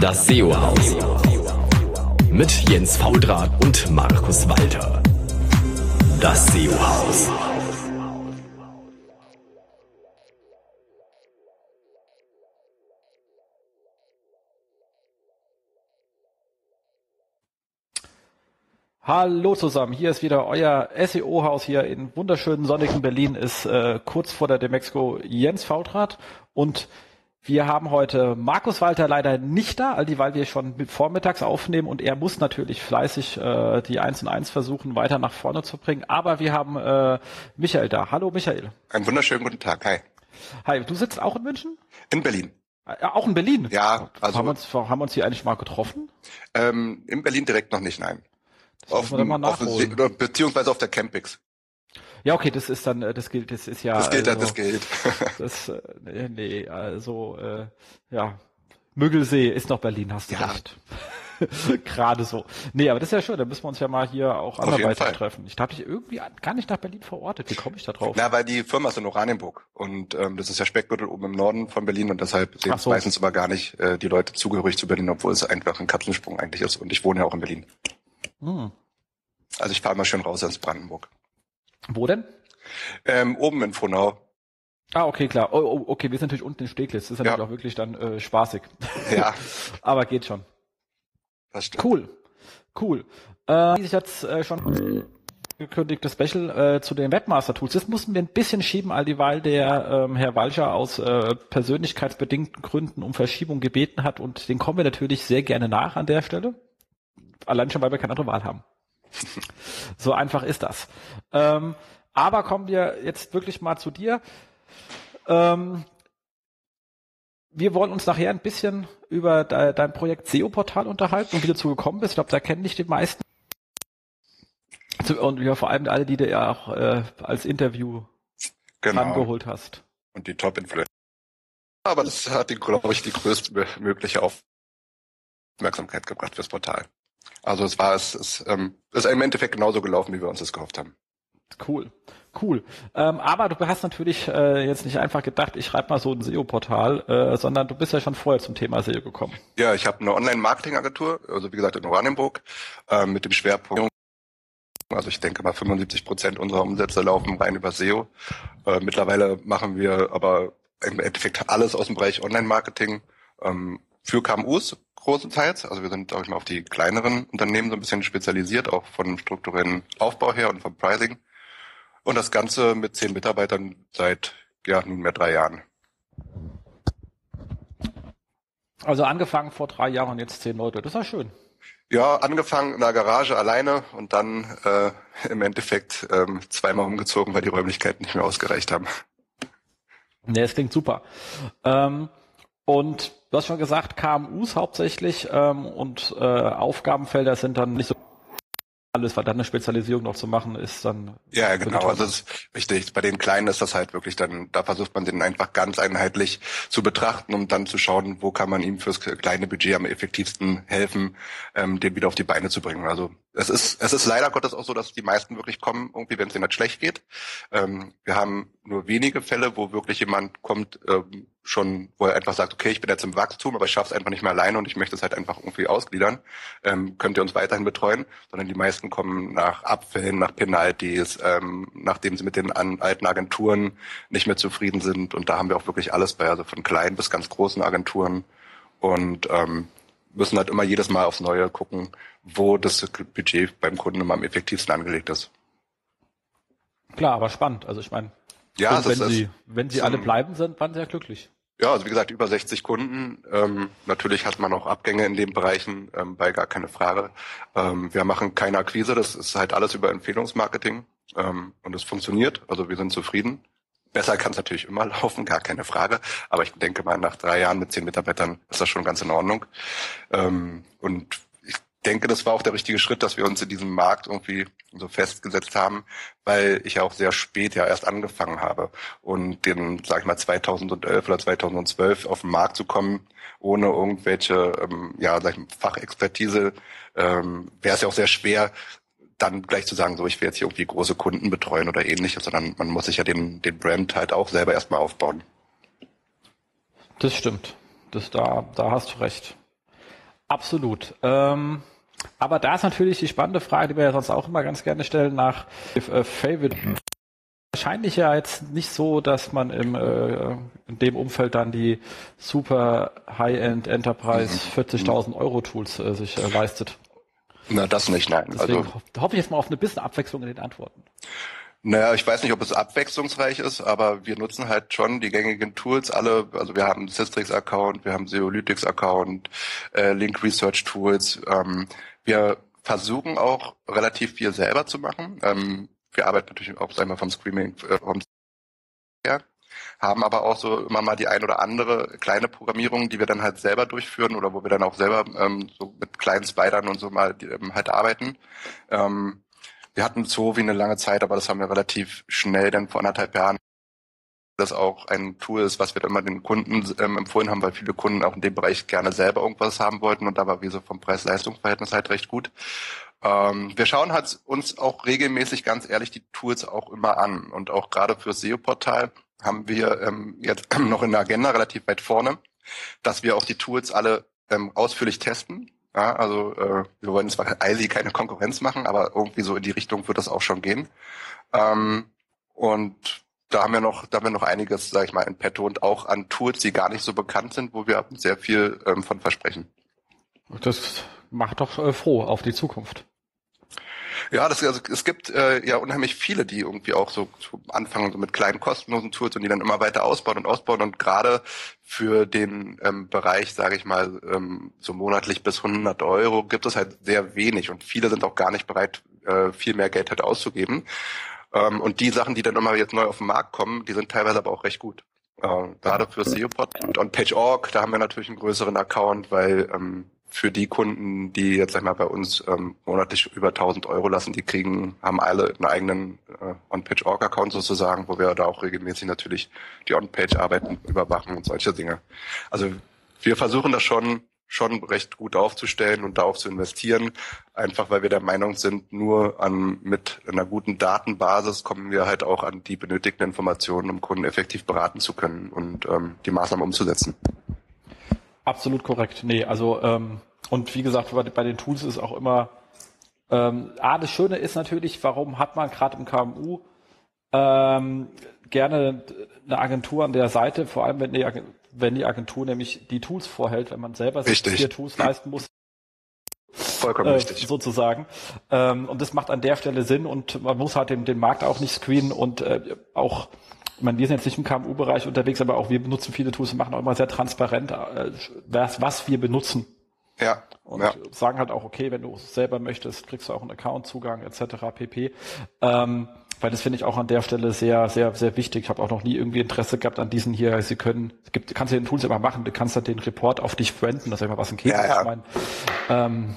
Das SEO-Haus. Mit Jens Faudrat und Markus Walter. Das SEO-Haus. Hallo zusammen, hier ist wieder euer SEO-Haus hier in wunderschönen sonnigen Berlin, ist äh, kurz vor der Demexco Jens Fautrat und wir haben heute Markus Walter leider nicht da, all die, weil wir schon vormittags aufnehmen und er muss natürlich fleißig äh, die 1 und 1 versuchen weiter nach vorne zu bringen, aber wir haben äh, Michael da. Hallo Michael. Einen wunderschönen guten Tag, hi. Hi, du sitzt auch in München? In Berlin. Ja, auch in Berlin? Ja, also. Haben wir uns, haben wir uns hier eigentlich mal getroffen? Ähm, in Berlin direkt noch nicht, nein. Das auf, mal auf, beziehungsweise auf der Campix. Ja, okay, das ist dann, äh, das gilt, das ist ja. Das gilt, also, das gilt. das, äh, nee, also, äh, ja, Müggelsee ist noch Berlin, hast du ja. recht. Gerade so. Nee, aber das ist ja schön, da müssen wir uns ja mal hier auch anderweitig treffen. Ich habe dich irgendwie gar nicht nach Berlin verortet. Wie komme ich da drauf? Na, weil die Firma ist in Oranienburg und ähm, das ist ja Speckgürtel oben im Norden von Berlin und deshalb sehen so. meistens aber gar nicht äh, die Leute zugehörig zu Berlin, obwohl es einfach ein Katzensprung eigentlich ist und ich wohne ja auch in Berlin. Hm. Also ich fahre mal schön raus aus Brandenburg. Wo denn? Ähm, oben in Frohnau. Ah, okay, klar. Oh, oh, okay, wir sind natürlich unten in Steglitz. Das ist ja. natürlich auch wirklich dann äh, spaßig. Ja. Aber geht schon. Das stimmt. Cool. Cool. Äh, ich jetzt äh, schon gekündigte Special äh, zu den Webmaster-Tools. Das mussten wir ein bisschen schieben, all dieweil der ähm, Herr Walcher aus äh, persönlichkeitsbedingten Gründen um Verschiebung gebeten hat und den kommen wir natürlich sehr gerne nach an der Stelle. Allein schon, weil wir keine andere Wahl haben. so einfach ist das. Ähm, aber kommen wir jetzt wirklich mal zu dir. Ähm, wir wollen uns nachher ein bisschen über de dein Projekt SEO-Portal unterhalten und wie du dazu gekommen bist. Ich glaube, da kennen dich die meisten. Und ja, vor allem alle, die du ja auch äh, als Interview genau. angeholt hast. Und die Top-Influencer. Aber das hat, glaube ich, die größte mögliche Aufmerksamkeit gebracht fürs Portal. Also es war es, es ähm, ist im Endeffekt genauso gelaufen, wie wir uns das gehofft haben. Cool, cool. Ähm, aber du hast natürlich äh, jetzt nicht einfach gedacht, ich schreibe mal so ein SEO-Portal, äh, sondern du bist ja schon vorher zum Thema SEO gekommen. Ja, ich habe eine Online-Marketing-Agentur, also wie gesagt in Oranienburg, äh, mit dem Schwerpunkt also ich denke mal 75 Prozent unserer Umsätze laufen rein über SEO. Äh, mittlerweile machen wir aber im Endeffekt alles aus dem Bereich Online-Marketing ähm, für KMUs, großenteils. Also wir sind, sag ich mal, auf die kleineren Unternehmen so ein bisschen spezialisiert, auch von strukturellen Aufbau her und vom Pricing. Und das Ganze mit zehn Mitarbeitern seit ja nunmehr drei Jahren. Also angefangen vor drei Jahren und jetzt zehn Leute. Das ist ja schön. Ja, angefangen in der Garage alleine und dann äh, im Endeffekt ähm, zweimal umgezogen, weil die Räumlichkeiten nicht mehr ausgereicht haben. Ne, es klingt super. Ähm, und du hast schon gesagt, KMUs hauptsächlich ähm, und äh, Aufgabenfelder sind dann nicht so alles, weil dann eine Spezialisierung noch zu machen, ist dann. Ja, genau. Also das ist richtig. Bei den Kleinen ist das halt wirklich dann, da versucht man den einfach ganz einheitlich zu betrachten, um dann zu schauen, wo kann man ihm fürs kleine Budget am effektivsten helfen, ähm, den wieder auf die Beine zu bringen. Also es ist, es ist leider Gottes auch so, dass die meisten wirklich kommen, irgendwie, wenn es ihnen schlecht geht. Ähm, wir haben nur wenige Fälle, wo wirklich jemand kommt, ähm, schon, wo er einfach sagt, okay, ich bin jetzt im Wachstum, aber ich schaffe es einfach nicht mehr alleine und ich möchte es halt einfach irgendwie ausgliedern. Ähm, könnt ihr uns weiterhin betreuen? Sondern die meisten kommen nach Abfällen, nach Penalties, ähm, nachdem sie mit den an, alten Agenturen nicht mehr zufrieden sind. Und da haben wir auch wirklich alles bei, also von kleinen bis ganz großen Agenturen. Und ähm, müssen halt immer jedes Mal aufs Neue gucken, wo das Budget beim Kunden immer am effektivsten angelegt ist. Klar, aber spannend. Also ich meine, ja, wenn, sie, wenn sie alle bleiben, sind, waren sie ja glücklich. Ja, also wie gesagt, über 60 Kunden. Ähm, natürlich hat man auch Abgänge in den Bereichen, ähm, bei gar keine Frage. Ähm, wir machen keine Akquise, das ist halt alles über Empfehlungsmarketing ähm, und es funktioniert. Also wir sind zufrieden. Besser kann es natürlich immer laufen, gar keine Frage. Aber ich denke mal, nach drei Jahren mit zehn Mitarbeitern ist das schon ganz in Ordnung. Ähm, und denke, das war auch der richtige Schritt, dass wir uns in diesem Markt irgendwie so festgesetzt haben, weil ich ja auch sehr spät ja erst angefangen habe und den, sag ich mal, 2011 oder 2012 auf den Markt zu kommen, ohne irgendwelche, ähm, ja, sag ich mal, Fachexpertise, ähm, wäre es ja auch sehr schwer, dann gleich zu sagen, so ich will jetzt hier irgendwie große Kunden betreuen oder ähnliches, sondern man muss sich ja den, den Brand halt auch selber erstmal aufbauen. Das stimmt. Das da, da hast du recht. Absolut. Ähm, aber da ist natürlich die spannende Frage, die wir ja sonst auch immer ganz gerne stellen, nach äh, Favorite. Wahrscheinlich ja jetzt nicht so, dass man im, äh, in dem Umfeld dann die super High-End Enterprise 40.000 mhm. Euro Tools äh, sich äh, leistet. Na, das nicht, nein. Deswegen also, hoffe ich jetzt mal auf eine bisschen Abwechslung in den Antworten. Naja, ich weiß nicht, ob es abwechslungsreich ist, aber wir nutzen halt schon die gängigen Tools alle. Also wir haben Systrix-Account, wir haben Zeolytics-Account, äh, Link Research Tools. Ähm, wir versuchen auch relativ viel selber zu machen. Ähm, wir arbeiten natürlich auch, sagen wir, vom Screaming äh, vom her, haben aber auch so immer mal die ein oder andere kleine Programmierung, die wir dann halt selber durchführen oder wo wir dann auch selber ähm, so mit kleinen Spidern und so mal die, ähm, halt arbeiten. Ähm, wir hatten Zovi eine lange Zeit, aber das haben wir relativ schnell dann vor anderthalb Jahren das auch ein Tool ist, was wir dann mal den Kunden ähm, empfohlen haben, weil viele Kunden auch in dem Bereich gerne selber irgendwas haben wollten und da war wir so vom Preis-Leistungs-Verhältnis halt recht gut. Ähm, wir schauen halt uns auch regelmäßig ganz ehrlich die Tools auch immer an und auch gerade für SEO-Portal haben wir ähm, jetzt noch in der Agenda relativ weit vorne, dass wir auch die Tools alle ähm, ausführlich testen ja, also äh, wir wollen zwar eisig keine Konkurrenz machen, aber irgendwie so in die Richtung wird das auch schon gehen. Ähm, und da haben wir noch, da haben wir noch einiges, sage ich mal, in petto und auch an Tools, die gar nicht so bekannt sind, wo wir sehr viel ähm, von versprechen. Das macht doch äh, froh auf die Zukunft. Ja, das, also, es gibt äh, ja unheimlich viele, die irgendwie auch so, so anfangen so mit kleinen kostenlosen Tools und die dann immer weiter ausbauen und ausbauen und gerade für den ähm, Bereich, sage ich mal, ähm, so monatlich bis 100 Euro gibt es halt sehr wenig und viele sind auch gar nicht bereit, äh, viel mehr Geld halt auszugeben. Ähm, und die Sachen, die dann immer jetzt neu auf den Markt kommen, die sind teilweise aber auch recht gut. Äh, gerade für SEOPod und on Page.org, da haben wir natürlich einen größeren Account, weil ähm, für die Kunden, die jetzt sag mal bei uns ähm, monatlich über 1000 Euro lassen, die kriegen, haben alle einen eigenen äh, On-Page-Org-Account sozusagen, wo wir da auch regelmäßig natürlich die On-Page-Arbeiten überwachen und solche Dinge. Also wir versuchen das schon schon recht gut aufzustellen und darauf zu investieren, einfach weil wir der Meinung sind, nur an mit einer guten Datenbasis kommen wir halt auch an die benötigten Informationen, um Kunden effektiv beraten zu können und ähm, die Maßnahmen umzusetzen. Absolut korrekt. Nee, also ähm, und wie gesagt, bei, bei den Tools ist auch immer ähm, ah, das Schöne ist natürlich, warum hat man gerade im KMU ähm, gerne eine Agentur an der Seite, vor allem wenn die, wenn die Agentur nämlich die Tools vorhält, wenn man selber sich vier Tools leisten muss. Vollkommen äh, richtig. Sozusagen. Ähm, und das macht an der Stelle Sinn und man muss halt den, den Markt auch nicht screenen und äh, auch ich meine, wir sind jetzt nicht im KMU-Bereich unterwegs, aber auch wir benutzen viele Tools und machen auch immer sehr transparent, äh, was, was wir benutzen. Ja. Und ja. sagen halt auch, okay, wenn du es selber möchtest, kriegst du auch einen Account-Zugang etc. pp. Ähm, weil das finde ich auch an der Stelle sehr, sehr, sehr wichtig. Ich habe auch noch nie irgendwie Interesse gehabt an diesen hier. Sie können, gibt, kannst du den Tools immer machen. Du kannst dann den Report auf dich frienden. Das ist immer was ein Käse. Ja, ja. Ich meine, ähm,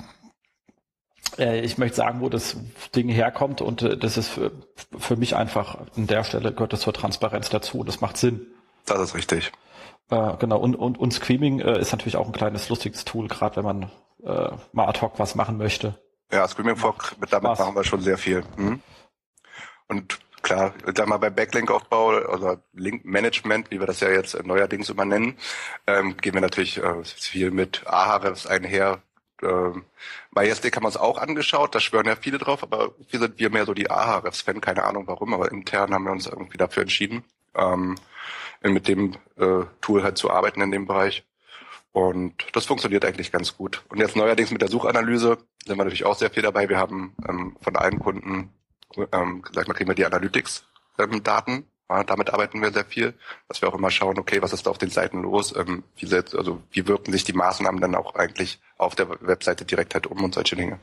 äh, ich möchte sagen, wo das Ding herkommt und äh, das ist für, für mich einfach an der Stelle gehört das zur Transparenz dazu und das macht Sinn. Das ist richtig. Äh, genau, und, und, und Screaming äh, ist natürlich auch ein kleines lustiges Tool, gerade wenn man äh, mal ad hoc was machen möchte. Ja, Screaming mit damit Spaß. machen wir schon sehr viel. Mhm. Und klar, da mal bei Backlink-Aufbau oder Link-Management, wie wir das ja jetzt neuerdings immer nennen, ähm, gehen wir natürlich äh, viel mit Ahrefs einher, ähm, MySD haben wir uns auch angeschaut, da schwören ja viele drauf, aber wir sind wir mehr so die Ahrefs-Fan, keine Ahnung warum, aber intern haben wir uns irgendwie dafür entschieden, ähm, mit dem äh, Tool halt zu arbeiten in dem Bereich. Und das funktioniert eigentlich ganz gut. Und jetzt neuerdings mit der Suchanalyse sind wir natürlich auch sehr viel dabei. Wir haben ähm, von allen Kunden, ähm, sag mal, kriegen wir die Analytics-Daten ähm, damit arbeiten wir sehr viel, dass wir auch immer schauen, okay, was ist da auf den Seiten los, ähm, wie, selbst, also wie wirken sich die Maßnahmen dann auch eigentlich auf der Webseite direkt halt um und solche Dinge.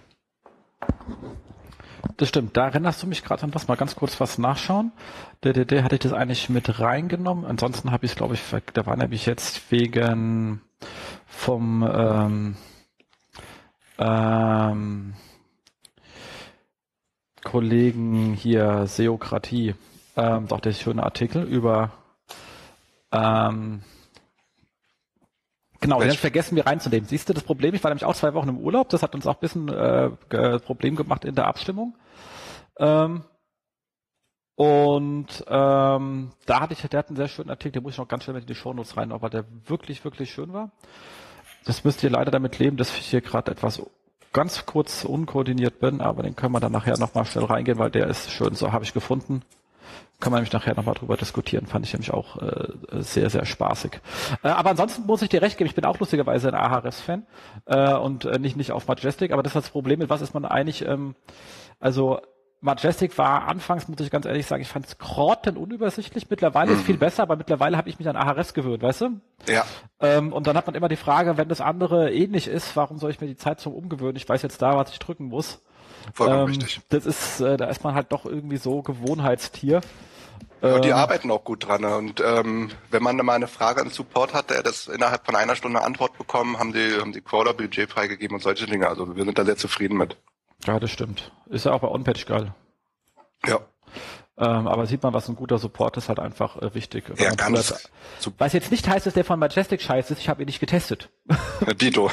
Das stimmt, da erinnerst du mich gerade an was, mal ganz kurz was nachschauen. Der, der, der hatte ich das eigentlich mit reingenommen. Ansonsten habe ich es, glaube ich, da war nämlich jetzt wegen vom ähm, ähm, Kollegen hier Seokratie ähm, doch der schöne Artikel über ähm, Genau, den vergessen wir reinzunehmen. Siehst du das Problem? Ich war nämlich auch zwei Wochen im Urlaub. Das hat uns auch ein bisschen äh, Problem gemacht in der Abstimmung. Ähm, und ähm, da hatte ich, der hat einen sehr schönen Artikel, den muss ich noch ganz schnell mit in die Shownotes rein, aber der wirklich, wirklich schön war. das müsst ihr leider damit leben, dass ich hier gerade etwas ganz kurz unkoordiniert bin, aber den können wir dann nachher nochmal schnell reingehen, weil der ist schön, so habe ich gefunden. Kann man nämlich nachher nochmal drüber diskutieren, fand ich nämlich auch äh, sehr, sehr spaßig. Äh, aber ansonsten muss ich dir recht geben, ich bin auch lustigerweise ein Ahrefs-Fan äh, und äh, nicht, nicht auf Majestic, aber das ist das Problem, mit was ist man eigentlich, ähm, also Majestic war anfangs, muss ich ganz ehrlich sagen, ich fand es grottenunübersichtlich. unübersichtlich. Mittlerweile mhm. ist viel besser, aber mittlerweile habe ich mich an AHRS gewöhnt, weißt du? Ja. Ähm, und dann hat man immer die Frage, wenn das andere ähnlich ist, warum soll ich mir die Zeit zum Umgewöhnen? Ich weiß jetzt da, was ich drücken muss. Vollkommen ähm, richtig. Das ist, äh, da ist man halt doch irgendwie so Gewohnheitstier. Ja, die ähm, arbeiten auch gut dran. Und ähm, wenn man mal eine Frage an Support hat, der das innerhalb von einer Stunde Antwort bekommen, haben die, haben die Crawler Budget freigegeben und solche Dinge. Also wir sind da sehr zufrieden mit. Ja, das stimmt. Ist ja auch bei OnPatch geil. Ja. Ähm, aber sieht man, was ein guter Support ist, halt einfach äh, wichtig. Ja, ganz. Was jetzt nicht heißt, dass der von Majestic scheiße ist, ich habe ihn nicht getestet. Dito.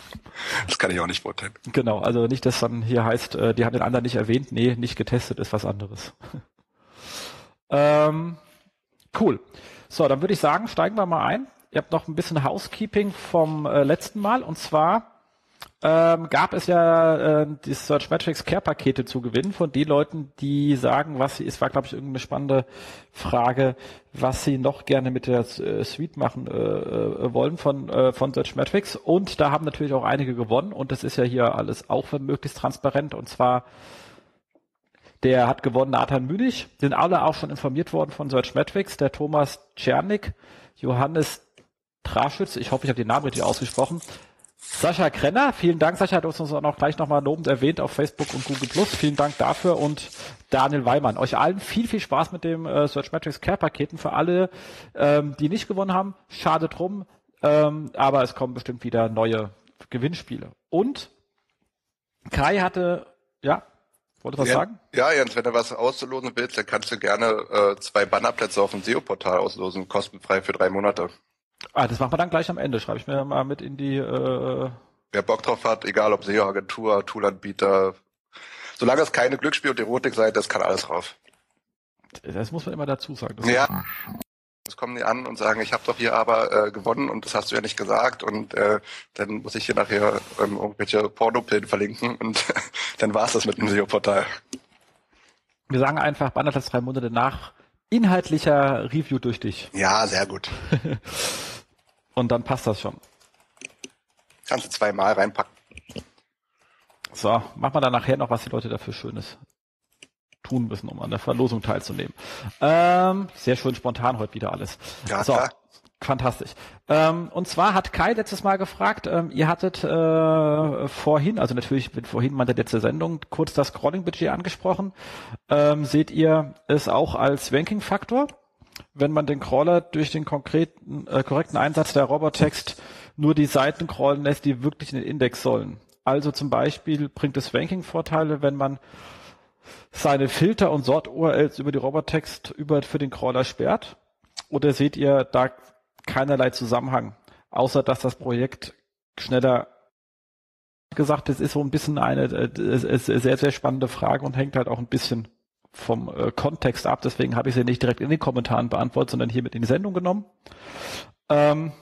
das kann ich auch nicht beurteilen. Genau, also nicht, dass dann hier heißt, äh, die haben den anderen nicht erwähnt. Nee, nicht getestet ist was anderes. Ähm, cool. So, dann würde ich sagen, steigen wir mal ein. Ihr habt noch ein bisschen Housekeeping vom äh, letzten Mal und zwar ähm, gab es ja äh, die Searchmetrics Care Pakete zu gewinnen von den Leuten, die sagen, was sie, es war glaube ich irgendeine spannende Frage, was sie noch gerne mit der äh, Suite machen äh, äh, wollen von äh, von Searchmetrics und da haben natürlich auch einige gewonnen und das ist ja hier alles auch möglichst transparent und zwar der hat gewonnen Nathan Münich, sind alle auch schon informiert worden von Searchmetrics, der Thomas Czernik, Johannes Traschütz, ich hoffe, ich habe den Namen richtig ausgesprochen, Sascha Krenner, vielen Dank. Sascha hat uns auch noch gleich nochmal lobend erwähnt auf Facebook und Google Plus. Vielen Dank dafür und Daniel Weimann. Euch allen viel, viel Spaß mit dem äh, Searchmetrics Care Paketen. Für alle, ähm, die nicht gewonnen haben, schade drum. Ähm, aber es kommen bestimmt wieder neue Gewinnspiele. Und Kai hatte, ja, wollte was ja, sagen? Ja, Jens, wenn du was auszulosen willst, dann kannst du gerne äh, zwei Bannerplätze auf dem SEO-Portal auslosen, kostenfrei für drei Monate. Ah, das machen wir dann gleich am Ende. Schreibe ich mir mal mit in die. Äh Wer Bock drauf hat, egal ob SEO-Agentur, Toolanbieter, solange es keine Glücksspiel- und Erotikseite ist, kann alles drauf. Das muss man immer dazu sagen. Ja. Es kommen die an und sagen, ich habe doch hier aber äh, gewonnen und das hast du ja nicht gesagt und äh, dann muss ich hier nachher ähm, irgendwelche Pornopillen verlinken und dann war's das mit dem SEO-Portal. Wir sagen einfach, wandert das drei Monate nach inhaltlicher Review durch dich. Ja, sehr gut. Und dann passt das schon. Kannst du zweimal reinpacken. So, machen wir dann nachher noch, was die Leute dafür Schönes tun müssen, um an der Verlosung teilzunehmen. Ähm, sehr schön spontan heute wieder alles. Ja, so, klar. Fantastisch. Ähm, und zwar hat Kai letztes Mal gefragt, ähm, ihr hattet äh, vorhin, also natürlich mit vorhin meinte letzte Sendung, kurz das Scrolling-Budget angesprochen. Ähm, seht ihr es auch als Ranking-Faktor? Wenn man den Crawler durch den konkreten, äh, korrekten Einsatz der Robottext nur die Seiten crawlen lässt, die wirklich in den Index sollen. Also zum Beispiel bringt es Ranking-Vorteile, wenn man seine Filter und Sort-URLs über die Robottext über für den Crawler sperrt? Oder seht ihr da keinerlei Zusammenhang, außer dass das Projekt schneller gesagt, es ist so ein bisschen eine äh, sehr, sehr spannende Frage und hängt halt auch ein bisschen vom äh, Kontext ab. Deswegen habe ich sie nicht direkt in den Kommentaren beantwortet, sondern hier mit in die Sendung genommen. Ähm,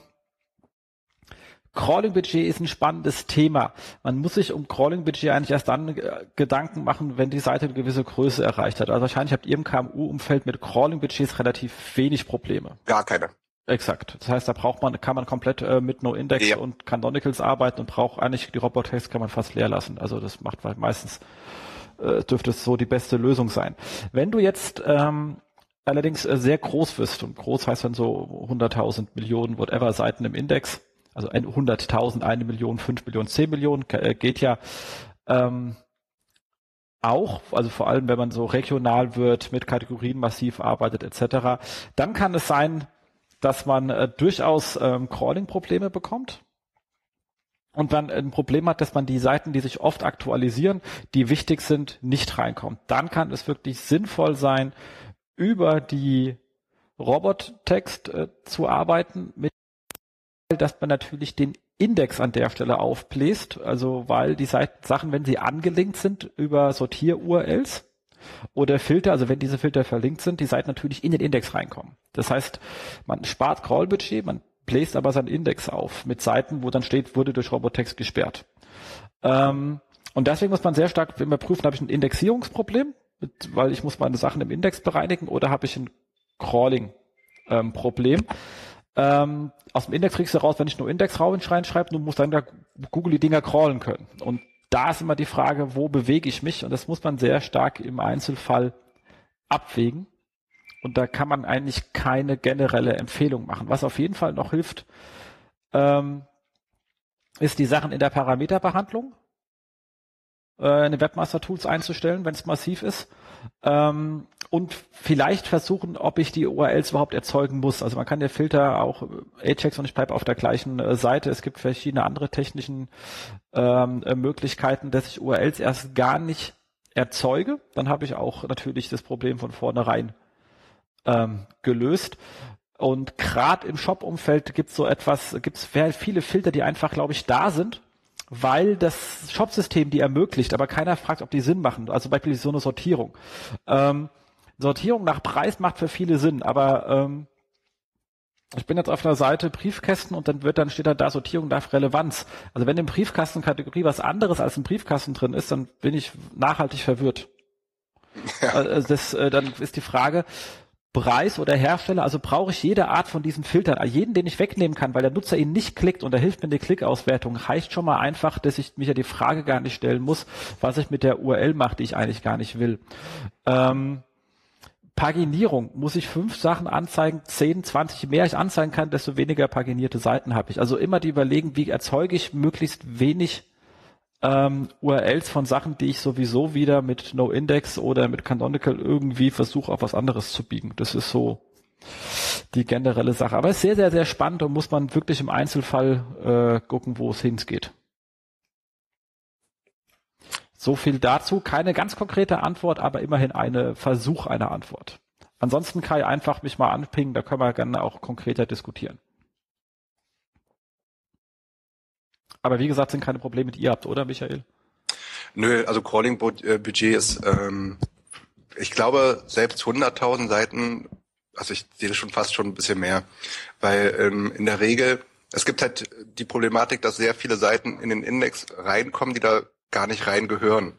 Crawling-Budget ist ein spannendes Thema. Man muss sich um Crawling-Budget eigentlich erst dann äh, Gedanken machen, wenn die Seite eine gewisse Größe erreicht hat. Also wahrscheinlich habt ihr im KMU-Umfeld mit Crawling-Budgets relativ wenig Probleme. Gar keine. Exakt. Das heißt, da braucht man, kann man komplett äh, mit No-Index ja. und Canonicals arbeiten und braucht eigentlich die Robot-Text kann man fast leer lassen. Also das macht meistens äh, dürfte es so die beste Lösung sein. Wenn du jetzt ähm, allerdings äh, sehr groß wirst und groß heißt dann so 100.000 Millionen whatever Seiten im Index, also 100.000, eine Million, fünf Millionen, zehn Millionen äh, geht ja ähm, auch, also vor allem wenn man so regional wird, mit Kategorien massiv arbeitet etc., dann kann es sein, dass man äh, durchaus ähm, Crawling-Probleme bekommt. Und man ein Problem hat, dass man die Seiten, die sich oft aktualisieren, die wichtig sind, nicht reinkommt. Dann kann es wirklich sinnvoll sein, über die Robot-Text äh, zu arbeiten, mit dass man natürlich den Index an der Stelle aufbläst, also weil die Seiten, Sachen, wenn sie angelinkt sind über Sortier-URLs, oder Filter, also wenn diese Filter verlinkt sind, die Seiten natürlich in den Index reinkommen. Das heißt, man spart Crawlbudget, man bläst aber seinen Index auf mit Seiten, wo dann steht, wurde durch Robotext gesperrt. Ähm, und deswegen muss man sehr stark immer prüfen, habe ich ein Indexierungsproblem, mit, weil ich muss meine Sachen im Index bereinigen oder habe ich ein Crawling-Problem. Ähm, aus dem Index kriegst du raus, wenn ich nur Index reinschreibe, du musst dann da Google die Dinger crawlen können. Und da ist immer die Frage, wo bewege ich mich? Und das muss man sehr stark im Einzelfall abwägen. Und da kann man eigentlich keine generelle Empfehlung machen. Was auf jeden Fall noch hilft, ähm, ist die Sachen in der Parameterbehandlung äh, in den Webmaster Tools einzustellen, wenn es massiv ist. Ähm, und vielleicht versuchen, ob ich die URLs überhaupt erzeugen muss. Also man kann der Filter auch Ajax und ich bleibe auf der gleichen äh, Seite. Es gibt verschiedene andere technischen ähm, äh, Möglichkeiten, dass ich URLs erst gar nicht erzeuge. Dann habe ich auch natürlich das Problem von vornherein ähm, gelöst. Und gerade im Shop-Umfeld gibt es so etwas, gibt es viele Filter, die einfach, glaube ich, da sind, weil das Shop-System die ermöglicht, aber keiner fragt, ob die Sinn machen. Also beispielsweise so eine Sortierung. Ähm, Sortierung nach Preis macht für viele Sinn, aber ähm, ich bin jetzt auf einer Seite Briefkästen und dann wird dann steht da da Sortierung nach Relevanz. Also wenn im Briefkastenkategorie was anderes als im Briefkasten drin ist, dann bin ich nachhaltig verwirrt. Ja. Also das, äh, dann ist die Frage, Preis oder Hersteller, also brauche ich jede Art von diesen Filtern, jeden, den ich wegnehmen kann, weil der Nutzer ihn nicht klickt und er hilft mir die Klickauswertung, heißt schon mal einfach, dass ich mich ja die Frage gar nicht stellen muss, was ich mit der URL mache, die ich eigentlich gar nicht will. Ähm, Paginierung muss ich fünf Sachen anzeigen, zehn, zwanzig mehr ich anzeigen kann, desto weniger paginierte Seiten habe ich. Also immer die überlegen, wie erzeuge ich möglichst wenig ähm, URLs von Sachen, die ich sowieso wieder mit NoIndex oder mit Canonical irgendwie versuche, auf was anderes zu biegen. Das ist so die generelle Sache. Aber es ist sehr, sehr, sehr spannend und muss man wirklich im Einzelfall äh, gucken, wo es hingeht. So viel dazu. Keine ganz konkrete Antwort, aber immerhin eine Versuch einer Antwort. Ansonsten Kai einfach mich mal anpingen, da können wir gerne auch konkreter diskutieren. Aber wie gesagt, sind keine Probleme, die ihr habt, oder Michael? Nö, also Crawling-Budget ist, ähm, ich glaube, selbst 100.000 Seiten, also ich sehe schon fast schon ein bisschen mehr, weil ähm, in der Regel, es gibt halt die Problematik, dass sehr viele Seiten in den Index reinkommen, die da gar nicht reingehören.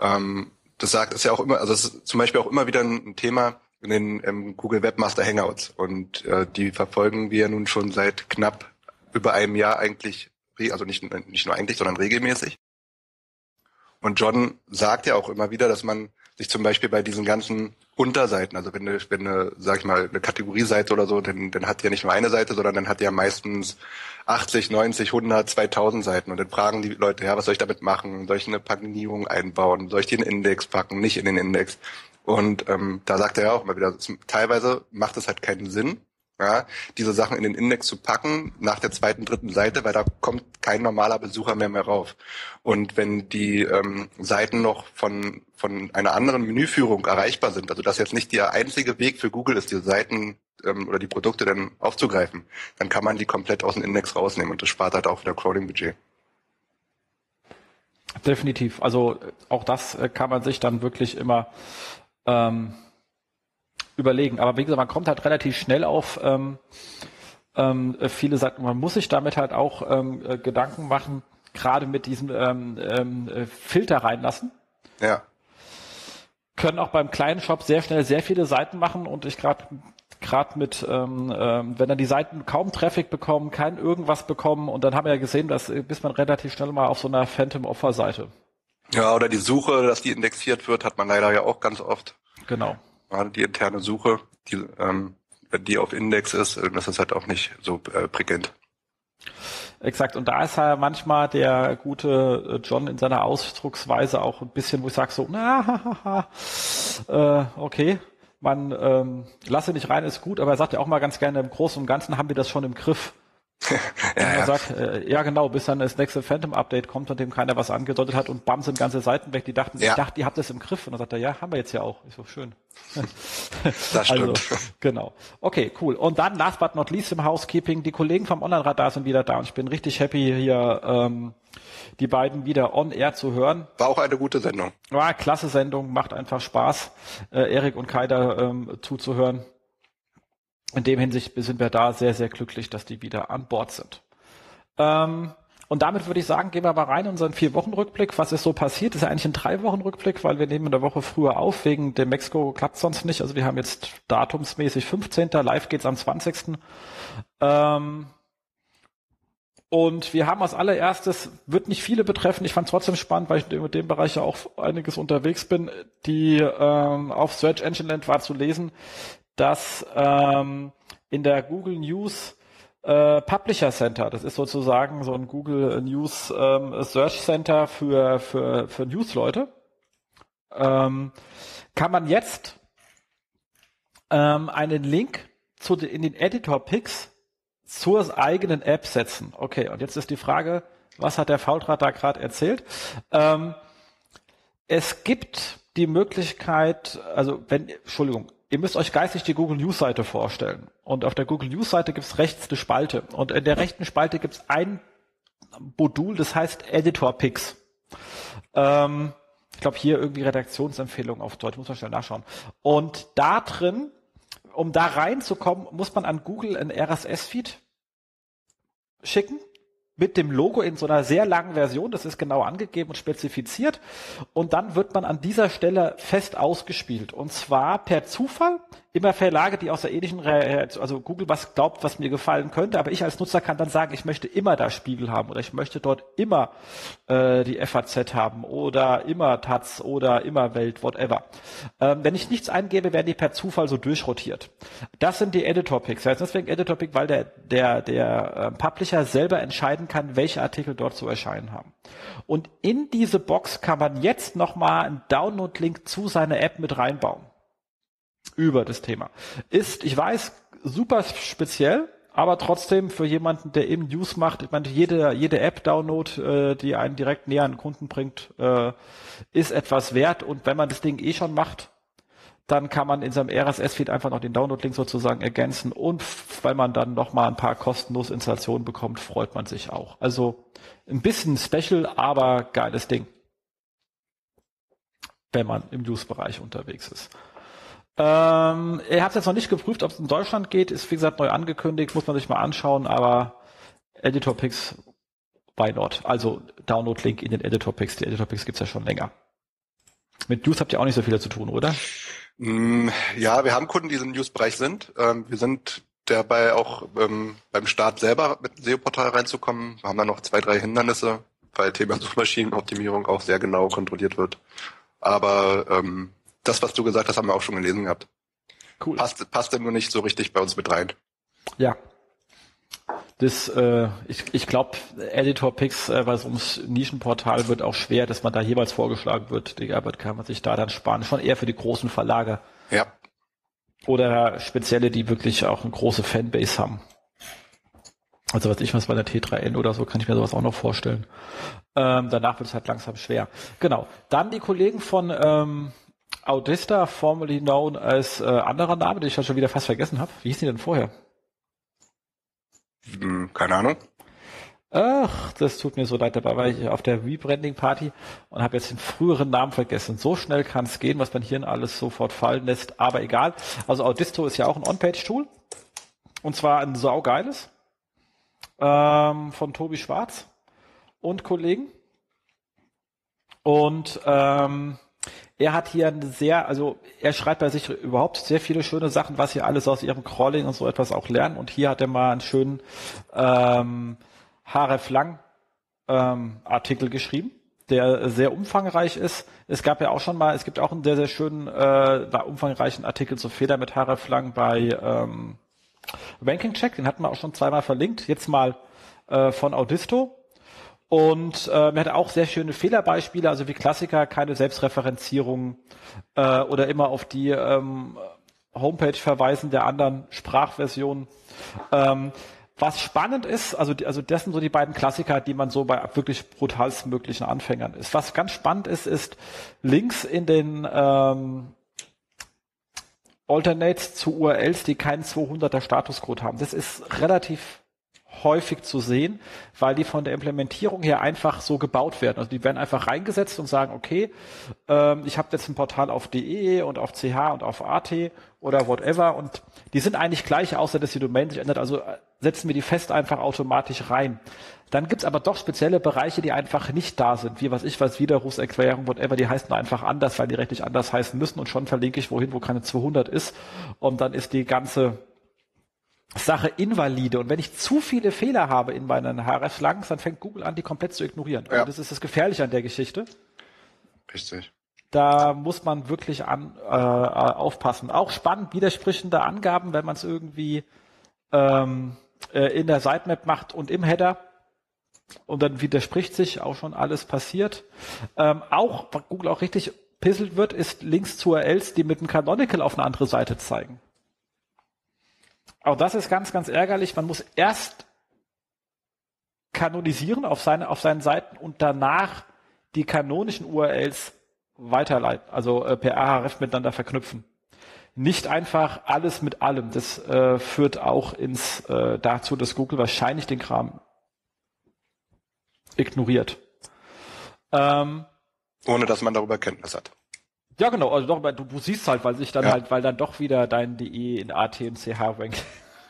Ähm, das sagt es ja auch immer, also es ist zum Beispiel auch immer wieder ein Thema in den ähm, Google Webmaster Hangouts und äh, die verfolgen wir nun schon seit knapp über einem Jahr eigentlich also nicht, nicht nur eigentlich, sondern regelmäßig. Und John sagt ja auch immer wieder, dass man sich zum Beispiel bei diesen ganzen Unterseiten, also wenn eine, wenn eine, sag ich mal, eine Kategorieseite oder so, dann, dann hat die ja nicht nur eine Seite, sondern dann hat die ja meistens 80, 90, 100, 2000 Seiten. Und dann fragen die Leute, ja, was soll ich damit machen? Soll ich eine Paginierung einbauen? Soll ich den Index packen? Nicht in den Index? Und ähm, da sagt er ja auch immer wieder, teilweise macht es halt keinen Sinn, ja, diese Sachen in den Index zu packen nach der zweiten, dritten Seite, weil da kommt kein normaler Besucher mehr mehr rauf. Und wenn die ähm, Seiten noch von, von einer anderen Menüführung erreichbar sind, also das jetzt nicht der einzige Weg für Google ist, diese Seiten ähm, oder die Produkte dann aufzugreifen, dann kann man die komplett aus dem Index rausnehmen und das spart halt auch wieder Crawling-Budget. Definitiv. Also auch das äh, kann man sich dann wirklich immer ähm, überlegen. Aber wie gesagt, man kommt halt relativ schnell auf ähm, ähm, viele Seiten. Man muss sich damit halt auch ähm, äh, Gedanken machen, gerade mit diesem ähm, ähm, äh, Filter reinlassen. Ja. Können auch beim kleinen Shop sehr schnell sehr viele Seiten machen und ich gerade gerade mit, ähm, ähm, wenn dann die Seiten kaum Traffic bekommen, kein irgendwas bekommen und dann haben wir ja gesehen, dass äh, bis man relativ schnell mal auf so einer Phantom Offer Seite. Ja, oder die Suche, dass die indexiert wird, hat man leider ja auch ganz oft. Genau gerade die interne Suche, die, ähm, die auf Index ist, äh, das ist halt auch nicht so äh, prickelnd. Exakt. Und da ist ja manchmal der gute äh, John in seiner Ausdrucksweise auch ein bisschen, wo ich sage so, na, ha, ha, äh, okay, man ähm, lasse nicht rein, ist gut, aber er sagt ja auch mal ganz gerne, im Großen und Ganzen haben wir das schon im Griff. ja, er ja. sagt, äh, ja genau, bis dann das nächste Phantom-Update kommt, von dem keiner was angedeutet hat und bam sind ganze Seiten weg. Die dachten, ja. ich dachte, ihr habt das im Griff. Und dann sagt er, ja, haben wir jetzt ja auch. Ich so, schön. das stimmt. Also, genau. Okay, cool. Und dann, last but not least im Housekeeping, die Kollegen vom Online-Radar sind wieder da und ich bin richtig happy hier, ähm, die beiden wieder on air zu hören. War auch eine gute Sendung. War klasse Sendung, macht einfach Spaß, äh, Erik und Kai da ähm, zuzuhören. In dem Hinsicht sind wir da sehr, sehr glücklich, dass die wieder an Bord sind. Ähm, und damit würde ich sagen, gehen wir mal rein in unseren vier Wochen Rückblick. Was ist so passiert? Ist ja eigentlich ein drei Wochen Rückblick, weil wir nehmen in der Woche früher auf. Wegen dem Mexiko klappt sonst nicht. Also wir haben jetzt datumsmäßig 15. Live geht's am 20. Ähm, und wir haben als allererstes, wird nicht viele betreffen, ich fand es trotzdem spannend, weil ich in dem Bereich ja auch einiges unterwegs bin, die ähm, auf Search Engine Land war zu lesen, dass ähm, in der Google News äh, Publisher Center. Das ist sozusagen so ein Google News ähm, Search Center für, für, für News-Leute. Ähm, kann man jetzt ähm, einen Link zu de, in den Editor-Picks zur eigenen App setzen. Okay, und jetzt ist die Frage, was hat der Faultrat da gerade erzählt? Ähm, es gibt die Möglichkeit, also wenn, Entschuldigung, Ihr müsst euch geistig die Google News Seite vorstellen. Und auf der Google News Seite gibt es rechts eine Spalte. Und in der rechten Spalte gibt es ein Modul, das heißt Editor Picks. Ähm, ich glaube hier irgendwie Redaktionsempfehlung auf Deutsch, muss man schnell nachschauen. Und da drin, um da reinzukommen, muss man an Google ein RSS-Feed schicken mit dem Logo in so einer sehr langen Version, das ist genau angegeben und spezifiziert. Und dann wird man an dieser Stelle fest ausgespielt. Und zwar per Zufall, immer Verlage, die aus der ähnlichen, Re also Google was glaubt, was mir gefallen könnte, aber ich als Nutzer kann dann sagen, ich möchte immer da Spiegel haben oder ich möchte dort immer äh, die FAZ haben oder immer Taz oder immer Welt, whatever. Ähm, wenn ich nichts eingebe, werden die per Zufall so durchrotiert. Das sind die Editor-Picks. Ja, deswegen Editor-Pick, weil der, der, der äh, Publisher selber entscheiden kann, welche Artikel dort zu erscheinen haben. Und in diese Box kann man jetzt nochmal einen Download-Link zu seiner App mit reinbauen. Über das Thema. Ist, ich weiß, super speziell, aber trotzdem für jemanden, der eben News macht, ich meine, jede, jede App-Download, äh, die einen direkt näher an den Kunden bringt, äh, ist etwas wert. Und wenn man das Ding eh schon macht, dann kann man in seinem RSS-Feed einfach noch den Download-Link sozusagen ergänzen und weil man dann nochmal ein paar kostenlose Installationen bekommt, freut man sich auch. Also ein bisschen special, aber geiles Ding. Wenn man im News-Bereich unterwegs ist. Ähm, hat es jetzt noch nicht geprüft, ob es in Deutschland geht, ist wie gesagt neu angekündigt, muss man sich mal anschauen, aber Editor Picks, why not? Also Download-Link in den Editor Picks, die Editor Picks gibt's ja schon länger. Mit News habt ihr auch nicht so viel zu tun, oder? Mm, ja, wir haben Kunden, die im News-Bereich sind. Ähm, wir sind dabei auch ähm, beim Start selber mit dem SEO-Portal reinzukommen. Wir haben da noch zwei, drei Hindernisse, weil Thema Suchmaschinenoptimierung auch sehr genau kontrolliert wird. Aber ähm, das, was du gesagt hast, haben wir auch schon gelesen gehabt. Cool. Passt, passt nur nicht so richtig bei uns mit rein. Ja. Das, äh, ich, ich glaube, Editor Picks, äh, weil es ums Nischenportal wird auch schwer, dass man da jeweils vorgeschlagen wird. Die Arbeit kann man sich da dann sparen. Schon eher für die großen Verlage. Ja. Oder spezielle, die wirklich auch eine große Fanbase haben. Also was ich was bei der T3N oder so, kann ich mir sowas auch noch vorstellen. Ähm, danach wird es halt langsam schwer. Genau. Dann die Kollegen von ähm, Audista, formerly known als äh, anderer Name, den ich ja schon wieder fast vergessen habe. Wie hieß die denn vorher? Hm, keine Ahnung. Ach, das tut mir so leid. Dabei war ich auf der Rebranding-Party und habe jetzt den früheren Namen vergessen. So schnell kann es gehen, was man hier alles sofort fallen lässt. Aber egal. Also Audisto ist ja auch ein On-Page-Tool. Und zwar ein saugeiles. Ähm, von Tobi Schwarz und Kollegen. Und ähm, er hat hier eine sehr, also er schreibt bei sich überhaupt sehr viele schöne Sachen, was sie alles aus ihrem Crawling und so etwas auch lernen. Und hier hat er mal einen schönen ähm, Href Lang ähm, Artikel geschrieben, der sehr umfangreich ist. Es gab ja auch schon mal, es gibt auch einen sehr, sehr schönen, äh, umfangreichen Artikel zur Feder mit Href Lang bei ähm, Ranking Check, den hatten wir auch schon zweimal verlinkt. Jetzt mal äh, von Audisto und äh, er hat auch sehr schöne Fehlerbeispiele, also wie Klassiker, keine Selbstreferenzierung äh, oder immer auf die ähm, Homepage verweisen der anderen Sprachversion. Ähm, was spannend ist, also, also das sind so die beiden Klassiker, die man so bei wirklich brutalstmöglichen Anfängern ist. Was ganz spannend ist, ist Links in den ähm, Alternates zu URLs, die keinen 200er Statuscode haben. Das ist relativ häufig zu sehen, weil die von der Implementierung her einfach so gebaut werden. Also die werden einfach reingesetzt und sagen, okay, ähm, ich habe jetzt ein Portal auf DE und auf CH und auf AT oder whatever und die sind eigentlich gleich, außer dass die Domain sich ändert. Also äh, setzen wir die fest einfach automatisch rein. Dann gibt's aber doch spezielle Bereiche, die einfach nicht da sind, wie was ich weiß, Widerrufserklärung, whatever, die heißen einfach anders, weil die rechtlich anders heißen müssen und schon verlinke ich wohin, wo keine 200 ist und dann ist die ganze Sache invalide. Und wenn ich zu viele Fehler habe in meinen HRF-Langs, dann fängt Google an, die komplett zu ignorieren. Ja. Und das ist das Gefährliche an der Geschichte. Richtig. Da muss man wirklich an, äh, aufpassen. Auch spannend, widersprüchende Angaben, wenn man es irgendwie ähm, äh, in der Sitemap macht und im Header. Und dann widerspricht sich auch schon alles passiert. Ähm, auch, was Google auch richtig pisselt wird, ist Links zu URLs, die mit dem Canonical auf eine andere Seite zeigen. Auch das ist ganz, ganz ärgerlich. Man muss erst kanonisieren auf, seine, auf seinen Seiten und danach die kanonischen URLs weiterleiten, also äh, per Ahref miteinander verknüpfen. Nicht einfach alles mit allem. Das äh, führt auch ins äh, dazu, dass Google wahrscheinlich den Kram ignoriert. Ähm, Ohne dass man darüber Kenntnis hat. Ja, genau, also doch, du, du siehst halt, weil sich dann ja. halt, weil dann doch wieder dein DE in AT und CH rankt.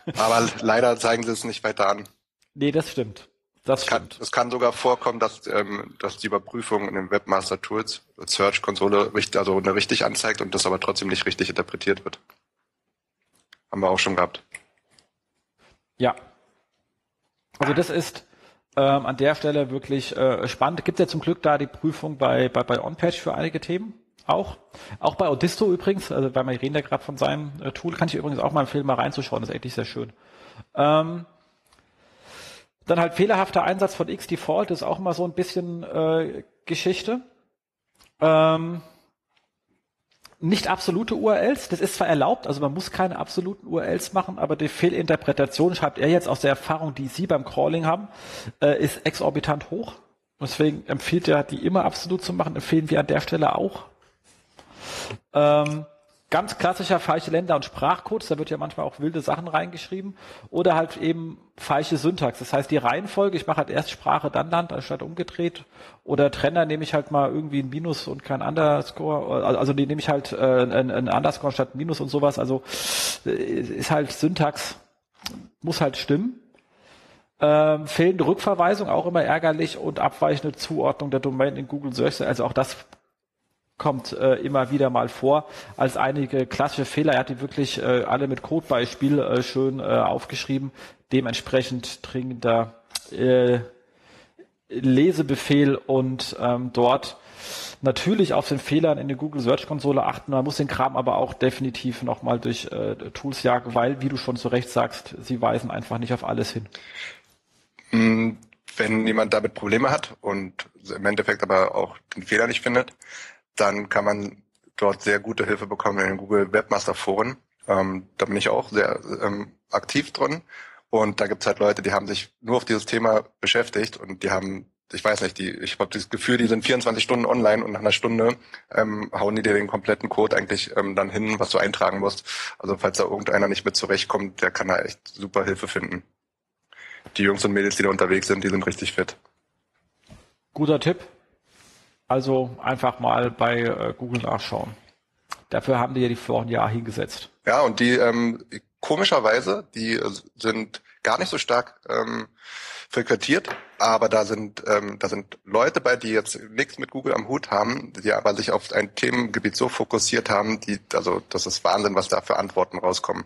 Aber leider zeigen sie es nicht weiter an. Nee, das stimmt. Das kann, stimmt. Es kann sogar vorkommen, dass, ähm, dass die Überprüfung in den Webmaster Tools Search Konsole richtig, also eine richtig anzeigt und das aber trotzdem nicht richtig interpretiert wird. Haben wir auch schon gehabt. Ja. Also das ist ähm, an der Stelle wirklich äh, spannend. Gibt es ja zum Glück da die Prüfung bei, bei, bei OnPatch für einige Themen. Auch. Auch bei Audisto übrigens, also weil wir reden ja gerade von seinem äh, Tool, kann ich übrigens auch mal empfehlen, mal reinzuschauen, das ist eigentlich sehr schön. Ähm, dann halt fehlerhafter Einsatz von Xdefault ist auch immer so ein bisschen äh, Geschichte. Ähm, nicht absolute URLs, das ist zwar erlaubt, also man muss keine absoluten URLs machen, aber die Fehlinterpretation, schreibt er jetzt aus der Erfahrung, die Sie beim Crawling haben, äh, ist exorbitant hoch. Deswegen empfiehlt er, die immer absolut zu machen, empfehlen wir an der Stelle auch. Ähm, ganz klassischer falsche Länder- und Sprachcodes, da wird ja manchmal auch wilde Sachen reingeschrieben. Oder halt eben falsche Syntax. Das heißt, die Reihenfolge, ich mache halt erst Sprache, dann Land, anstatt umgedreht. Oder Trenner nehme ich halt mal irgendwie ein Minus und kein Underscore. Also die nehme ich halt äh, ein, ein Underscore statt Minus und sowas. Also äh, ist halt Syntax, muss halt stimmen. Ähm, fehlende Rückverweisung, auch immer ärgerlich und abweichende Zuordnung der Domain in Google Search. Also auch das kommt äh, immer wieder mal vor als einige klassische Fehler. Er hat die wirklich äh, alle mit Codebeispiel äh, schön äh, aufgeschrieben. Dementsprechend dringender äh, Lesebefehl und ähm, dort natürlich auf den Fehlern in der Google Search Konsole achten. Man muss den Kram aber auch definitiv nochmal durch äh, Tools jagen, weil, wie du schon zu Recht sagst, sie weisen einfach nicht auf alles hin. Mm, wenn jemand damit Probleme hat und im Endeffekt aber auch den Fehler nicht findet, dann kann man dort sehr gute Hilfe bekommen in den Google Webmaster Foren. Ähm, da bin ich auch sehr ähm, aktiv drin. Und da gibt's halt Leute, die haben sich nur auf dieses Thema beschäftigt und die haben, ich weiß nicht, die, ich habe das Gefühl, die sind 24 Stunden online und nach einer Stunde ähm, hauen die dir den kompletten Code eigentlich ähm, dann hin, was du eintragen musst. Also falls da irgendeiner nicht mit zurechtkommt, der kann da echt super Hilfe finden. Die Jungs und Mädels, die da unterwegs sind, die sind richtig fit. Guter Tipp. Also einfach mal bei äh, Google nachschauen. Dafür haben die ja die vor ein Jahr hingesetzt. Ja, und die ähm, komischerweise, die äh, sind gar nicht so stark ähm, frequentiert, aber da sind ähm, da sind Leute bei, die jetzt nichts mit Google am Hut haben, die aber sich auf ein Themengebiet so fokussiert haben, die also das ist Wahnsinn, was da für Antworten rauskommen.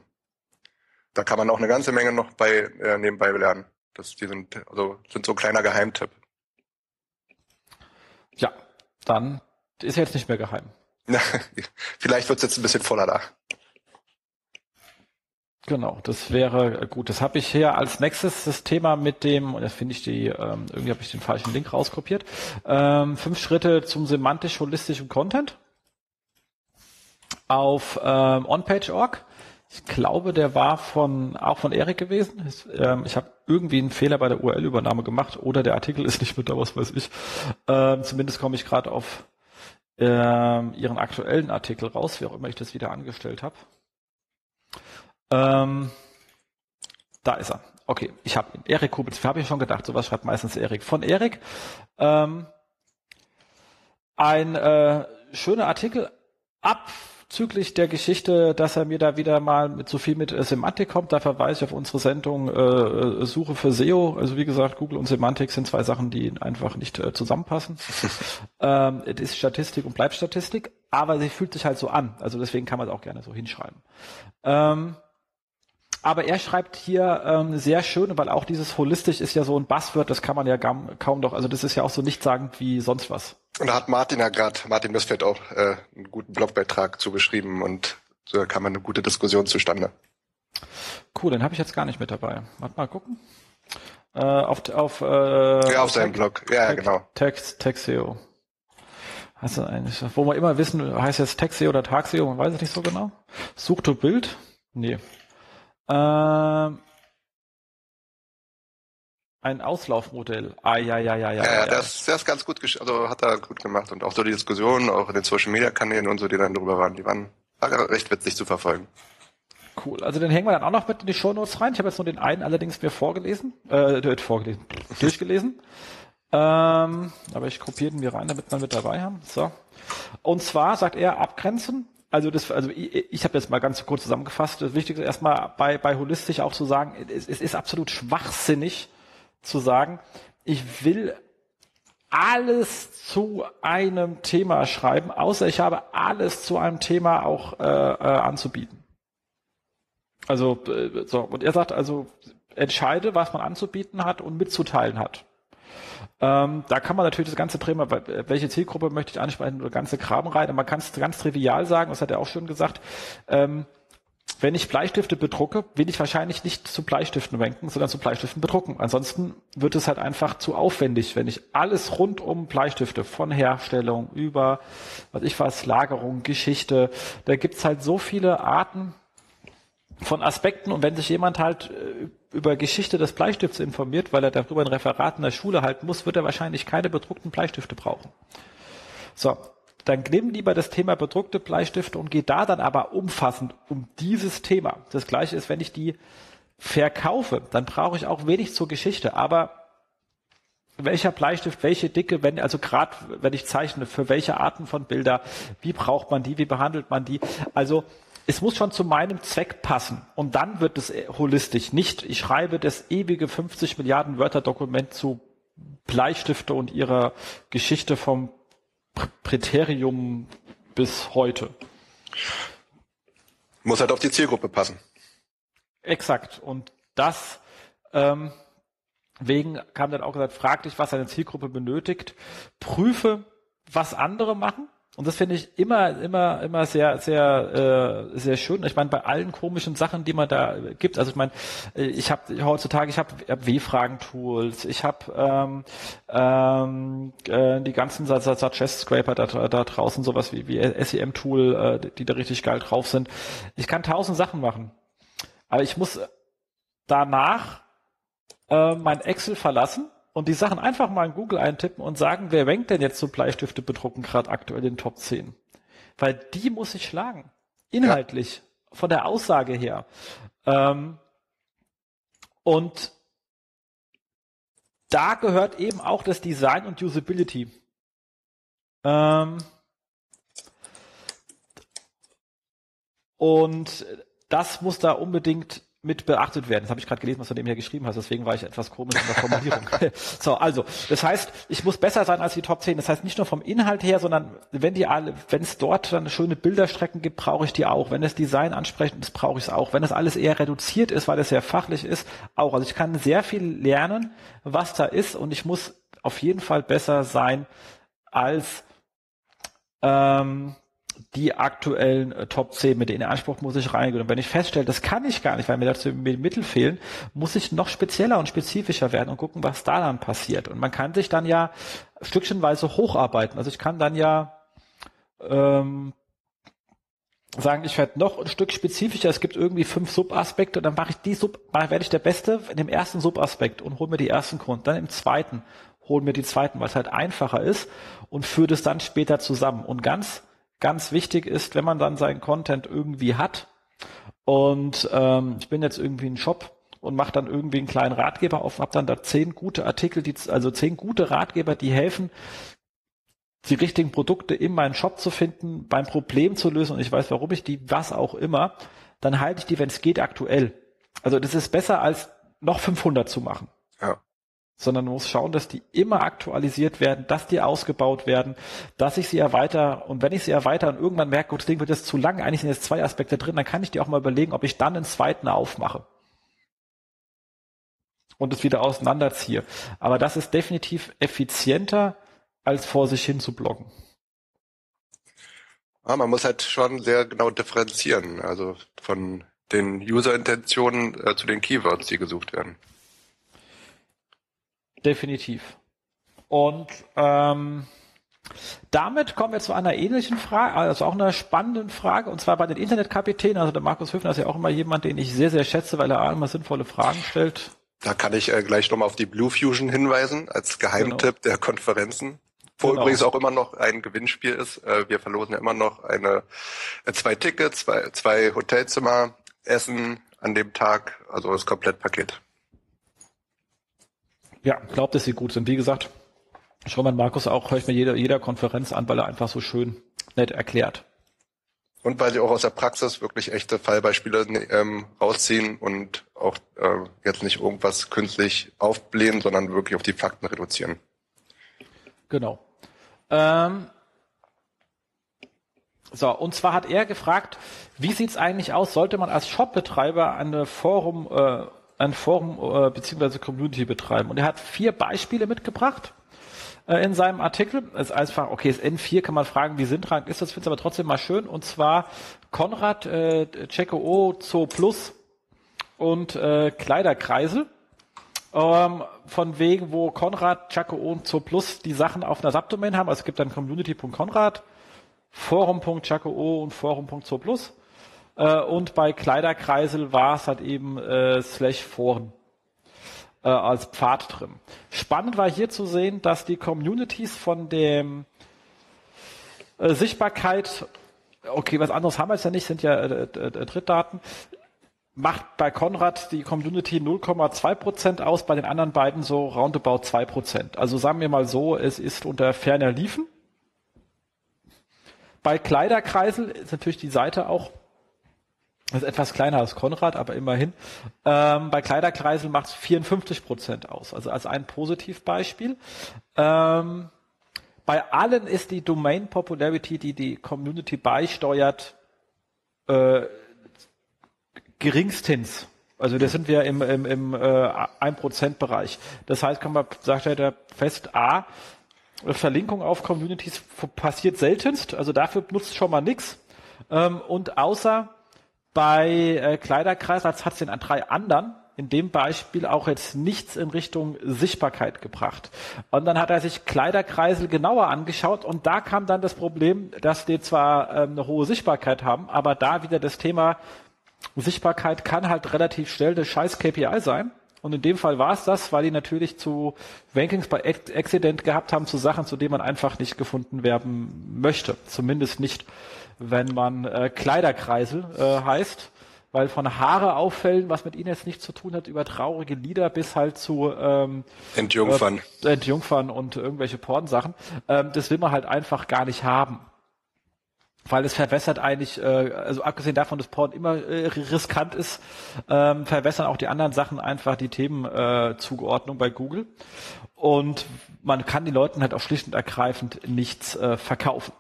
Da kann man auch eine ganze Menge noch bei äh, nebenbei lernen. Das die sind also sind so ein kleiner Geheimtipp. Ja, dann ist er jetzt nicht mehr geheim. Vielleicht wird es jetzt ein bisschen voller da. Genau, das wäre gut. Das habe ich hier als nächstes das Thema mit dem, und das finde ich die, ähm, irgendwie habe ich den falschen Link rauskopiert. Ähm, fünf Schritte zum semantisch-holistischen Content auf ähm, onpage.org. Ich glaube, der war von auch von Erik gewesen. Ich, ähm, ich habe irgendwie einen Fehler bei der URL-Übernahme gemacht oder der Artikel ist nicht mit da, was weiß ich. Ähm, zumindest komme ich gerade auf ähm, ihren aktuellen Artikel raus, wie auch immer ich das wieder angestellt habe. Ähm, da ist er. Okay, ich habe ihn. Erik Kubitz, habe ich schon gedacht, sowas schreibt meistens Erik. Von Erik ähm, ein äh, schöner Artikel abzüglich der Geschichte, dass er mir da wieder mal mit so viel mit äh, Semantik kommt. Da verweise ich auf unsere Sendung äh, äh Suche für SEO. Also wie gesagt, Google und Semantik sind zwei Sachen, die einfach nicht äh, zusammenpassen. ähm, es ist Statistik und bleibt Statistik, aber sie fühlt sich halt so an. Also deswegen kann man es auch gerne so hinschreiben. Ähm, aber er schreibt hier ähm, sehr schön, weil auch dieses holistisch ist ja so ein Buzzword, das kann man ja kaum, kaum doch, also das ist ja auch so nichtssagend wie sonst was. Und da hat Martin ja gerade, Martin Missfeld auch äh, einen guten Blogbeitrag zugeschrieben und so kam eine gute Diskussion zustande. Cool, den habe ich jetzt gar nicht mit dabei. Warte mal gucken. Äh, auf auf äh, ja, auf seinem Blog. Ja, Tech, genau. Text, Texteo. Hast du eigentlich, wo wir immer wissen, heißt jetzt Texteo oder Tagseo, man weiß es nicht so genau. Such du Bild? Nee, ähm, ein Auslaufmodell. Ah, ja, ja, ja, ja. Ja, ja. Das, das ist ganz gut, also hat er gut gemacht. Und auch so die Diskussionen, auch in den Social Media Kanälen und so, die dann drüber waren, die waren recht witzig zu verfolgen. Cool. Also den hängen wir dann auch noch mit in die Show Notes rein. Ich habe jetzt nur den einen allerdings mir vorgelesen, äh, vorgelesen, durchgelesen. Ähm, aber ich kopiere den mir rein, damit wir mit dabei haben. So. Und zwar sagt er abgrenzen also das, also ich, ich habe jetzt mal ganz kurz zusammengefasst. Das Wichtigste ist erstmal bei, bei holistisch auch zu sagen, es, es ist absolut schwachsinnig zu sagen, ich will alles zu einem Thema schreiben, außer ich habe alles zu einem Thema auch äh, äh, anzubieten. Also äh, so und er sagt also entscheide, was man anzubieten hat und mitzuteilen hat. Ähm, da kann man natürlich das ganze Thema, welche Zielgruppe möchte ich ansprechen, oder ganze Kram rein. Man kann es ganz trivial sagen, das hat er auch schon gesagt. Ähm, wenn ich Bleistifte bedrucke, will ich wahrscheinlich nicht zu Bleistiften wenken, sondern zu Bleistiften bedrucken. Ansonsten wird es halt einfach zu aufwendig, wenn ich alles rund um Bleistifte, von Herstellung über, was ich weiß, Lagerung, Geschichte, da gibt's halt so viele Arten von Aspekten und wenn sich jemand halt äh, über Geschichte des Bleistifts informiert, weil er darüber ein Referat in der Schule halten muss, wird er wahrscheinlich keine bedruckten Bleistifte brauchen. So, dann nimm lieber das Thema bedruckte Bleistifte und geh da dann aber umfassend um dieses Thema. Das gleiche ist, wenn ich die verkaufe, dann brauche ich auch wenig zur Geschichte, aber welcher Bleistift, welche Dicke, wenn, also gerade wenn ich zeichne, für welche Arten von Bilder, wie braucht man die, wie behandelt man die? Also es muss schon zu meinem Zweck passen. Und dann wird es holistisch. Nicht, ich schreibe das ewige 50 Milliarden Wörter Dokument zu Bleistifte und ihrer Geschichte vom Präterium bis heute. Muss halt auf die Zielgruppe passen. Exakt. Und das, ähm, wegen kam dann auch gesagt, frag dich, was deine Zielgruppe benötigt. Prüfe, was andere machen und das finde ich immer, immer, immer sehr, sehr, äh, sehr schön. Ich meine, bei allen komischen Sachen, die man da gibt, also ich meine, ich habe heutzutage, ich habe hab W-Fragen-Tools, ich habe ähm, ähm, äh, die ganzen Suggest-Scraper da, da draußen, sowas wie, wie SEM-Tool, äh, die da richtig geil drauf sind. Ich kann tausend Sachen machen. Aber ich muss danach äh, mein Excel verlassen und die Sachen einfach mal in Google eintippen und sagen, wer wenkt denn jetzt so Bleistifte bedrucken gerade aktuell in den Top 10? Weil die muss ich schlagen. Inhaltlich. Ja. Von der Aussage her. Ähm, und da gehört eben auch das Design und Usability. Ähm, und das muss da unbedingt mit beachtet werden. Das habe ich gerade gelesen, was du dem hier geschrieben hast, deswegen war ich etwas komisch in der Formulierung. so, also, das heißt, ich muss besser sein als die Top 10. Das heißt nicht nur vom Inhalt her, sondern wenn die alle, wenn es dort dann schöne Bilderstrecken gibt, brauche ich die auch. Wenn das Design ansprechend ist, brauche ich es auch. Wenn das alles eher reduziert ist, weil es sehr fachlich ist, auch. Also ich kann sehr viel lernen, was da ist und ich muss auf jeden Fall besser sein als ähm, die aktuellen äh, Top 10 mit in den Anspruch muss ich reingehen. Und wenn ich feststelle, das kann ich gar nicht, weil mir dazu Mittel fehlen, muss ich noch spezieller und spezifischer werden und gucken, was da dann passiert. Und man kann sich dann ja stückchenweise hocharbeiten. Also ich kann dann ja ähm, sagen, ich werde noch ein Stück spezifischer, es gibt irgendwie fünf Subaspekte, dann mache ich die Sub, werde ich der Beste in dem ersten Subaspekt und hole mir die ersten Kunden. Dann im zweiten hole mir die zweiten, weil es halt einfacher ist und führe das dann später zusammen. Und ganz ganz wichtig ist, wenn man dann seinen Content irgendwie hat und ähm, ich bin jetzt irgendwie ein Shop und mache dann irgendwie einen kleinen Ratgeber auf, habe dann da zehn gute Artikel, die, also zehn gute Ratgeber, die helfen, die richtigen Produkte in meinen Shop zu finden, beim Problem zu lösen und ich weiß, warum ich die, was auch immer, dann halte ich die, wenn es geht, aktuell. Also das ist besser als noch 500 zu machen. Sondern man muss schauen, dass die immer aktualisiert werden, dass die ausgebaut werden, dass ich sie erweitere und wenn ich sie erweitere und irgendwann merke, gut, das Ding wird jetzt zu lang, eigentlich sind jetzt zwei Aspekte drin, dann kann ich die auch mal überlegen, ob ich dann einen zweiten aufmache und es wieder auseinanderziehe. Aber das ist definitiv effizienter, als vor sich hin zu bloggen. Ja, man muss halt schon sehr genau differenzieren, also von den User-Intentionen äh, zu den Keywords, die gesucht werden. Definitiv. Und ähm, damit kommen wir zu einer ähnlichen Frage, also auch einer spannenden Frage, und zwar bei den Internetkapitänen. Also der Markus Höfner ist ja auch immer jemand, den ich sehr, sehr schätze, weil er immer sinnvolle Fragen stellt. Da kann ich äh, gleich nochmal auf die Blue Fusion hinweisen, als Geheimtipp genau. der Konferenzen. Wo genau. übrigens auch immer noch ein Gewinnspiel ist. Äh, wir verlosen ja immer noch eine, äh, zwei Tickets, zwei, zwei Hotelzimmer, Essen an dem Tag, also das Komplettpaket. Ja, glaubt, dass sie gut sind. Wie gesagt, schon mal Markus auch, höre ich mir jeder, jeder Konferenz an, weil er einfach so schön nett erklärt. Und weil sie auch aus der Praxis wirklich echte Fallbeispiele ähm, rausziehen und auch äh, jetzt nicht irgendwas künstlich aufblähen, sondern wirklich auf die Fakten reduzieren. Genau. Ähm, so, und zwar hat er gefragt, wie sieht's eigentlich aus, sollte man als Shopbetreiber eine Forum, äh, ein Forum äh, bzw. Community betreiben? Und er hat vier Beispiele mitgebracht äh, in seinem Artikel. Es ist einfach, okay, das N4 kann man fragen, wie sinntragend ist das, finde ich aber trotzdem mal schön. Und zwar Konrad, äh, O, Zoo Plus und äh, Kleiderkreisel. Ähm, von wegen, wo Konrad, Chaco und Zoo Plus die Sachen auf einer Subdomain haben. Also es gibt dann community.konrad, forum.chaco und forum.zoo Plus. Äh, und bei Kleiderkreisel war es halt eben äh, slash Foren äh, als Pfad drin. Spannend war hier zu sehen, dass die Communities von dem äh, Sichtbarkeit, okay, was anderes haben wir jetzt ja nicht, sind ja äh, äh, Drittdaten, macht bei Konrad die Community 0,2% aus, bei den anderen beiden so roundabout 2% Also sagen wir mal so, es ist unter ferner Liefen. Bei Kleiderkreisel ist natürlich die Seite auch das ist etwas kleiner als Konrad, aber immerhin. Ähm, bei Kleiderkreisel macht es 54 Prozent aus, also als ein Positivbeispiel. Ähm, bei allen ist die Domain Popularity, die die Community beisteuert, äh, geringstens. Also da sind wir im, im, im äh, 1%-Bereich. Das heißt, kann man, sagt er fest, A, Verlinkung auf Communities passiert seltenst, also dafür nutzt schon mal nichts. Ähm, und außer bei äh, Kleiderkreis, als hat es den an drei anderen in dem Beispiel auch jetzt nichts in Richtung Sichtbarkeit gebracht. Und dann hat er sich Kleiderkreisel genauer angeschaut und da kam dann das Problem, dass die zwar ähm, eine hohe Sichtbarkeit haben, aber da wieder das Thema Sichtbarkeit kann halt relativ schnell eine scheiß KPI sein. Und in dem Fall war es das, weil die natürlich zu Rankings bei Accident gehabt haben, zu Sachen, zu denen man einfach nicht gefunden werden möchte. Zumindest nicht wenn man äh, Kleiderkreisel äh, heißt, weil von Haare auffällen, was mit ihnen jetzt nichts zu tun hat, über traurige Lieder bis halt zu ähm, Entjungfern. Äh, Entjungfern und irgendwelche Pornsachen, ähm, das will man halt einfach gar nicht haben. Weil es verwässert eigentlich, äh, also abgesehen davon, dass Porn immer äh, riskant ist, ähm, verwässern auch die anderen Sachen einfach die Themenzugeordnung äh, bei Google. Und man kann den Leuten halt auch schlicht und ergreifend nichts äh, verkaufen.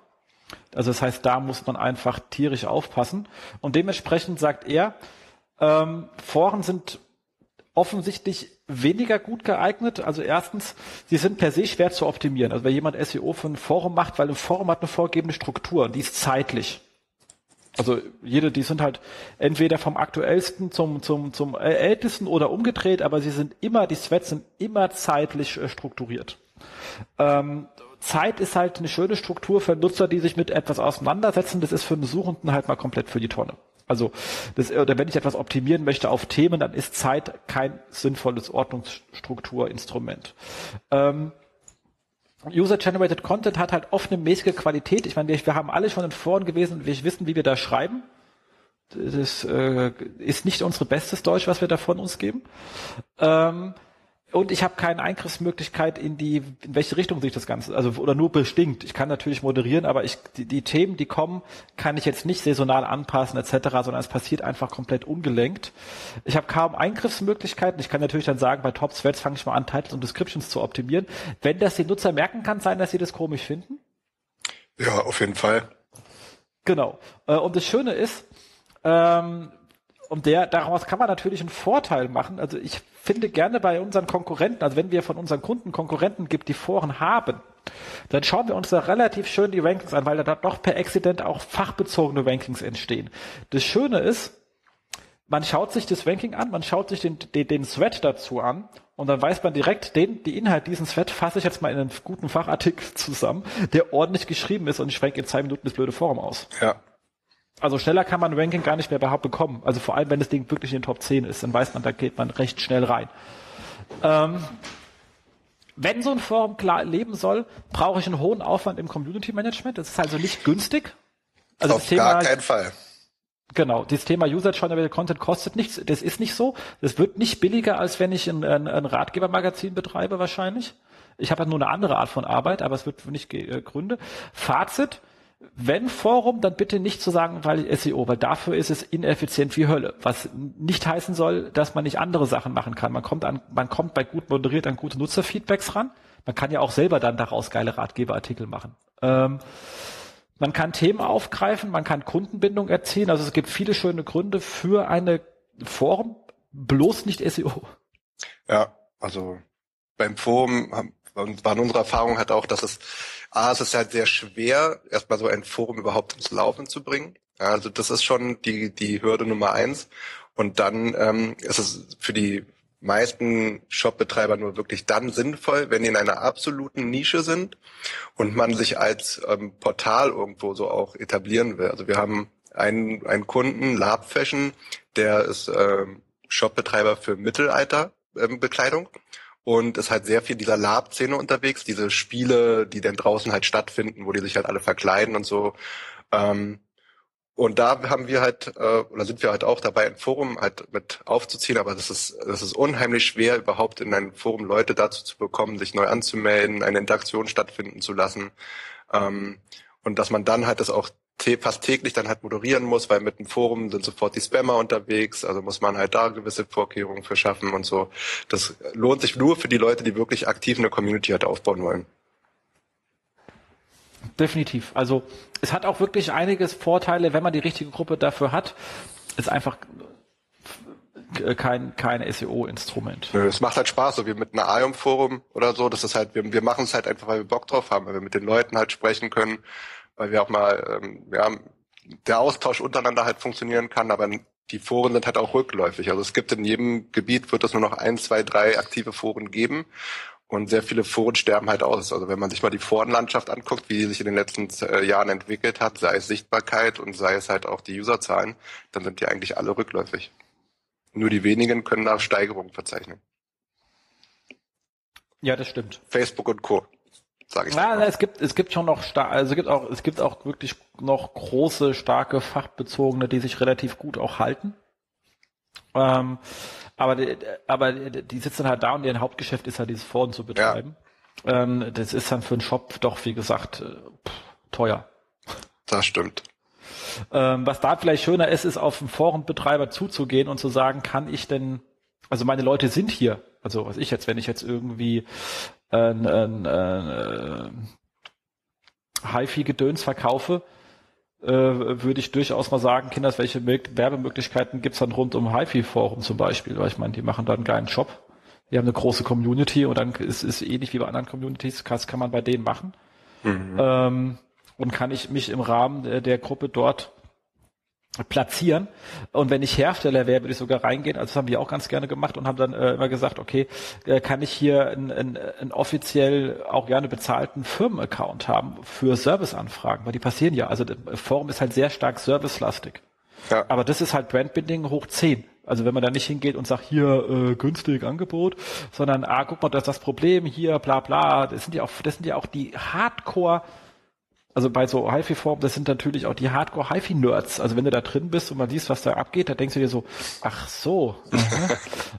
Also das heißt, da muss man einfach tierisch aufpassen. Und dementsprechend sagt er, ähm, Foren sind offensichtlich weniger gut geeignet. Also erstens, sie sind per se schwer zu optimieren. Also wenn jemand SEO für ein Forum macht, weil ein Forum hat eine vorgegebene Struktur, die ist zeitlich. Also jede, die sind halt entweder vom aktuellsten zum, zum, zum ältesten oder umgedreht, aber sie sind immer, die Threads sind immer zeitlich äh, strukturiert. Ähm, Zeit ist halt eine schöne Struktur für Nutzer, die sich mit etwas auseinandersetzen. Das ist für einen Suchenden halt mal komplett für die Tonne. Also, das, oder wenn ich etwas optimieren möchte auf Themen, dann ist Zeit kein sinnvolles Ordnungsstrukturinstrument. Ähm, User-Generated Content hat halt oft eine mäßige Qualität. Ich meine, wir, wir haben alle schon in Foren gewesen und wir wissen, wie wir da schreiben. Das äh, ist nicht unsere bestes Deutsch, was wir da von uns geben. Ähm, und ich habe keine Eingriffsmöglichkeit in die, in welche Richtung sich das Ganze, also oder nur bestimmt. Ich kann natürlich moderieren, aber ich die, die Themen, die kommen, kann ich jetzt nicht saisonal anpassen etc., sondern es passiert einfach komplett ungelenkt. Ich habe kaum Eingriffsmöglichkeiten. Ich kann natürlich dann sagen, bei Top Threads fange ich mal an, Titles und Descriptions zu optimieren. Wenn das die Nutzer merken, kann sein, dass sie das komisch finden. Ja, auf jeden Fall. Genau. Äh, und das Schöne ist, ähm, und der, daraus kann man natürlich einen Vorteil machen. Also ich finde gerne bei unseren Konkurrenten, also wenn wir von unseren Kunden Konkurrenten gibt, die Foren haben, dann schauen wir uns da relativ schön die Rankings an, weil da doch per Accident auch fachbezogene Rankings entstehen. Das Schöne ist, man schaut sich das Ranking an, man schaut sich den, den, den Thread dazu an und dann weiß man direkt, den, die Inhalt diesen Thread fasse ich jetzt mal in einen guten Fachartikel zusammen, der ordentlich geschrieben ist und ich schwenke in zwei Minuten das blöde Forum aus. Ja. Also schneller kann man ein Ranking gar nicht mehr überhaupt bekommen. Also vor allem, wenn das Ding wirklich in den Top 10 ist, dann weiß man, da geht man recht schnell rein. Ähm, wenn so ein Forum klar leben soll, brauche ich einen hohen Aufwand im Community Management. Das ist also nicht günstig. Also Auf das Thema, gar keinen Fall. Genau, das Thema User Journal Content kostet nichts. Das ist nicht so. Das wird nicht billiger, als wenn ich ein, ein, ein Ratgebermagazin betreibe wahrscheinlich. Ich habe halt nur eine andere Art von Arbeit, aber es wird nicht äh, Gründe. Fazit, wenn Forum, dann bitte nicht zu sagen, weil SEO, weil dafür ist es ineffizient wie Hölle. Was nicht heißen soll, dass man nicht andere Sachen machen kann. Man kommt an, man kommt bei gut moderiert an gute Nutzerfeedbacks ran. Man kann ja auch selber dann daraus geile Ratgeberartikel machen. Ähm, man kann Themen aufgreifen, man kann Kundenbindung erzielen. Also es gibt viele schöne Gründe für eine Forum, bloß nicht SEO. Ja, also beim Forum haben, waren unsere Erfahrung halt auch, dass es A, es ist halt sehr schwer, erstmal so ein Forum überhaupt ins Laufen zu bringen. Also das ist schon die, die Hürde Nummer eins. Und dann ähm, ist es für die meisten Shopbetreiber nur wirklich dann sinnvoll, wenn die in einer absoluten Nische sind und man sich als ähm, Portal irgendwo so auch etablieren will. Also wir haben einen, einen Kunden, Lab Fashion, der ist ähm, Shopbetreiber für Mittelalterbekleidung. Ähm, und ist halt sehr viel dieser Lab-Szene unterwegs, diese Spiele, die dann draußen halt stattfinden, wo die sich halt alle verkleiden und so. Ähm, und da haben wir halt, äh, oder sind wir halt auch dabei, ein Forum halt mit aufzuziehen, aber das ist, das ist unheimlich schwer, überhaupt in ein Forum Leute dazu zu bekommen, sich neu anzumelden, eine Interaktion stattfinden zu lassen. Ähm, und dass man dann halt das auch fast täglich dann halt moderieren muss, weil mit dem Forum sind sofort die Spammer unterwegs, also muss man halt da gewisse Vorkehrungen für schaffen und so. Das lohnt sich nur für die Leute, die wirklich aktiv eine Community halt aufbauen wollen. Definitiv. Also es hat auch wirklich einiges Vorteile, wenn man die richtige Gruppe dafür hat. Ist einfach kein, kein SEO-Instrument. Es macht halt Spaß, so wie mit einem AIOM-Forum oder so. Das ist halt, wir, wir machen es halt einfach, weil wir Bock drauf haben, weil wir mit den Leuten halt sprechen können weil wir auch mal, ähm, ja, der Austausch untereinander halt funktionieren kann, aber die Foren sind halt auch rückläufig. Also es gibt in jedem Gebiet wird es nur noch ein, zwei, drei aktive Foren geben. Und sehr viele Foren sterben halt aus. Also wenn man sich mal die Forenlandschaft anguckt, wie die sich in den letzten äh, Jahren entwickelt hat, sei es Sichtbarkeit und sei es halt auch die Userzahlen, dann sind die eigentlich alle rückläufig. Nur die wenigen können da Steigerungen verzeichnen. Ja, das stimmt. Facebook und Co sage ich. Ja, es gibt es gibt schon noch star also es gibt auch es gibt auch wirklich noch große starke fachbezogene, die sich relativ gut auch halten. Ähm, aber die, aber die sitzen halt da und ihr Hauptgeschäft ist halt dieses Foren zu betreiben. Ja. Ähm, das ist dann für einen Shop doch wie gesagt äh, pff, teuer. Das stimmt. Ähm, was da vielleicht schöner ist, ist auf einen Forenbetreiber zuzugehen und zu sagen, kann ich denn, also meine Leute sind hier, also was ich jetzt, wenn ich jetzt irgendwie ein, ein, ein äh, HiFi-Gedöns verkaufe, äh, würde ich durchaus mal sagen, Kinders, welche Werbemöglichkeiten gibt's dann rund um HiFi-Forum zum Beispiel? Weil ich meine, die machen da einen geilen Job. Die haben eine große Community und dann ist es ähnlich wie bei anderen Communities, das kann man bei denen machen. Mhm. Ähm, und kann ich mich im Rahmen der, der Gruppe dort platzieren. Und wenn ich Hersteller wäre, würde ich sogar reingehen. Also das haben wir auch ganz gerne gemacht und haben dann äh, immer gesagt, okay, äh, kann ich hier einen ein offiziell auch gerne bezahlten Firmenaccount haben für Serviceanfragen, weil die passieren ja. Also das Forum ist halt sehr stark servicelastig. Ja. Aber das ist halt Brandbinding hoch 10. Also wenn man da nicht hingeht und sagt, hier äh, günstig Angebot, sondern ah, guck mal, das ist das Problem, hier, bla bla, das sind ja auch, das sind ja auch die Hardcore also bei so HiFi-Formen, das sind natürlich auch die Hardcore-HiFi-Nerds. Also wenn du da drin bist und man siehst, was da abgeht, da denkst du dir so, ach so.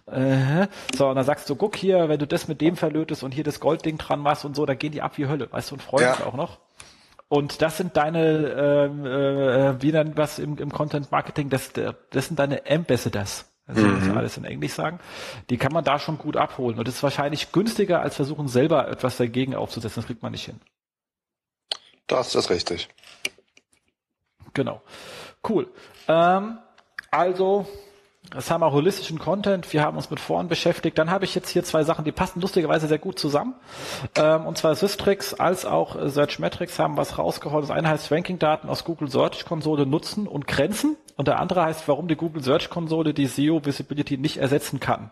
äh, so, und dann sagst du, guck hier, wenn du das mit dem verlötest und hier das Goldding dran machst und so, dann gehen die ab wie Hölle, weißt du, und freuen ja. sich auch noch. Und das sind deine, ähm, äh, wie dann was im, im Content Marketing, das, das sind deine Ambassadors. Also mhm. alles in Englisch sagen. Die kann man da schon gut abholen. Und das ist wahrscheinlich günstiger, als versuchen, selber etwas dagegen aufzusetzen. Das kriegt man nicht hin. Das ist richtig. Genau. Cool. Ähm, also, das haben wir holistischen Content. Wir haben uns mit Foren beschäftigt. Dann habe ich jetzt hier zwei Sachen, die passen lustigerweise sehr gut zusammen. Ähm, und zwar Systrix als auch Searchmetrics haben was rausgeholt. Das eine heißt Ranking-Daten aus Google Search Konsole nutzen und Grenzen. Und der andere heißt, warum die Google Search Konsole die SEO Visibility nicht ersetzen kann.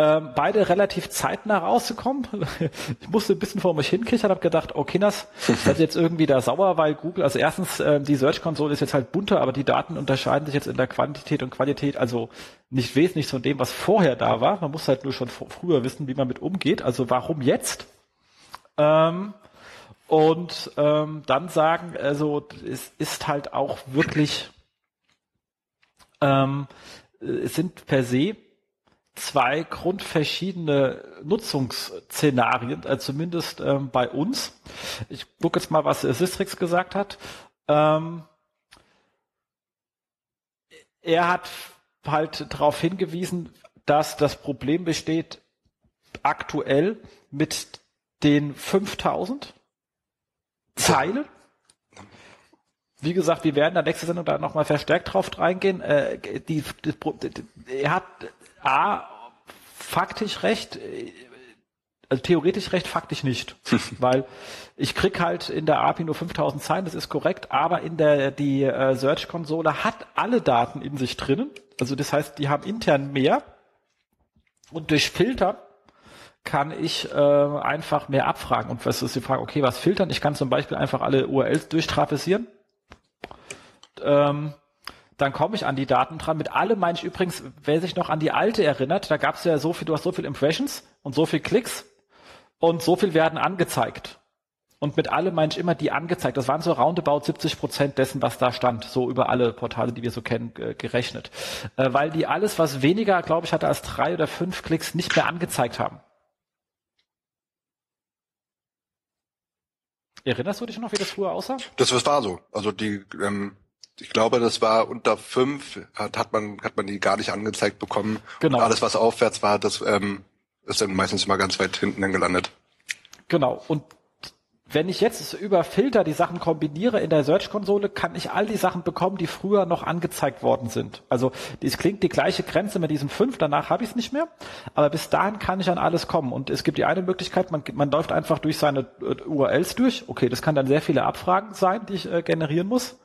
Ähm, beide relativ zeitnah rausgekommen. ich musste ein bisschen vor mich hinkichern, habe gedacht, oh Kinders, seid jetzt irgendwie da sauer, weil Google, also erstens, äh, die Search-Konsole ist jetzt halt bunter, aber die Daten unterscheiden sich jetzt in der Quantität und Qualität, also nicht wesentlich von dem, was vorher da war. Man muss halt nur schon früher wissen, wie man mit umgeht. Also warum jetzt? Ähm, und ähm, dann sagen, also es ist halt auch wirklich, ähm, es sind per se zwei grundverschiedene Nutzungsszenarien, äh, zumindest ähm, bei uns. Ich gucke jetzt mal, was Sistrix gesagt hat. Ähm, er hat halt darauf hingewiesen, dass das Problem besteht aktuell mit den 5000 Zeilen. Wie gesagt, wir werden in der nächsten Sendung da nochmal verstärkt drauf reingehen. Äh, die, die, die, er hat A, faktisch recht, also theoretisch recht, faktisch nicht. Weil ich krieg halt in der API nur 5000 Zeilen, das ist korrekt, aber in der, die äh, Search-Konsole hat alle Daten in sich drinnen. Also das heißt, die haben intern mehr. Und durch Filter kann ich äh, einfach mehr abfragen. Und was ist die Frage, okay, was filtern? Ich kann zum Beispiel einfach alle URLs durchtrapesieren. Ähm, dann komme ich an die Daten dran. Mit allem meine ich übrigens, wer sich noch an die alte erinnert, da gab es ja so viel, du hast so viel Impressions und so viel Klicks und so viel werden angezeigt. Und mit allem meine ich immer die angezeigt. Das waren so roundabout 70 Prozent dessen, was da stand, so über alle Portale, die wir so kennen, gerechnet. Äh, weil die alles, was weniger, glaube ich, hatte als drei oder fünf Klicks, nicht mehr angezeigt haben. Erinnerst du dich noch, wie das früher aussah? Das war so. Also die ähm, ich glaube, das war unter fünf, hat, hat man hat man die gar nicht angezeigt bekommen. Genau. Und alles, was aufwärts war, das ähm, ist dann meistens immer ganz weit hinten dann gelandet. Genau. Und wenn ich jetzt über Filter die Sachen kombiniere in der Search-Konsole, kann ich all die Sachen bekommen, die früher noch angezeigt worden sind. Also es klingt die gleiche Grenze mit diesem 5, danach habe ich es nicht mehr, aber bis dahin kann ich an alles kommen. Und es gibt die eine Möglichkeit, man, man läuft einfach durch seine äh, URLs durch. Okay, das kann dann sehr viele Abfragen sein, die ich äh, generieren muss.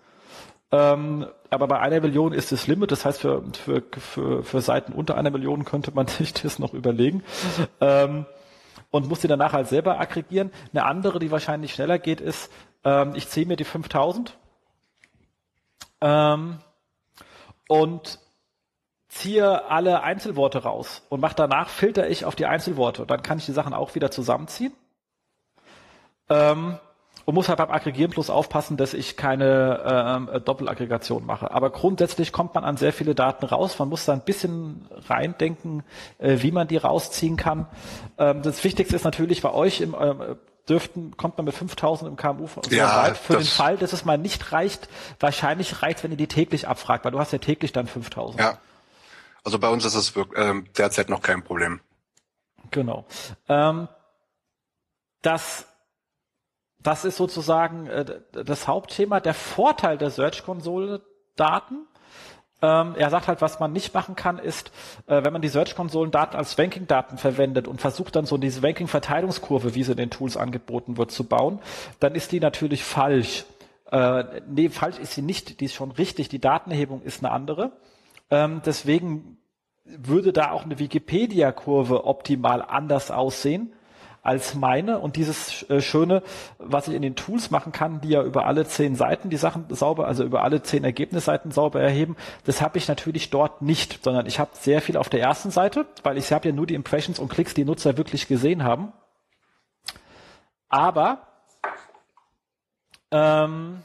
Ähm, aber bei einer Million ist das Limit, das heißt für, für, für, für Seiten unter einer Million könnte man sich das noch überlegen. Ähm, und muss die danach halt selber aggregieren. Eine andere, die wahrscheinlich schneller geht, ist, ähm, ich ziehe mir die 5000 ähm, und ziehe alle Einzelworte raus und mache danach, filter ich auf die Einzelworte. Und dann kann ich die Sachen auch wieder zusammenziehen. Ähm, und muss halt beim Aggregieren plus aufpassen, dass ich keine ähm, äh, Doppelaggregation mache. Aber grundsätzlich kommt man an sehr viele Daten raus. Man muss da ein bisschen reindenken, äh, wie man die rausziehen kann. Ähm, das Wichtigste ist natürlich bei euch im ähm, dürften, kommt man mit 5000 im KMU von ja, weit. Für den Fall, dass es mal nicht reicht, wahrscheinlich reicht wenn ihr die täglich abfragt, weil du hast ja täglich dann 5000. Ja. Also bei uns ist es äh, derzeit noch kein Problem. Genau. Ähm, das das ist sozusagen äh, das Hauptthema. Der Vorteil der Search-Konsole-Daten, ähm, er sagt halt, was man nicht machen kann, ist, äh, wenn man die Search-Konsolen-Daten als Ranking-Daten verwendet und versucht dann so diese Ranking-Verteilungskurve, wie sie in den Tools angeboten wird, zu bauen, dann ist die natürlich falsch. Äh, nee, falsch ist sie nicht, die ist schon richtig, die Datenerhebung ist eine andere. Ähm, deswegen würde da auch eine Wikipedia-Kurve optimal anders aussehen als meine. Und dieses äh, Schöne, was ich in den Tools machen kann, die ja über alle zehn Seiten die Sachen sauber, also über alle zehn Ergebnisseiten sauber erheben, das habe ich natürlich dort nicht, sondern ich habe sehr viel auf der ersten Seite, weil ich habe ja nur die Impressions und Klicks, die Nutzer wirklich gesehen haben. Aber Ähm,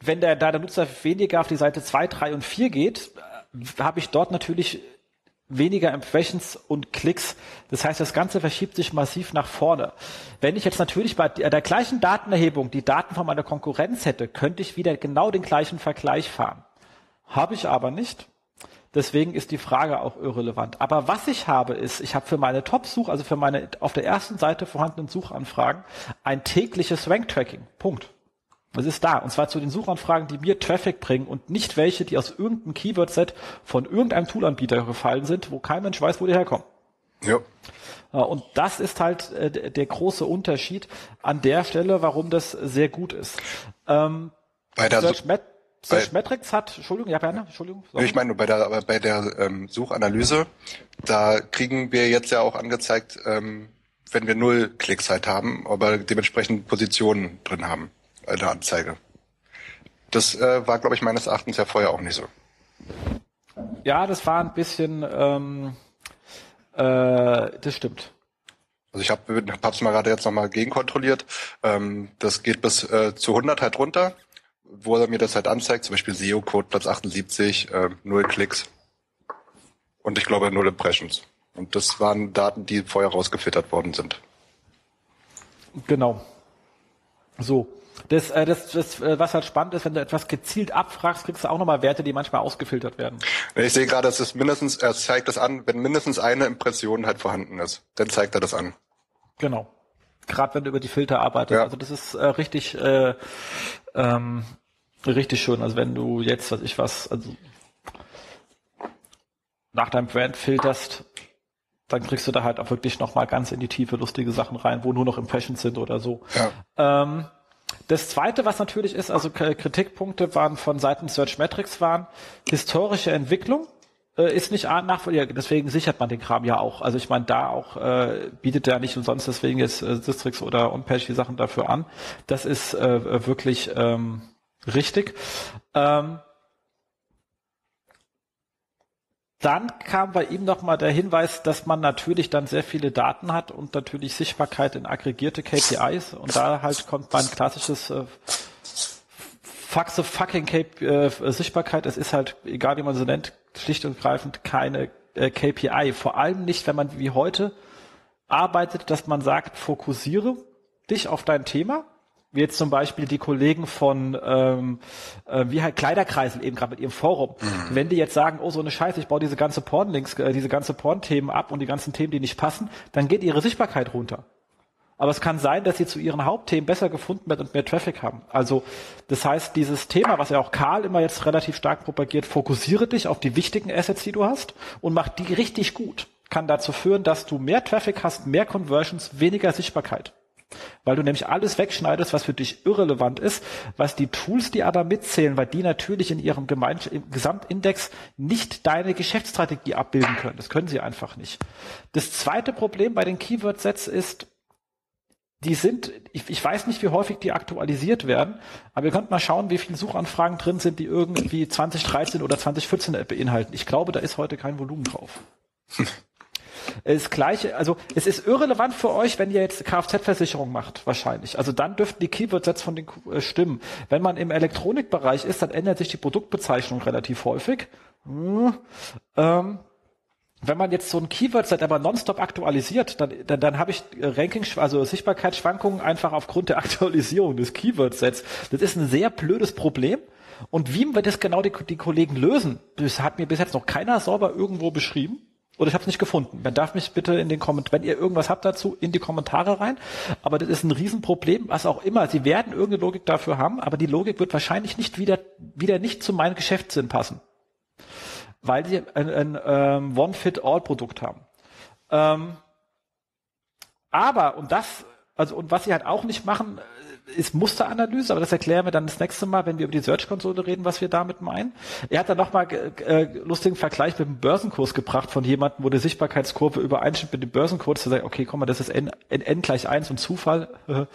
wenn der, da der Nutzer weniger auf die Seite 2, 3 und 4 geht, äh, habe ich dort natürlich weniger Impressions und Klicks. Das heißt, das Ganze verschiebt sich massiv nach vorne. Wenn ich jetzt natürlich bei der gleichen Datenerhebung die Daten von meiner Konkurrenz hätte, könnte ich wieder genau den gleichen Vergleich fahren. Habe ich aber nicht. Deswegen ist die Frage auch irrelevant. Aber was ich habe, ist, ich habe für meine Top-Such, also für meine auf der ersten Seite vorhandenen Suchanfragen, ein tägliches Rank-Tracking. Punkt. Es ist da. Und zwar zu den Suchanfragen, die mir Traffic bringen und nicht welche, die aus irgendeinem Keyword-Set von irgendeinem Toolanbieter gefallen sind, wo kein Mensch weiß, wo die herkommen. Ja. Und das ist halt äh, der große Unterschied an der Stelle, warum das sehr gut ist. Ähm, bei der Search, Met Search Metrics hat, Entschuldigung, ja gerne, Entschuldigung. Sorry. Ich meine nur bei der, bei der ähm, Suchanalyse, da kriegen wir jetzt ja auch angezeigt, ähm, wenn wir null Klicks halt haben, aber dementsprechend Positionen drin haben eine Anzeige. Das äh, war, glaube ich, meines Erachtens ja vorher auch nicht so. Ja, das war ein bisschen, ähm, äh, das stimmt. Also ich habe es mal gerade jetzt nochmal gegenkontrolliert. Ähm, das geht bis äh, zu 100 halt runter, wo er mir das halt anzeigt. Zum Beispiel SEO-Code Platz 78, äh, null Klicks. Und ich glaube null Impressions. Und das waren Daten, die vorher rausgefiltert worden sind. Genau. So. Das, äh, das, das, äh, was halt spannend ist, wenn du etwas gezielt abfragst, kriegst du auch nochmal Werte, die manchmal ausgefiltert werden. Ich sehe gerade, es ist mindestens, er zeigt das an, wenn mindestens eine Impression halt vorhanden ist, dann zeigt er das an. Genau. Gerade wenn du über die Filter arbeitest. Ja. Also das ist äh, richtig, äh, ähm, richtig schön. Also wenn du jetzt, was ich was, also nach deinem Brand filterst, dann kriegst du da halt auch wirklich nochmal ganz in die Tiefe lustige Sachen rein, wo nur noch Impressions sind oder so. Ja. Ähm, das zweite, was natürlich ist, also Kritikpunkte waren von Seiten Search Metrics waren, historische Entwicklung äh, ist nicht nachvollziehbar, deswegen sichert man den Kram ja auch. Also ich meine, da auch äh, bietet er nicht umsonst deswegen jetzt äh, Sistrix oder OnPage die Sachen dafür an. Das ist äh, wirklich ähm, richtig. Ähm, dann kam bei ihm nochmal der Hinweis, dass man natürlich dann sehr viele Daten hat und natürlich Sichtbarkeit in aggregierte KPIs und da halt kommt mein klassisches äh, Faxe fucking K äh, Sichtbarkeit. Es ist halt, egal wie man sie nennt, schlicht und greifend keine äh, KPI. Vor allem nicht, wenn man wie heute arbeitet, dass man sagt, fokussiere dich auf dein Thema wie jetzt zum Beispiel die Kollegen von ähm, äh, wie halt Kleiderkreisel eben gerade mit ihrem Forum. Mhm. Wenn die jetzt sagen, oh so eine Scheiße, ich baue diese ganze Porn-Links, äh, diese ganze Porn-Themen ab und die ganzen Themen, die nicht passen, dann geht ihre Sichtbarkeit runter. Aber es kann sein, dass sie zu ihren Hauptthemen besser gefunden wird und mehr Traffic haben. Also das heißt, dieses Thema, was ja auch Karl immer jetzt relativ stark propagiert, fokussiere dich auf die wichtigen Assets, die du hast und mach die richtig gut. Kann dazu führen, dass du mehr Traffic hast, mehr Conversions, weniger Sichtbarkeit. Weil du nämlich alles wegschneidest, was für dich irrelevant ist, was die Tools, die aber mitzählen, weil die natürlich in ihrem Gemein Gesamtindex nicht deine Geschäftsstrategie abbilden können. Das können sie einfach nicht. Das zweite Problem bei den Keyword-Sets ist, die sind, ich, ich, weiß nicht, wie häufig die aktualisiert werden, aber ihr könnt mal schauen, wie viele Suchanfragen drin sind, die irgendwie 2013 oder 2014 beinhalten. Ich glaube, da ist heute kein Volumen drauf. Das gleiche, also es ist irrelevant für euch, wenn ihr jetzt Kfz-Versicherung macht, wahrscheinlich. Also dann dürften die Keyword-Sets von den äh, stimmen. Wenn man im Elektronikbereich ist, dann ändert sich die Produktbezeichnung relativ häufig. Hm, ähm, wenn man jetzt so ein Keyword-Set aber nonstop aktualisiert, dann, dann, dann habe ich Ranking, also Sichtbarkeitsschwankungen einfach aufgrund der Aktualisierung des Keyword-Sets. Das ist ein sehr blödes Problem. Und wie wird das genau die, die Kollegen lösen? Das hat mir bis jetzt noch keiner sauber irgendwo beschrieben. Oder ich habe es nicht gefunden. Man darf mich bitte in den Kommentaren, wenn ihr irgendwas habt dazu, in die Kommentare rein. Aber das ist ein Riesenproblem, was auch immer. Sie werden irgendeine Logik dafür haben, aber die Logik wird wahrscheinlich nicht wieder, wieder nicht zu meinem Geschäftssinn passen. Weil sie ein, ein ähm, One-Fit-All-Produkt haben. Ähm, aber, und das, also, und was sie halt auch nicht machen, ist Musteranalyse, aber das erklären wir dann das nächste Mal, wenn wir über die Search-Konsole reden, was wir damit meinen. Er hat dann nochmal äh, lustigen Vergleich mit dem Börsenkurs gebracht von jemandem, wo die Sichtbarkeitskurve übereinstimmt mit dem Börsenkurs, zu sagen, okay, komm mal, das ist n, n, n gleich eins und Zufall.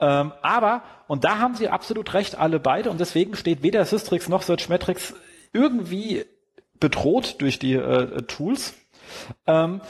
ähm, aber, und da haben sie absolut recht, alle beide, und deswegen steht weder Systrix noch Searchmetrics irgendwie bedroht durch die äh, Tools. Ähm,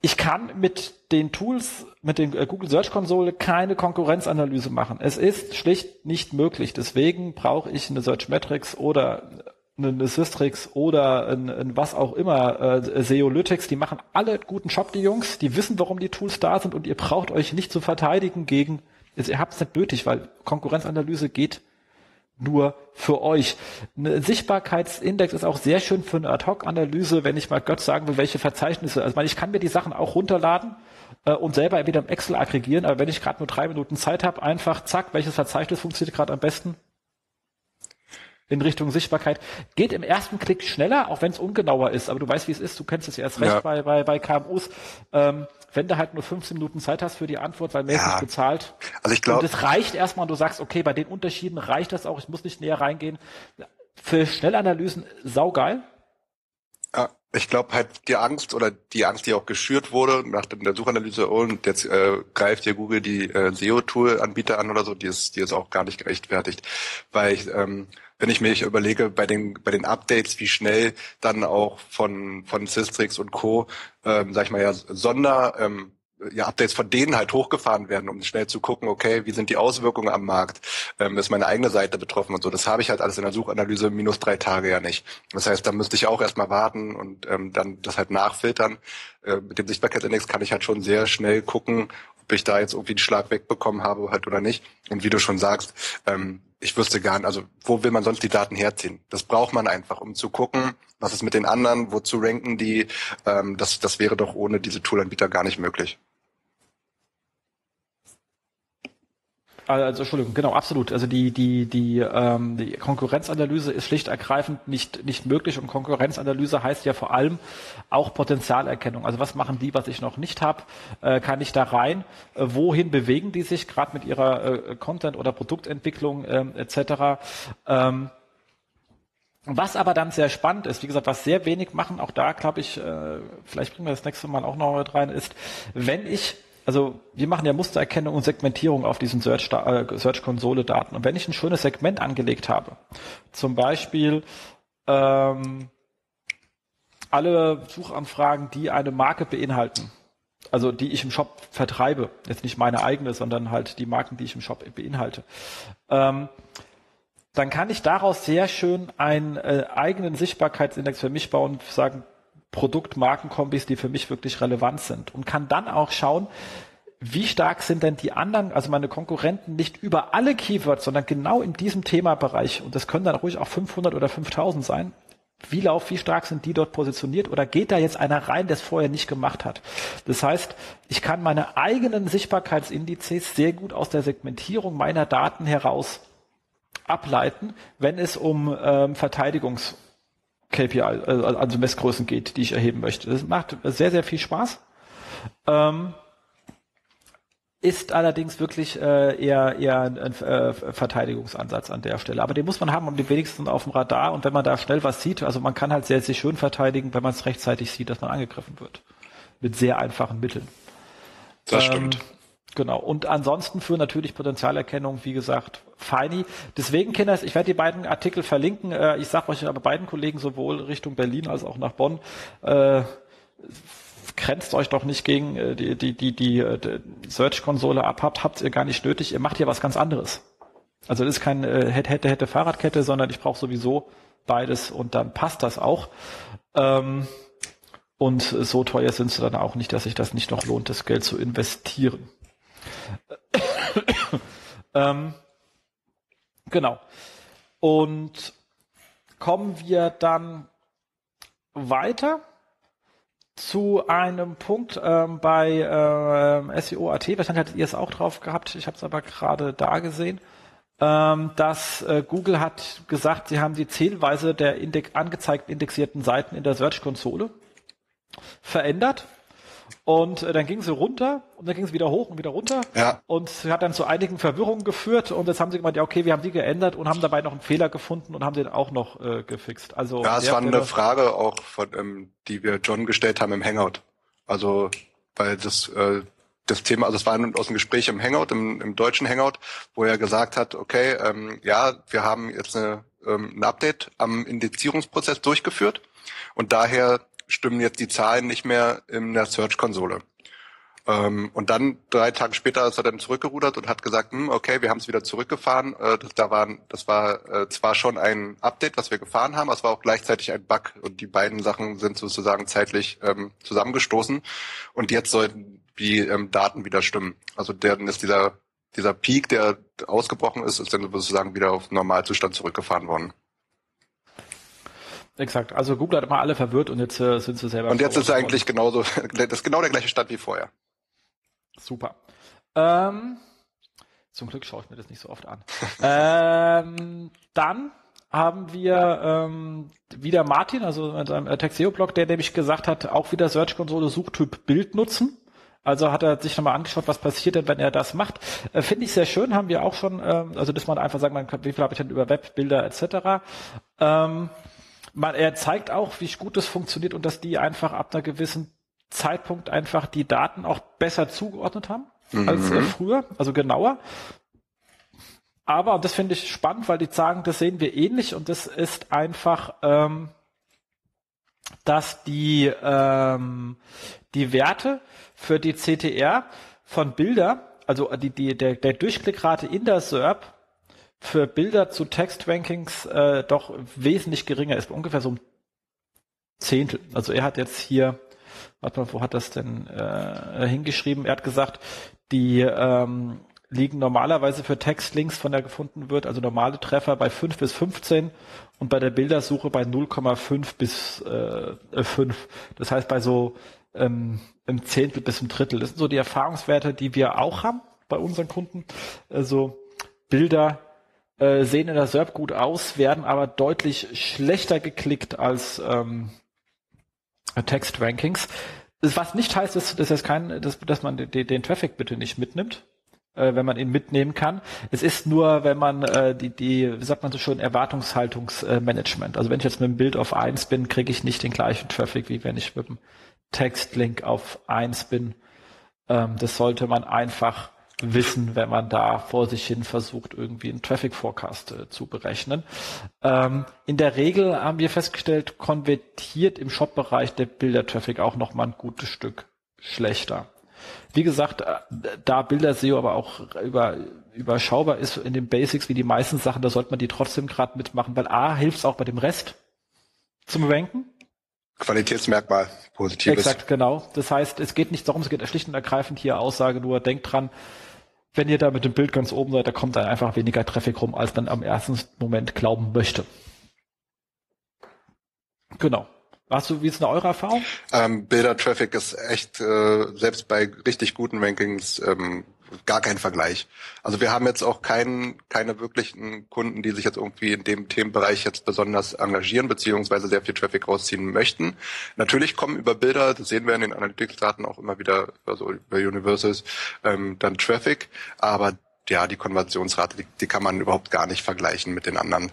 ich kann mit den Tools, mit den äh, Google Search Konsole keine Konkurrenzanalyse machen. Es ist schlicht nicht möglich. Deswegen brauche ich eine Search Metrics oder eine Systrix oder ein, ein was auch immer, äh, Seolytics, die machen alle guten Job, die Jungs, die wissen, warum die Tools da sind und ihr braucht euch nicht zu verteidigen gegen, ihr habt es nicht nötig, weil Konkurrenzanalyse geht nur für euch. Ein Sichtbarkeitsindex ist auch sehr schön für eine Ad-Hoc-Analyse, wenn ich mal Gott sagen will, welche Verzeichnisse. Also ich kann mir die Sachen auch runterladen äh, und selber wieder im Excel aggregieren, aber wenn ich gerade nur drei Minuten Zeit habe, einfach zack, welches Verzeichnis funktioniert gerade am besten? in Richtung Sichtbarkeit. Geht im ersten Klick schneller, auch wenn es ungenauer ist. Aber du weißt, wie es ist. Du kennst es ja erst recht ja. bei, bei, bei KMUs. Ähm, wenn du halt nur 15 Minuten Zeit hast für die Antwort, weil mehr ja. ist bezahlt. Also ich glaube. Und es reicht erstmal und du sagst, okay, bei den Unterschieden reicht das auch. Ich muss nicht näher reingehen. Für Schnellanalysen saugeil. Ich glaube halt die Angst oder die Angst, die auch geschürt wurde nach der Suchanalyse oh, und jetzt äh, greift dir Google die äh, SEO-Tool-Anbieter an oder so, die ist, die ist auch gar nicht gerechtfertigt. Weil ich, ähm, wenn ich mir überlege, bei den, bei den Updates, wie schnell dann auch von, von Systrix und Co., ähm, sag ich mal ja, Sonder, ähm, ja, Updates von denen halt hochgefahren werden, um schnell zu gucken, okay, wie sind die Auswirkungen am Markt? Ähm, ist meine eigene Seite betroffen und so. Das habe ich halt alles in der Suchanalyse minus drei Tage ja nicht. Das heißt, da müsste ich auch erstmal warten und ähm, dann das halt nachfiltern. Äh, mit dem Sichtbarkeitsindex kann ich halt schon sehr schnell gucken, ob ich da jetzt irgendwie einen Schlag wegbekommen habe halt oder nicht. Und wie du schon sagst, ähm, ich wüsste gar nicht, also wo will man sonst die Daten herziehen? Das braucht man einfach, um zu gucken, was ist mit den anderen, wozu ranken die. Ähm, das, das wäre doch ohne diese Toolanbieter gar nicht möglich. Also Entschuldigung, genau, absolut. Also die die die ähm, die Konkurrenzanalyse ist schlicht ergreifend nicht nicht möglich und Konkurrenzanalyse heißt ja vor allem auch Potenzialerkennung. Also was machen die, was ich noch nicht habe? Äh, kann ich da rein? Äh, wohin bewegen die sich gerade mit ihrer äh, Content oder Produktentwicklung äh, etc. Ähm, was aber dann sehr spannend ist, wie gesagt, was sehr wenig machen, auch da glaube ich, äh, vielleicht bringen wir das nächste Mal auch noch mit rein, ist, wenn ich also wir machen ja Mustererkennung und Segmentierung auf diesen Search, äh, Search Daten. Und wenn ich ein schönes Segment angelegt habe, zum Beispiel ähm, alle Suchanfragen, die eine Marke beinhalten, also die ich im Shop vertreibe, jetzt nicht meine eigene, sondern halt die Marken, die ich im Shop beinhalte, ähm, dann kann ich daraus sehr schön einen äh, eigenen Sichtbarkeitsindex für mich bauen, sagen, Produkt-Markenkombis, die für mich wirklich relevant sind. Und kann dann auch schauen, wie stark sind denn die anderen, also meine Konkurrenten, nicht über alle Keywords, sondern genau in diesem Themabereich, und das können dann ruhig auch 500 oder 5000 sein, wie lauf, wie stark sind die dort positioniert? Oder geht da jetzt einer rein, der es vorher nicht gemacht hat? Das heißt, ich kann meine eigenen Sichtbarkeitsindizes sehr gut aus der Segmentierung meiner Daten heraus ableiten, wenn es um ähm, Verteidigungs- KPI, also, also Messgrößen geht, die ich erheben möchte. Das macht sehr, sehr viel Spaß. Ähm, ist allerdings wirklich äh, eher, eher ein, ein äh, Verteidigungsansatz an der Stelle. Aber den muss man haben, um die wenigsten auf dem Radar. Und wenn man da schnell was sieht, also man kann halt sehr, sehr schön verteidigen, wenn man es rechtzeitig sieht, dass man angegriffen wird. Mit sehr einfachen Mitteln. Das ähm, stimmt. Genau. Und ansonsten für natürlich Potenzialerkennung, wie gesagt, Feini. Deswegen, Kinders, ich werde die beiden Artikel verlinken. Äh, ich sage euch aber beiden Kollegen sowohl Richtung Berlin als auch nach Bonn, äh, grenzt euch doch nicht gegen äh, die, die, die, die, äh, die Search-Konsole ab, habt, habt ihr gar nicht nötig. Ihr macht hier was ganz anderes. Also das ist kein äh, hätte, hätte, hätte Fahrradkette, sondern ich brauche sowieso beides und dann passt das auch. Ähm, und so teuer sind sie dann auch nicht, dass sich das nicht noch lohnt, das Geld zu investieren. ähm, genau. Und kommen wir dann weiter zu einem Punkt ähm, bei äh, SEO.at. Wahrscheinlich hattet ihr es auch drauf gehabt. Ich habe es aber gerade da gesehen. Ähm, dass äh, Google hat gesagt, sie haben die Zählweise der Index angezeigten indexierten Seiten in der Search-Konsole verändert. Und äh, dann ging sie runter und dann ging es wieder hoch und wieder runter. Ja. Und hat dann zu einigen Verwirrungen geführt. Und jetzt haben sie gemeint, ja, okay, wir haben die geändert und haben dabei noch einen Fehler gefunden und haben den auch noch äh, gefixt. Also ja, es war eine Frage auch, von, ähm, die wir John gestellt haben im Hangout. Also weil das äh, das Thema, also es war aus dem Gespräch im Hangout, im, im deutschen Hangout, wo er gesagt hat, okay, ähm, ja, wir haben jetzt eine, ähm, ein Update am Indizierungsprozess durchgeführt und daher stimmen jetzt die Zahlen nicht mehr in der Search-Konsole. Ähm, und dann drei Tage später ist er dann zurückgerudert und hat gesagt, hm, okay, wir haben es wieder zurückgefahren. Äh, das, da waren, das war äh, zwar schon ein Update, was wir gefahren haben, aber es war auch gleichzeitig ein Bug und die beiden Sachen sind sozusagen zeitlich ähm, zusammengestoßen und jetzt sollten die ähm, Daten wieder stimmen. Also dann ist dieser dieser Peak, der ausgebrochen ist, ist dann sozusagen wieder auf Normalzustand zurückgefahren worden. Exakt. Also Google hat immer alle verwirrt und jetzt äh, sind sie selber. Und jetzt ist es eigentlich genauso, das ist genau der gleiche Stand wie vorher. Super. Ähm, zum Glück schaue ich mir das nicht so oft an. ähm, dann haben wir ähm, wieder Martin, also in seinem Texteo-Blog, der nämlich gesagt hat, auch wieder Search-Konsole Suchtyp Bild nutzen. Also hat er sich nochmal angeschaut, was passiert denn, wenn er das macht. Äh, Finde ich sehr schön, haben wir auch schon, ähm, also dass man einfach sagen kann, wie viel habe ich denn über Webbilder etc. Ähm, man, er zeigt auch, wie gut das funktioniert und dass die einfach ab einer gewissen Zeitpunkt einfach die Daten auch besser zugeordnet haben mhm. als früher, also genauer. Aber, und das finde ich spannend, weil die sagen, das sehen wir ähnlich und das ist einfach, ähm, dass die, ähm, die Werte für die CTR von Bilder, also die, die, der, der Durchklickrate in der SERP für Bilder zu Textrankings äh, doch wesentlich geringer ist, ungefähr so ein Zehntel. Also er hat jetzt hier warte mal, wo hat das denn äh, hingeschrieben? Er hat gesagt, die ähm, liegen normalerweise für Textlinks, von der gefunden wird, also normale Treffer bei 5 bis 15 und bei der Bildersuche bei 0,5 bis äh, 5. Das heißt bei so ähm, im Zehntel bis im Drittel. Das sind so die Erfahrungswerte, die wir auch haben bei unseren Kunden. Also Bilder äh, sehen in der SERP gut aus, werden aber deutlich schlechter geklickt als ähm, Text-Rankings. Was nicht heißt, dass, dass, das kein, dass, dass man den, den Traffic bitte nicht mitnimmt, äh, wenn man ihn mitnehmen kann. Es ist nur, wenn man äh, die, die, wie sagt man so schön, Erwartungshaltungsmanagement. also wenn ich jetzt mit dem Bild auf eins bin, kriege ich nicht den gleichen Traffic, wie wenn ich mit dem Textlink auf eins bin. Ähm, das sollte man einfach wissen, wenn man da vor sich hin versucht, irgendwie einen Traffic Forecast äh, zu berechnen. Ähm, in der Regel haben wir festgestellt, konvertiert im Shop-Bereich der Bilder-Traffic auch noch mal ein gutes Stück schlechter. Wie gesagt, äh, da Bilder-SEO aber auch über, überschaubar ist in den Basics wie die meisten Sachen, da sollte man die trotzdem gerade mitmachen, weil A hilft es auch bei dem Rest zum Ranken. Qualitätsmerkmal, positives. Exakt, genau. Das heißt, es geht nicht darum, es geht schlicht und ergreifend hier Aussage nur, denkt dran, wenn ihr da mit dem Bild ganz oben seid, da kommt dann einfach weniger Traffic rum, als man am ersten Moment glauben möchte. Genau. Hast du, wie ist denn eure Erfahrung? Ähm, Bilder-Traffic ist echt, äh, selbst bei richtig guten Rankings, ähm, gar kein Vergleich. Also wir haben jetzt auch keinen, keine wirklichen Kunden, die sich jetzt irgendwie in dem Themenbereich jetzt besonders engagieren, beziehungsweise sehr viel Traffic rausziehen möchten. Natürlich kommen über Bilder, das sehen wir in den Analytics-Daten auch immer wieder, also über Universals, ähm, dann Traffic, aber ja, die Konversionsrate, die, die kann man überhaupt gar nicht vergleichen mit den anderen.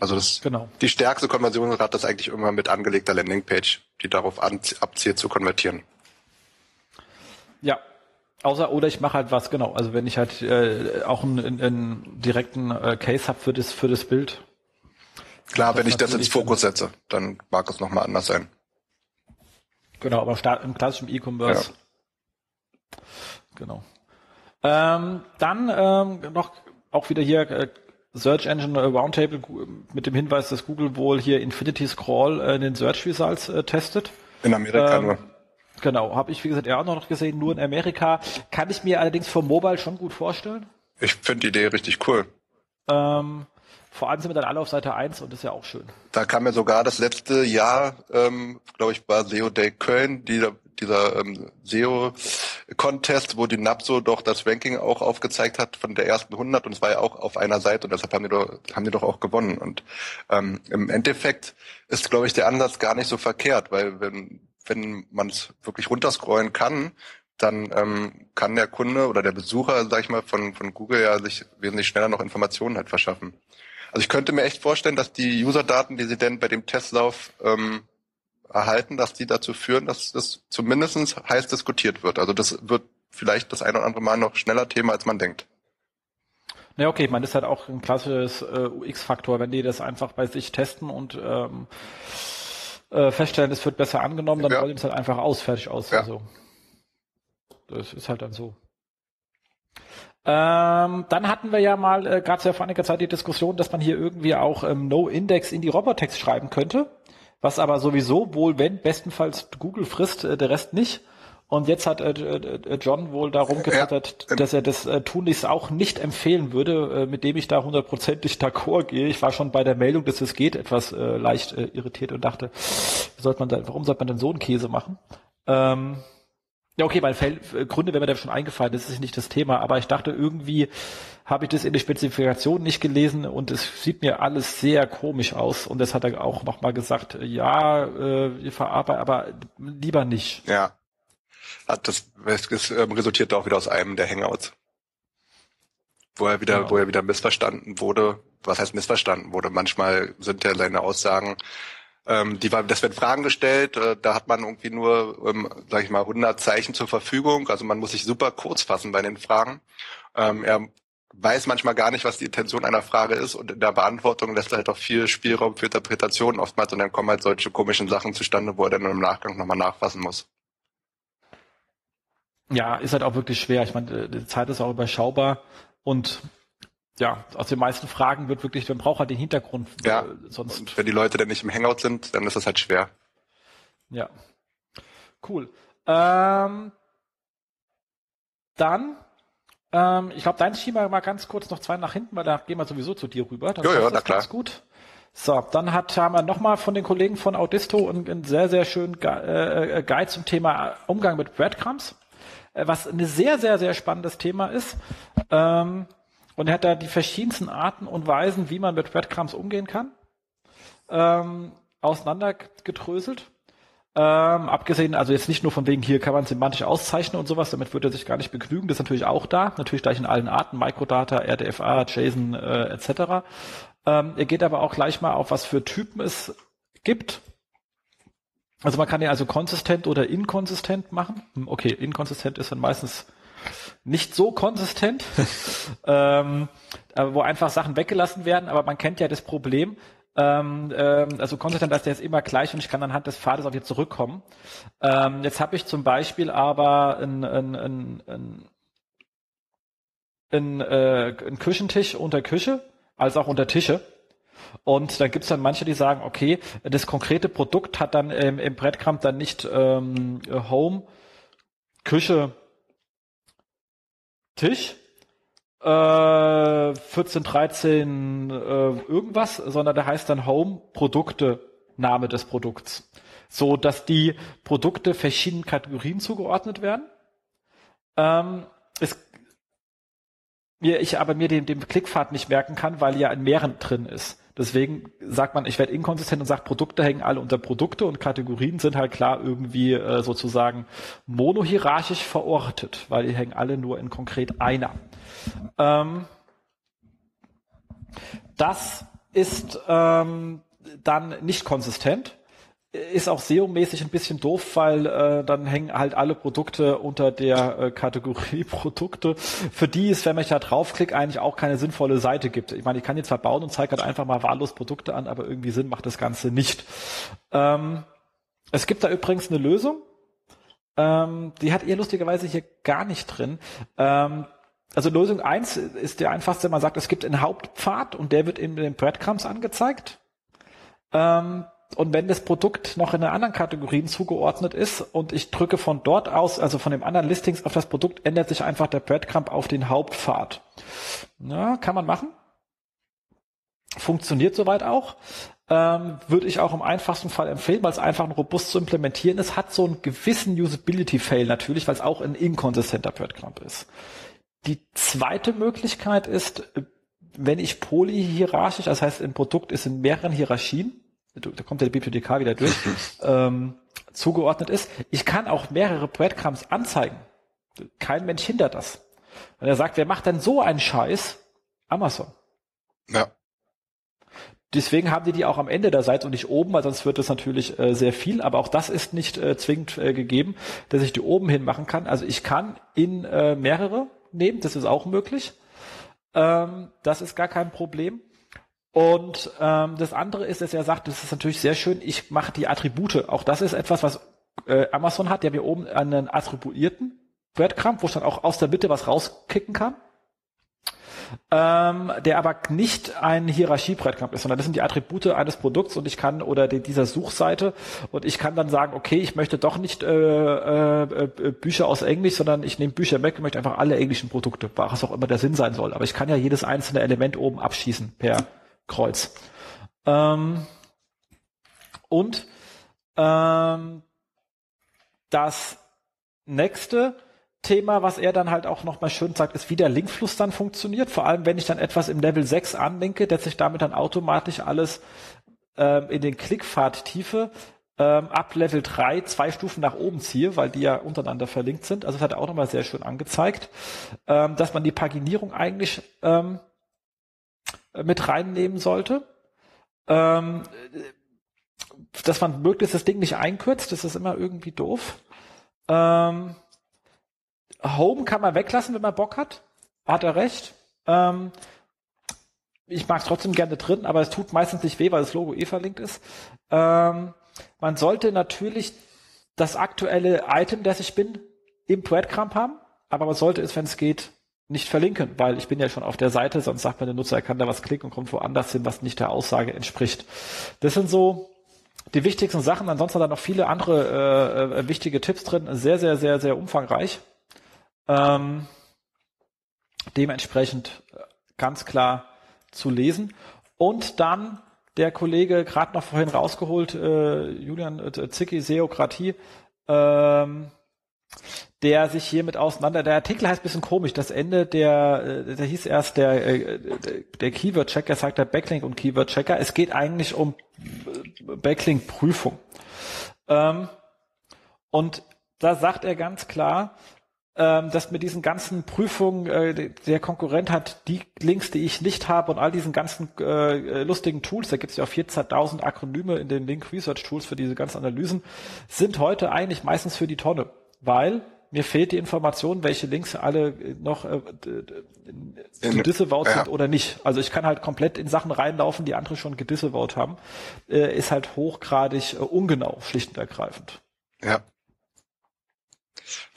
Also das, genau. die stärkste Konversionsrate ist eigentlich immer mit angelegter Landingpage, die darauf abzielt zu konvertieren. Ja, Außer, oder ich mache halt was, genau. Also wenn ich halt äh, auch einen, einen direkten äh, Case habe für das, für das Bild. Klar, wenn ich das ins Fokus setze, dann mag es nochmal anders sein. Genau, aber im klassischen E-Commerce. Ja. Genau. Ähm, dann ähm, noch auch wieder hier äh, Search Engine Roundtable mit dem Hinweis, dass Google wohl hier Infinity Scroll äh, in den Search Results äh, testet. In Amerika ähm, nur. Genau, habe ich wie gesagt ja auch noch gesehen, nur in Amerika. Kann ich mir allerdings vom Mobile schon gut vorstellen. Ich finde die Idee richtig cool. Ähm, vor allem sind wir dann alle auf Seite 1 und das ist ja auch schön. Da kam ja sogar das letzte Jahr, ähm, glaube ich, war SEO Day Köln, die, dieser ähm, SEO-Contest, wo die NAPSO doch das Ranking auch aufgezeigt hat von der ersten 100 und es war ja auch auf einer Seite und deshalb haben die doch, haben die doch auch gewonnen. Und ähm, im Endeffekt ist, glaube ich, der Ansatz gar nicht so verkehrt, weil wenn wenn man es wirklich runterscrollen kann, dann ähm, kann der Kunde oder der Besucher, sag ich mal, von, von Google ja sich wesentlich schneller noch Informationen halt verschaffen. Also ich könnte mir echt vorstellen, dass die User-Daten, die sie denn bei dem Testlauf ähm, erhalten, dass die dazu führen, dass das zumindestens heiß diskutiert wird. Also das wird vielleicht das ein oder andere Mal noch schneller Thema, als man denkt. Na ja, okay, ich meine, das ist halt auch ein klassisches äh, UX-Faktor, wenn die das einfach bei sich testen und ähm, äh, feststellen, es wird besser angenommen, dann Ja. rollen es halt einfach aus, fertig aus. Ja. Also, das ist halt dann so. Ähm, dann hatten wir ja mal, äh, gab es ja vor einiger Zeit die Diskussion, dass man hier irgendwie auch ähm, No-Index in die Robotext schreiben könnte, was aber sowieso wohl, wenn, bestenfalls Google frisst, äh, der Rest nicht. Und jetzt hat äh, äh, John wohl darum getwittert, ähm, dass er das äh, Tunlichst auch nicht empfehlen würde, äh, mit dem ich da hundertprozentig d'accord gehe. Ich war schon bei der Meldung, dass es geht, etwas äh, leicht äh, irritiert und dachte, sollte man da, warum sollte man denn so einen Käse machen? Ähm, ja, okay, weil Fel äh, Gründe wäre mir da schon eingefallen, das ist nicht das Thema, aber ich dachte, irgendwie habe ich das in der Spezifikation nicht gelesen und es sieht mir alles sehr komisch aus und das hat er auch nochmal gesagt, äh, ja, äh, wir verarbeiten, aber lieber nicht. Ja. Hat das, es ähm, resultiert auch wieder aus einem der Hangouts. Wo er wieder, Genau. wo er wieder missverstanden wurde. Was heißt missverstanden wurde? Manchmal sind ja seine Aussagen, ähm, die war, das werden Fragen gestellt, äh, da hat man irgendwie nur, ähm, sag ich mal, 100 Zeichen zur Verfügung. Also man muss sich super kurz fassen bei den Fragen. Ähm, er weiß manchmal gar nicht, was die Intention einer Frage ist und in der Beantwortung lässt er halt auch viel Spielraum für Interpretationen oftmals und dann kommen halt solche komischen Sachen zustande, wo er dann im Nachgang nochmal nachfassen muss. Ja, ist halt auch wirklich schwer. Ich meine, die Zeit ist auch überschaubar und ja, aus den meisten Fragen wird wirklich, man braucht halt den Hintergrund, Ja. äh, sonst Und wenn die Leute dann nicht im Hangout sind, dann ist das halt schwer. Ja. Cool. Ähm, dann, ähm, ich glaube, dein wir mal ganz kurz noch zwei nach hinten, weil da gehen wir sowieso zu dir rüber. Das Ja, ja, na das ganz klar. gut. So, dann hat, haben wir nochmal von den Kollegen von Audisto einen, einen sehr, sehr schönen äh, äh, Guide zum Thema Umgang mit Breadcrumbs, was ein sehr, sehr, sehr spannendes Thema ist. Ähm, und er hat da die verschiedensten Arten und Weisen, wie man mit Breadcrumbs umgehen kann, ähm, auseinandergedröselt. Ähm, abgesehen, also jetzt nicht nur von wegen hier kann man semantisch auszeichnen und sowas, damit würde er sich gar nicht begnügen, das ist natürlich auch da, natürlich gleich in allen Arten, Microdata, RDFA, JSON äh, etc. Ähm, er geht aber auch gleich mal auf, was für Typen es gibt. Also man kann ja also konsistent oder inkonsistent machen. Hm, Okay, inkonsistent ist dann meistens nicht so konsistent, ähm, aber wo einfach Sachen weggelassen werden, aber man kennt ja das Problem, ähm, ähm, also konsistent heißt der ist immer gleich und ich kann anhand des Pfades auf hier zurückkommen. Ähm, jetzt habe ich zum Beispiel aber ein, ein, ein, ein, ein, äh, ein Küchentisch unter Küche, als auch unter Tische. Und da gibt's dann manche, die sagen, okay, das konkrete Produkt hat dann ähm, im Brettcrumb dann nicht ähm, Home, Küche, Tisch, äh, 14, 13 äh, irgendwas, sondern der heißt dann Home Produkte, Name des Produkts. So, dass die Produkte verschiedenen Kategorien zugeordnet werden. Ähm, es, mir, ich aber mir den, den Klickpfad nicht merken kann, weil ja in mehreren drin ist. Deswegen sagt man, ich werde inkonsistent und sagt, Produkte hängen alle unter Produkte und Kategorien sind halt klar irgendwie äh, sozusagen monohierarchisch verortet, weil die hängen alle nur in konkret einer. Ähm, das ist ähm, dann nicht konsistent. Ist auch SEO-mäßig ein bisschen doof, weil äh, dann hängen halt alle Produkte unter der äh, Kategorie Produkte, für die es, wenn ich da draufklicke, eigentlich auch keine sinnvolle Seite gibt. Ich meine, ich kann die zwar bauen und zeige halt einfach mal wahllos Produkte an, aber irgendwie Sinn macht das Ganze nicht. Ähm, es gibt da übrigens eine Lösung, ähm, die hat ihr lustigerweise hier gar nicht drin. Ähm, also Lösung eins ist der einfachste, man sagt, es gibt einen Hauptpfad und der wird in den Breadcrumbs angezeigt. Ähm, und wenn das Produkt noch in einer anderen Kategorien zugeordnet ist und ich drücke von dort aus, also von dem anderen Listings auf das Produkt, ändert sich einfach der Breadcrumb auf den Hauptpfad. Ja, kann man machen. Funktioniert soweit auch. Ähm, würde ich auch im einfachsten Fall empfehlen, weil es einfach und robust zu implementieren ist. Hat so einen gewissen Usability-Fail natürlich, weil es auch ein inkonsistenter Breadcrumb ist. Die zweite Möglichkeit ist, wenn ich polyhierarchisch, das heißt, ein Produkt ist in mehreren Hierarchien, da kommt ja die Bibliothekar wieder durch, ähm, zugeordnet ist. Ich kann auch mehrere Breadcrumbs anzeigen. Kein Mensch hindert das. Wenn er sagt, wer macht denn so einen Scheiß? Amazon. Ja. Deswegen haben die die auch am Ende der Seite und nicht oben, weil sonst wird das natürlich äh, sehr viel. Aber auch das ist nicht äh, zwingend äh, gegeben, dass ich die oben hin machen kann. Also ich kann in äh, mehrere nehmen, das ist auch möglich. Ähm, das ist gar kein Problem. Und ähm, das andere ist, dass er sagt, das ist natürlich sehr schön, ich mache die Attribute. Auch das ist etwas, was äh, Amazon hat, der hier oben einen attribuierten Breadcrumb, wo ich dann auch aus der Mitte was rauskicken kann ähm, der aber nicht ein Hierarchie-Breadcrumb ist, sondern das sind die Attribute eines Produkts und ich kann oder die, dieser Suchseite und ich kann dann sagen, okay, ich möchte doch nicht äh, äh, äh Bücher aus Englisch, sondern ich nehme Bücher weg und möchte einfach alle englischen Produkte, was auch immer der Sinn sein soll. Aber ich kann ja jedes einzelne Element oben abschießen per Kreuz. Ähm, und ähm, das nächste Thema, was er dann halt auch nochmal schön sagt, ist, wie der Linkfluss dann funktioniert. Vor allem, wenn ich dann etwas im Level 6 anlinke, dass sich damit dann automatisch alles ähm, in den Klickpfad-Tiefe ähm, ab Level 3 zwei Stufen nach oben ziehe, weil die ja untereinander verlinkt sind. Also das hat er auch nochmal sehr schön angezeigt, ähm, dass man die Paginierung eigentlich ähm, mit reinnehmen sollte. Ähm, dass man möglichst das Ding nicht einkürzt, das ist immer irgendwie doof. Ähm, Home kann man weglassen, wenn man Bock hat. Hat er recht. Ähm, ich mag es trotzdem gerne drin, aber es tut meistens nicht weh, weil das Logo eh verlinkt ist. Ähm, man sollte natürlich das aktuelle Item, das ich bin, im Breadcrumb haben, aber man sollte es, wenn es geht, nicht verlinken, weil ich bin ja schon auf der Seite, sonst sagt man der Nutzer, er kann da was klicken und kommt woanders hin, was nicht der Aussage entspricht. Das sind so die wichtigsten Sachen. Ansonsten hat er noch viele andere äh, äh wichtige Tipps drin. Sehr, sehr, sehr, sehr umfangreich. Ähm, dementsprechend äh, ganz klar zu lesen. Und dann der Kollege, gerade noch vorhin rausgeholt, äh, Julian äh, Zicki, Seokratie, ähm, der sich hiermit auseinander, der Artikel heißt bisschen komisch, das Ende der, äh, der hieß erst der, äh, der Keyword-Checker, sagt der Backlink und Keyword-Checker. Es geht eigentlich um Backlink-Prüfung. Ähm, und da sagt er ganz klar, ähm, dass mit diesen ganzen Prüfungen äh, der Konkurrent hat die Links, die ich nicht habe und all diesen ganzen äh, lustigen Tools, da gibt es ja auch 14.000 Akronyme in den Link Research Tools für diese ganzen Analysen, sind heute eigentlich meistens für die Tonne, weil mir fehlt die Information, welche Links alle noch äh, gedisavowed ja. sind oder nicht. Also ich kann halt komplett in Sachen reinlaufen, die andere schon gedisavowed haben. Äh, ist halt hochgradig äh, ungenau, schlicht und ergreifend. Ja.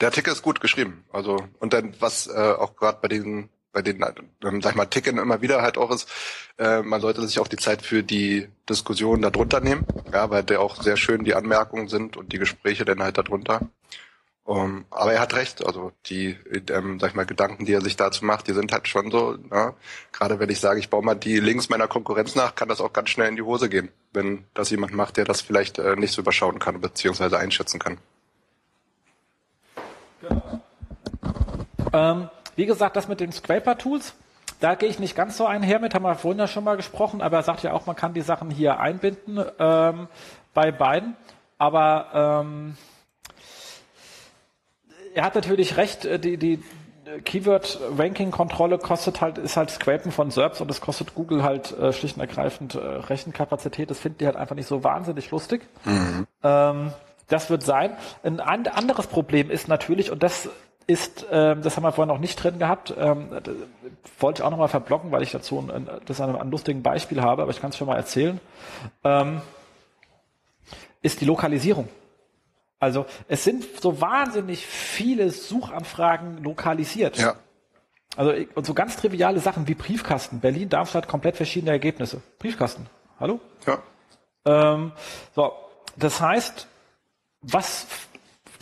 Der Artikel ist gut geschrieben. Also und dann was äh, auch gerade bei diesen bei den, ähm, sag ich mal, Ticken immer wieder halt auch ist, äh, man sollte sich auch die Zeit für die Diskussion darunter nehmen, ja, weil der auch sehr schön die Anmerkungen sind und die Gespräche dann halt darunter. Um, ähm, aber er hat recht, also die, ähm, sag ich mal, Gedanken, die er sich dazu macht, die sind halt schon so, ja, gerade wenn ich sage, ich baue mal die Links meiner Konkurrenz nach, kann das auch ganz schnell in die Hose gehen, wenn das jemand macht, der das vielleicht äh, nicht so überschauen kann, beziehungsweise einschätzen kann. Ähm, wie gesagt, das mit den Scraper-Tools, da gehe ich nicht ganz so einher mit, haben wir vorhin ja schon mal gesprochen, aber er sagt ja auch, man kann die Sachen hier einbinden ähm, bei beiden. Aber ähm, er hat natürlich recht, äh, die, die Keyword-Ranking-Kontrolle kostet halt, ist halt Scrapen von SERPs und es kostet Google halt äh, schlicht und ergreifend äh, Rechenkapazität. Das finden die halt einfach nicht so wahnsinnig lustig. Mhm. Ähm, das wird sein. Ein anderes Problem ist natürlich, und das ist, ähm, das haben wir vorhin noch nicht drin gehabt, ähm, wollte ich auch nochmal verblocken, weil ich dazu ein, das an einem lustigen Beispiel habe, aber ich kann es schon mal erzählen, ähm, ist die Lokalisierung. Also es sind so wahnsinnig viele Suchanfragen lokalisiert. Ja. Also und so ganz triviale Sachen wie Briefkasten. Berlin, Darmstadt, komplett verschiedene Ergebnisse. Briefkasten. Hallo? Ja. Ähm, so, das heißt, was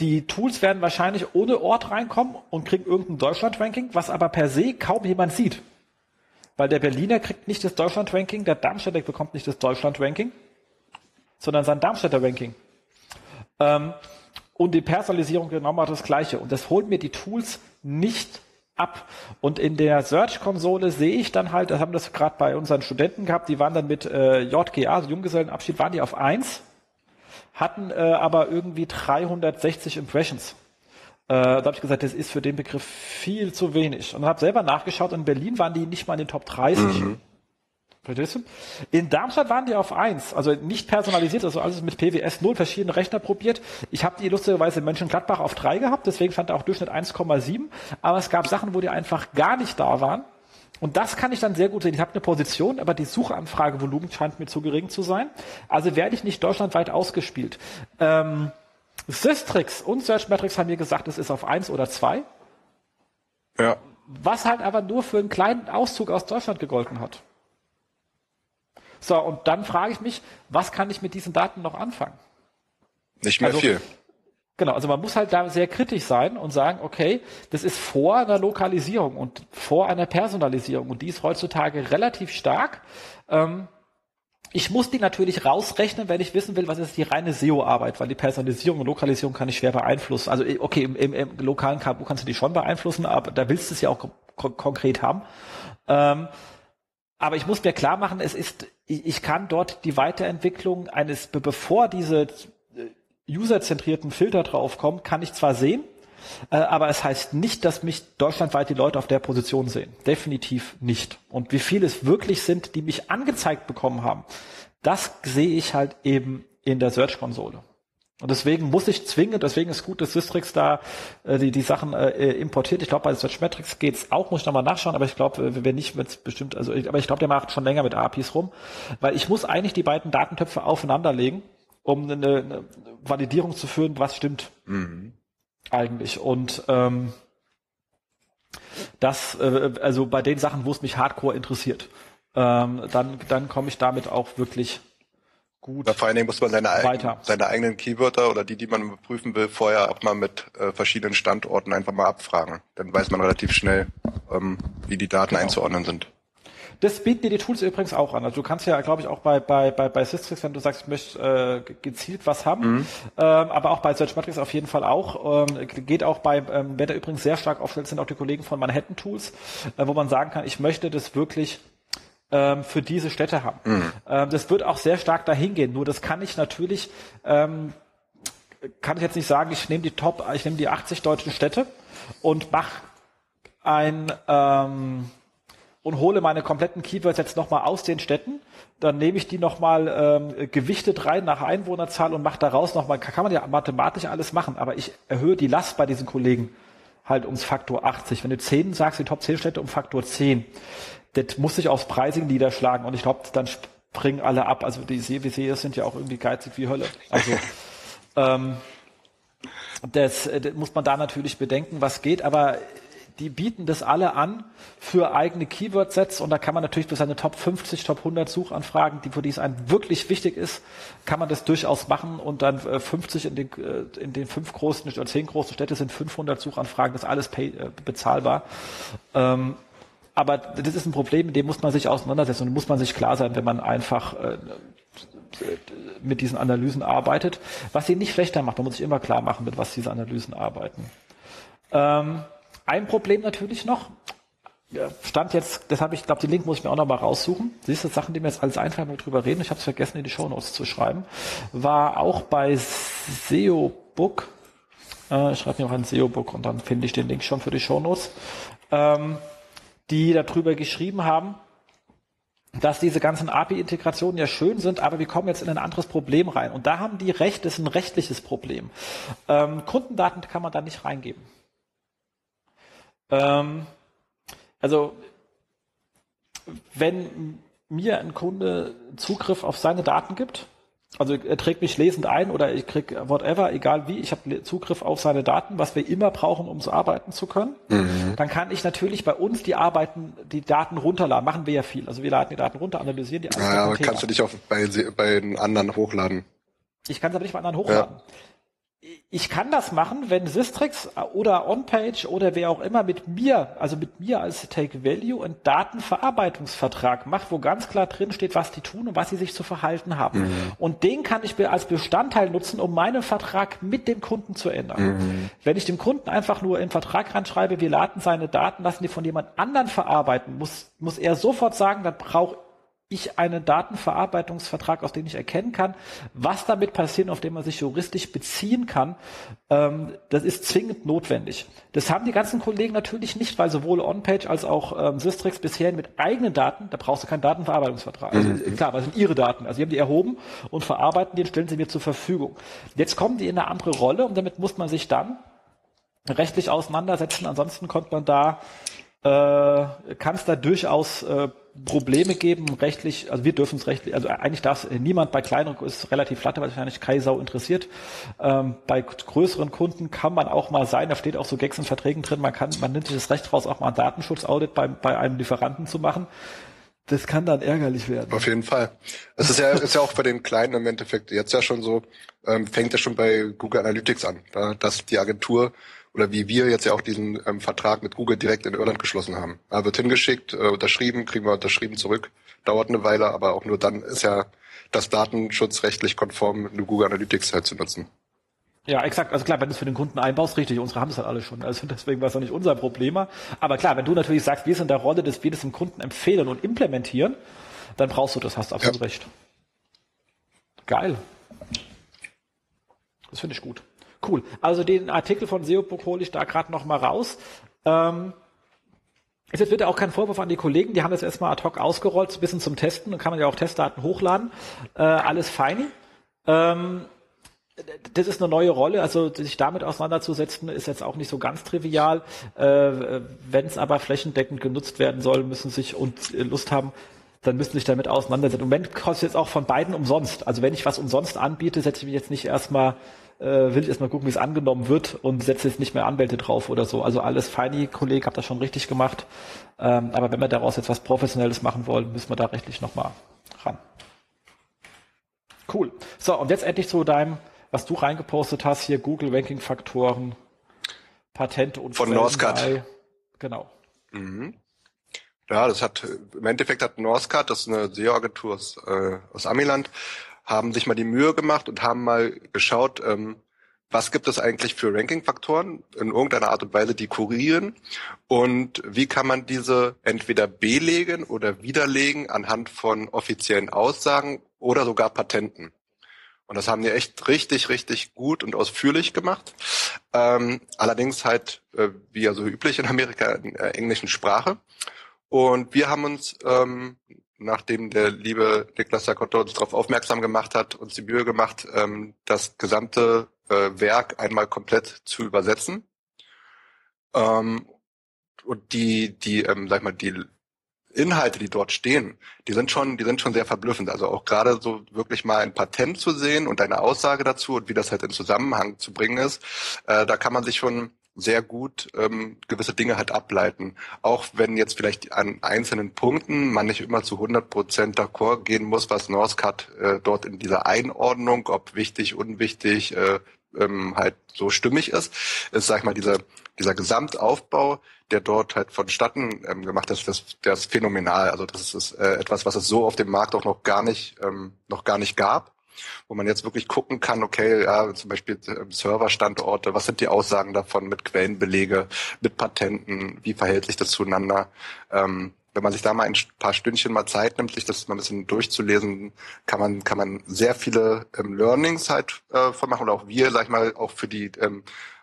die Tools werden wahrscheinlich ohne Ort reinkommen und kriegen irgendein Deutschland-Ranking, was aber per se kaum jemand sieht. Weil der Berliner kriegt nicht das Deutschland-Ranking, der Darmstädter bekommt nicht das Deutschland-Ranking, sondern sein Darmstädter Ranking. Ähm, und die Personalisierung genau das Gleiche. Und das holt mir die Tools nicht ab. Und in der Search-Konsole sehe ich dann halt, das haben das gerade bei unseren Studenten gehabt, die waren dann mit äh, JGA, also Junggesellenabschied, waren die auf eins hatten äh, aber irgendwie 360 Impressions. Äh, da habe ich gesagt, das ist für den Begriff viel zu wenig. Und habe selber nachgeschaut, in Berlin waren die nicht mal in den Top 30. Mhm. Verstehst du? In Darmstadt waren die auf 1, also nicht personalisiert, also alles mit PWS 0, verschiedene Rechner probiert. Ich habe die lustigerweise in Mönchengladbach auf 3 gehabt, deswegen stand da auch Durchschnitt 1,7. Aber es gab Sachen, wo die einfach gar nicht da waren. Und das kann ich dann sehr gut sehen. Ich habe eine Position, aber die Suchanfragevolumen scheint mir zu gering zu sein. Also werde ich nicht deutschlandweit ausgespielt. Ähm, Systrix und Searchmetrics haben mir gesagt, es ist auf eins oder zwei. Ja. Was halt aber nur für einen kleinen Auszug aus Deutschland gegolten hat. So, und dann frage ich mich, was kann ich mit diesen Daten noch anfangen? Nicht mehr Also, viel. Genau, also man muss halt da sehr kritisch sein und sagen, okay, das ist vor einer Lokalisierung und vor einer Personalisierung und die ist heutzutage relativ stark. Ähm, ich muss die natürlich rausrechnen, wenn ich wissen will, was ist die reine SEO-Arbeit, weil die Personalisierung und Lokalisierung kann ich schwer beeinflussen. Also okay, im, im, im lokalen KMU kannst du die schon beeinflussen, aber da willst du es ja auch kon konkret haben. Ähm, aber ich muss mir klar machen, es ist, ich, ich kann dort die Weiterentwicklung eines, be- bevor diese äh, userzentrierten Filter draufkommen, kann ich zwar sehen, äh, aber es heißt nicht, dass mich deutschlandweit die Leute auf der Position sehen. Definitiv nicht. Und wie viele es wirklich sind, die mich angezeigt bekommen haben, das sehe ich halt eben in der Search-Konsole. Und deswegen muss ich zwingend, deswegen ist gut, dass Systrix da äh, die, die Sachen äh, importiert. Ich glaube, bei Searchmetrics geht's auch, muss ich nochmal nachschauen, aber ich glaube, wenn nicht, wird's bestimmt, also ich, aber ich glaube, der macht schon länger mit APIs rum, weil ich muss eigentlich die beiden Datentöpfe aufeinanderlegen, um eine, eine Validierung zu führen, was stimmt eigentlich. Und ähm, das, äh, also bei den Sachen, wo es mich hardcore interessiert, ähm, dann, dann komme ich damit auch wirklich gut. Ja, vor allen Dingen muss man seine, Weiter. eigenen, seine eigenen Keywörter oder die, die man überprüfen will, vorher auch mal mit äh, verschiedenen Standorten einfach mal abfragen. Dann weiß man relativ schnell, ähm, wie die Daten einzuordnen sind. Das bieten dir die Tools übrigens auch an. Also du kannst ja, glaube ich, auch bei, bei, bei, bei Systrix, wenn du sagst, ich möchte äh, gezielt was haben, ähm, aber auch bei Searchmetrics auf jeden Fall auch. Ähm, geht auch bei, ähm, wer da übrigens sehr stark aufstellt, sind auch die Kollegen von Manhattan Tools, äh, wo man sagen kann, ich möchte das wirklich ähm, für diese Städte haben. Ähm, das wird auch sehr stark dahin gehen. Nur das kann ich natürlich, ähm, kann ich jetzt nicht sagen, ich nehme die Top, ich nehme die 80 deutschen Städte und mache ein ähm, und hole meine kompletten Keywords jetzt nochmal aus den Städten. Dann nehme ich die nochmal ähm, gewichtet rein nach Einwohnerzahl und mache daraus nochmal, kann man ja mathematisch alles machen, aber ich erhöhe die Last bei diesen Kollegen halt ums Faktor 80. Wenn du 10 sagst, die Top 10 Städte um Faktor 10, das muss sich aufs Pricing niederschlagen und ich glaube, dann springen alle ab. Also die CWC sind ja auch irgendwie geizig wie Hölle. Also ähm, das, äh, das muss man da natürlich bedenken, was geht, aber die bieten das alle an für eigene Keyword-Sets und da kann man natürlich für seine Top 50, Top 100 Suchanfragen, die für die es einem wirklich wichtig ist, kann man das durchaus machen und dann äh, 50 in den, äh, in den fünf großen oder zehn großen Städte sind 500 Suchanfragen, das ist alles pay, äh, bezahlbar. Ähm, aber das ist ein Problem, mit dem muss man sich auseinandersetzen und muss man sich klar sein, wenn man einfach äh, mit diesen Analysen arbeitet, was sie nicht schlechter macht. Man muss sich immer klar machen, mit was diese Analysen arbeiten. Ähm, ein Problem natürlich noch, stand jetzt, das habe ich, glaube, den Link muss ich mir auch noch mal raussuchen. Siehst du, Sachen, die mir jetzt alles einfallen, wo wir drüber reden, ich habe es vergessen, in die Shownotes zu schreiben, war auch bei SEObook, äh, ich schreibe mir auch ein SEObook und dann finde ich den Link schon für die Shownotes, ähm, die darüber geschrieben haben, dass diese ganzen API-Integrationen ja schön sind, aber wir kommen jetzt in ein anderes Problem rein. Und da haben die recht, das ist ein rechtliches Problem. Ähm, Kundendaten kann man da nicht reingeben. Ähm, also, wenn mir ein Kunde Zugriff auf seine Daten gibt, also er trägt mich lesend ein oder ich krieg whatever, egal wie, ich habe Zugriff auf seine Daten, was wir immer brauchen, um so arbeiten zu können. Dann kann ich natürlich bei uns die Arbeiten, die Daten runterladen. Machen wir ja viel. Also wir laden die Daten runter, analysieren die. kein aber kannst du dich auch bei, bei den anderen hochladen. Ich kann es aber nicht bei anderen hochladen. Ich kann das machen, wenn Systrix oder OnPage oder wer auch immer mit mir, also mit mir als Take Value einen Datenverarbeitungsvertrag macht, wo ganz klar drin steht, was die tun und was sie sich zu verhalten haben. Und den kann ich mir als Bestandteil nutzen, um meinen Vertrag mit dem Kunden zu ändern. Wenn ich dem Kunden einfach nur im Vertrag reinschreibe, wir laden seine Daten, lassen die von jemand anderen verarbeiten, muss, muss er sofort sagen, dann brauche ich einen Datenverarbeitungsvertrag, aus dem ich erkennen kann, was damit passiert, auf den man sich juristisch beziehen kann, ähm, das ist zwingend notwendig. Das haben die ganzen Kollegen natürlich nicht, weil sowohl OnPage als auch ähm, Systrix bisher mit eigenen Daten, da brauchst du keinen Datenverarbeitungsvertrag. Also, Klar, das sind ihre Daten. Also die haben die erhoben und verarbeiten die und stellen sie mir zur Verfügung. Jetzt kommen die in eine andere Rolle und damit muss man sich dann rechtlich auseinandersetzen. Ansonsten kommt man da äh, kann es da durchaus äh, Probleme geben, rechtlich, also wir dürfen es rechtlich, also eigentlich darf niemand bei kleineren, ist relativ flatter, weil wahrscheinlich keine Sau interessiert. Ähm, bei größeren Kunden kann man auch mal sein, da steht auch so Gags in Verträgen drin, man kann, man nimmt sich das Recht raus, auch mal ein Datenschutzaudit bei, bei einem Lieferanten zu machen. Das kann dann ärgerlich werden. Auf jeden Fall. Es ist ja, ist ja auch bei den Kleinen im Endeffekt jetzt ja schon so, ähm, fängt ja schon bei Google Analytics an, da, dass die Agentur oder wie wir jetzt ja auch diesen ähm, Vertrag mit Google direkt in Irland geschlossen haben. Er wird hingeschickt, äh, unterschrieben, kriegen wir unterschrieben zurück. Dauert eine Weile, aber auch nur dann ist ja das datenschutzrechtlich konform, eine Google Analytics halt zu nutzen. Ja, exakt. Also klar, wenn du es für den Kunden einbaust, richtig, unsere haben es halt alle schon. Also deswegen war es auch nicht unser Problem. Aber klar, wenn du natürlich sagst, wir sind in der Rolle, dass wir das dem Kunden empfehlen und implementieren, dann brauchst du das, hast du absolut ja. recht. Geil. Das finde ich gut. Cool. Also den Artikel von Seopok hole ich da gerade noch mal raus. Ähm, es wird ja auch kein Vorwurf an die Kollegen, die haben das erstmal ad hoc ausgerollt, so ein bisschen zum Testen, dann kann man ja auch Testdaten hochladen. Äh, alles fein. Ähm, das ist eine neue Rolle, also sich damit auseinanderzusetzen, ist jetzt auch nicht so ganz trivial. Äh, Wenn es aber flächendeckend genutzt werden soll, müssen sich und Lust haben, dann müssen sich damit auseinandersetzen. Im Moment kostet jetzt auch von beiden umsonst. Also wenn ich was umsonst anbiete, setze ich mich jetzt nicht erstmal äh, will ich erstmal gucken, wie es angenommen wird und setze jetzt nicht mehr Anwälte drauf oder so. Also alles feini, Kollege, habt das schon richtig gemacht. Ähm, aber wenn wir daraus jetzt was Professionelles machen wollen, müssen wir da rechtlich nochmal ran. Cool. So, und jetzt endlich zu deinem, was du reingepostet hast, hier Google Ranking Faktoren, Patente und von Northcat. Genau. Mhm. Ja, das hat im Endeffekt hat Northcat, das ist eine SEO-Agentur aus, äh, aus Amiland, haben sich mal die Mühe gemacht und haben mal geschaut, ähm, was gibt es eigentlich für Ranking-Faktoren in irgendeiner Art und Weise, die kurieren und wie kann man diese entweder belegen oder widerlegen anhand von offiziellen Aussagen oder sogar Patenten. Und das haben die echt richtig, richtig gut und ausführlich gemacht. Ähm, allerdings halt, äh, wie ja so üblich in Amerika, in äh, englischen Sprache. Und wir haben uns ähm, nachdem der liebe Niklas Sakotto uns darauf aufmerksam gemacht hat, uns die Mühe gemacht, ähm, das gesamte äh, Werk einmal komplett zu übersetzen. Ähm, und die, die, ähm, sag mal, die Inhalte, die dort stehen, die sind schon, die sind schon sehr verblüffend. Also auch gerade so wirklich mal ein Patent zu sehen und eine Aussage dazu und wie das halt in Zusammenhang zu bringen ist, äh, da kann man sich schon sehr gut ähm, gewisse Dinge halt ableiten. Auch wenn jetzt vielleicht an einzelnen Punkten man nicht immer zu 100 Prozent d'accord gehen muss, was Northcat äh, dort in dieser Einordnung, ob wichtig, unwichtig, äh, ähm, halt so stimmig ist, ist, sag ich mal, dieser, dieser Gesamtaufbau, der dort halt vonstatten ähm, gemacht ist, das, der ist phänomenal. Also das ist äh, etwas, was es so auf dem Markt auch noch gar nicht, ähm, noch gar nicht gab wo man jetzt wirklich gucken kann, okay, ja, zum Beispiel ähm, Serverstandorte, was sind die Aussagen davon mit Quellenbelege, mit Patenten, wie verhält sich das zueinander? Ähm, wenn man sich da mal ein paar Stündchen mal Zeit nimmt, sich das mal ein bisschen durchzulesen, kann man kann man sehr viele ähm, Learnings halt äh, von machen oder auch wir, sag ich mal, auch für die ähm, äh,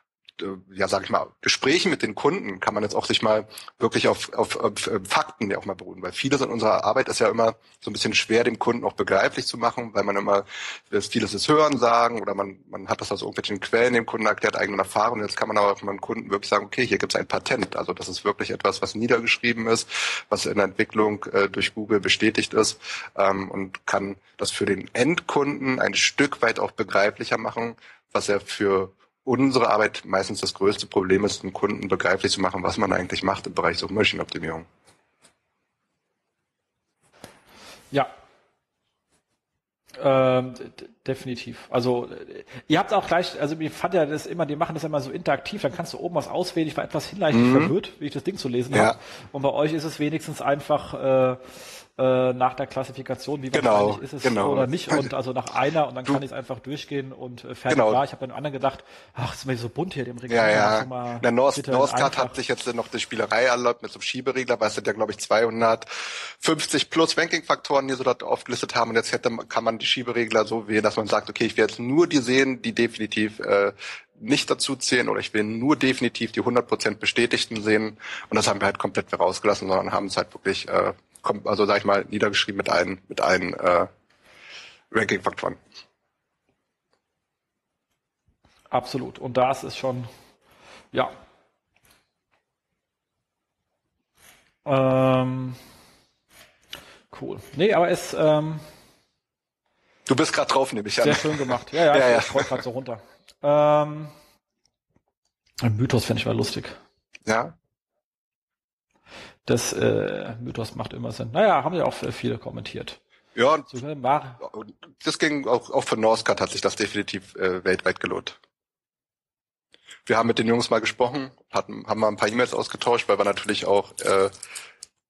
ja, sage ich mal, Gesprächen mit den Kunden kann man jetzt auch sich mal wirklich auf, auf, auf äh, Fakten ja auch mal beruhen, weil vieles in unserer Arbeit ist ja immer so ein bisschen schwer, dem Kunden auch begreiflich zu machen, weil man immer vieles ist Hören sagen oder man, man hat das aus irgendwelchen Quellen dem Kunden erklärt, eigenen Erfahrungen. Jetzt kann man aber meinem Kunden wirklich sagen, okay, hier gibt es ein Patent. Also das ist wirklich etwas, was niedergeschrieben ist, was in der Entwicklung äh, durch Google bestätigt ist ähm, und kann das für den Endkunden ein Stück weit auch begreiflicher machen, was er für unsere Arbeit meistens das größte Problem ist, den Kunden begreiflich zu machen, was man eigentlich macht im Bereich Suchmaschinenoptimierung. Ja. Ähm, definitiv. Also ihr habt auch gleich, also ich fand ja das immer, die machen das immer so interaktiv, dann kannst du oben was auswählen. Ich war etwas hinreichend mhm. verwirrt, wie ich das Ding zu lesen ja. habe. Und bei euch ist es wenigstens einfach äh, äh, nach der Klassifikation, wie genau, wahrscheinlich ist es genau. oder nicht. Und also nach einer und dann kann ich es einfach durchgehen und äh, fertig genau. war. Ich habe dann anderen gedacht, ach, ist mir so bunt hier dem Regal. Ja, ja. Mal der North, hat sich jetzt noch die Spielerei erlaubt mit so einem Schieberegler, weil es sind ja, glaube ich, 250 plus Ranking-Faktoren, die so dort aufgelistet haben. Und jetzt hätte, kann man die Schieberegler so wählen, dass man sagt, okay, ich will jetzt nur die sehen, die definitiv äh, nicht dazu zählen oder ich will nur definitiv die 100% bestätigten sehen. Und das haben wir halt komplett rausgelassen, sondern haben es halt wirklich äh, also sag ich mal, niedergeschrieben mit allen, mit allen äh, Ranking-Faktoren. Absolut. Und das ist schon, ja. Ähm, cool. Nee, aber es ähm, Du bist gerade drauf, nehme ich an. Sehr schön gemacht. Ja, ja, ja, ja. ich scroll gerade so runter. Ähm, ein Mythos finde ich mal lustig. Ja. Das äh, Mythos macht immer Sinn. Naja, haben ja auch viele kommentiert. Ja, und so, das ging auch, auch für Northcat hat sich das definitiv äh, weltweit gelohnt. Wir haben mit den Jungs mal gesprochen, hatten, haben mal ein paar E-Mails ausgetauscht, weil wir natürlich auch, äh,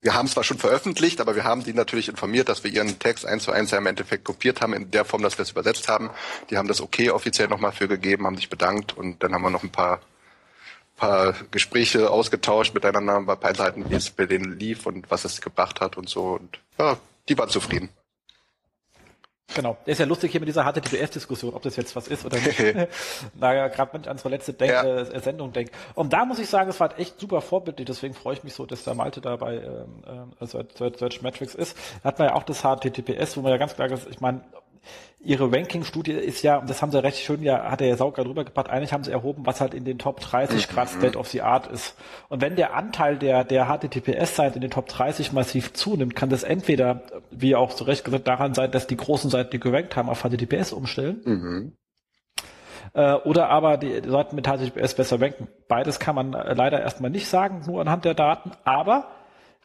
wir haben es zwar schon veröffentlicht, aber wir haben die natürlich informiert, dass wir ihren Text eins zu eins ja im Endeffekt kopiert haben, in der Form, dass wir es übersetzt haben. Die haben das okay offiziell nochmal für gegeben, haben sich bedankt und dann haben wir noch ein paar paar Gespräche ausgetauscht miteinander, ein paar Einzelheiten, wie es bei denen lief und was es gebracht hat und so. Und ja, die waren zufrieden. Genau. Der ist ja lustig hier mit dieser HTTPS-Diskussion, ob das jetzt was ist oder nicht. naja, gerade wenn ich an unsere letzte Denk ja. äh, Sendung denke. Und da muss ich sagen, es war echt super vorbildlich, deswegen freue ich mich so, dass der Malte dabei ähm, äh, Search Metrics ist. Da hat man ja auch das HTTPS, wo man ja ganz klar ist, ich meine, ihre Ranking-Studie ist ja, das haben sie recht schön, ja, hat er ja sauger drüber gepackt, eigentlich haben sie erhoben, was halt in den Top 30 Grad mhm. State of the Art ist. Und wenn der Anteil der, der HTTPS-Seite in den Top 30 massiv zunimmt, kann das entweder, wie auch zu Recht gesagt, daran sein, dass die großen Seiten, die gerankt haben, auf HTTPS umstellen. Mhm. Äh, oder aber die Seiten mit HTTPS besser ranken. Beides kann man äh, leider erstmal nicht sagen, nur anhand der Daten, aber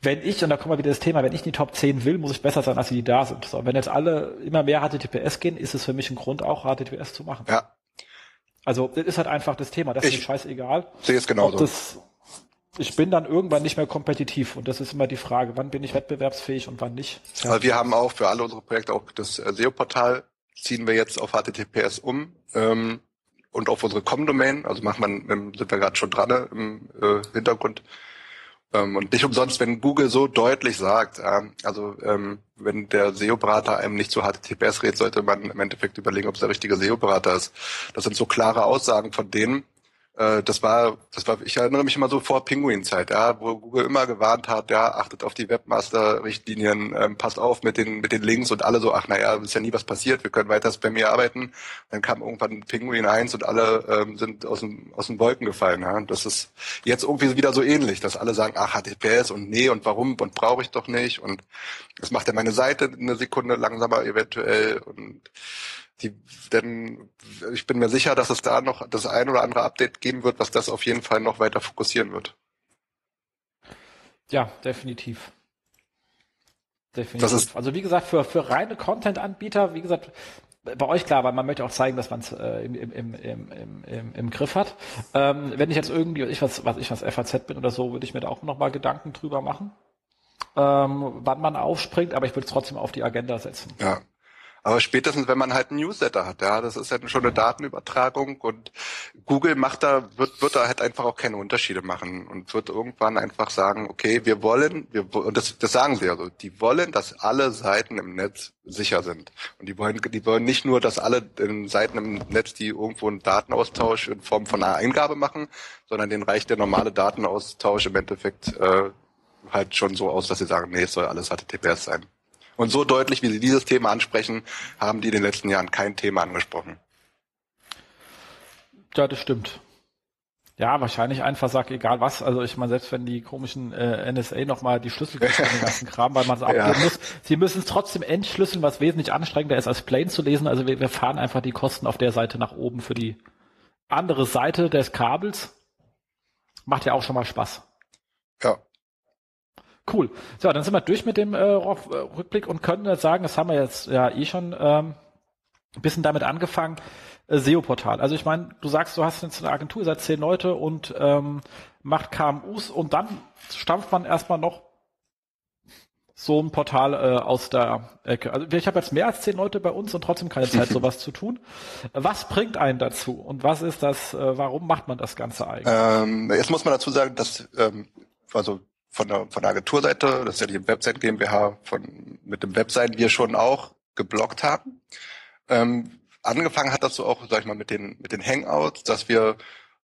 wenn ich, und da kommen wir wieder das Thema, wenn ich in die Top 10 will, muss ich besser sein, als die, die da sind. So, wenn jetzt alle immer mehr HTTPS gehen, ist es für mich ein Grund, auch HTTPS zu machen. Ja. Also, das ist halt einfach das Thema. Das ich ist mir scheißegal. Sehe es genauso. Das, ich bin dann irgendwann nicht mehr kompetitiv und das ist immer die Frage, wann bin ich wettbewerbsfähig und wann nicht. Ja. Also wir haben auch für alle unsere Projekte auch das äh, SEO-Portal ziehen wir jetzt auf HTTPS um ähm, und auf unsere Com-Domain, also macht man, sind wir gerade schon dran ne, im äh, Hintergrund, ähm, und nicht umsonst, wenn Google so deutlich sagt, äh, also ähm, wenn der SEO-Berater einem nicht zu HTTPS redet, sollte man im Endeffekt überlegen, ob es der richtige SEO-Berater ist. Das sind so klare Aussagen von denen, äh, das war, das war, ich erinnere mich immer so vor Pinguin-Zeit, ja, wo Google immer gewarnt hat, ja, achtet auf die Webmaster-Richtlinien, ähm, passt auf mit den, mit den Links und alle so, ach naja, ist ja nie was passiert, wir können weiter bei mir arbeiten. Dann kam irgendwann Pinguin 1 und alle ähm, sind aus, dem, aus den Wolken gefallen. Ja. Das ist jetzt irgendwie wieder so ähnlich, dass alle sagen, ach, HTTPS und nee und warum und brauche ich doch nicht und das macht ja meine Seite eine Sekunde langsamer eventuell und die, denn ich bin mir sicher, dass es da noch das ein oder andere Update geben wird, was das auf jeden Fall noch weiter fokussieren wird. Ja, definitiv. Definitiv. also wie gesagt, für, für reine Content-Anbieter, wie gesagt, bei euch klar, weil man möchte auch zeigen, dass man es äh, im, im, im, im, im, im Griff hat. Ähm, wenn ich jetzt irgendwie, ich was, was ich was FAZ bin oder so, würde ich mir da auch nochmal Gedanken drüber machen, ähm, wann man aufspringt, aber ich würde es trotzdem auf die Agenda setzen. Ja. Aber spätestens, wenn man halt einen Newsletter hat, ja, das ist ja schon eine Datenübertragung und Google macht da, wird, wird da halt einfach auch keine Unterschiede machen und wird irgendwann einfach sagen, okay, wir wollen, wir, und das, das sagen sie also, die wollen, dass alle Seiten im Netz sicher sind. Und die wollen, die wollen nicht nur, dass alle Seiten im Netz, die irgendwo einen Datenaustausch in Form von einer Eingabe machen, sondern denen reicht der normale Datenaustausch im Endeffekt äh, halt schon so aus, dass sie sagen, nee, es soll alles HTTPS sein. Und so deutlich, wie Sie dieses Thema ansprechen, haben die in den letzten Jahren kein Thema angesprochen. Ja, das stimmt. Ja, wahrscheinlich einfach sagt, egal was. Also ich meine, selbst wenn die komischen äh, NSA nochmal die Schlüssel kriegen, den ganzen Kram, weil man es abgeben ja. muss, sie müssen es trotzdem entschlüsseln, was wesentlich anstrengender ist, als plain zu lesen. Also wir, wir fahren einfach die Kosten auf der Seite nach oben für die andere Seite des Kabels. Macht ja auch schon mal Spaß. Ja. Cool. So, dann sind wir durch mit dem äh, Rückblick und können jetzt sagen, das haben wir jetzt ja eh schon ähm, ein bisschen damit angefangen, äh, SEO-Portal. Also ich meine, du sagst, du hast jetzt eine Agentur, ihr seid zehn Leute und ähm, macht KMUs und dann stampft man erstmal noch so ein Portal äh, aus der Ecke. Also ich habe jetzt mehr als zehn Leute bei uns und trotzdem keine Zeit, sowas zu tun. Was bringt einen dazu und was ist das, äh, warum macht man das Ganze eigentlich? Ähm, jetzt muss man dazu sagen, dass ähm, also von der, von der Agenturseite, das ist ja die Website GmbH, von, mit dem Webseiten wir schon auch geblockt haben. Ähm, angefangen hat das so auch, sag ich mal, mit den, mit den Hangouts, dass wir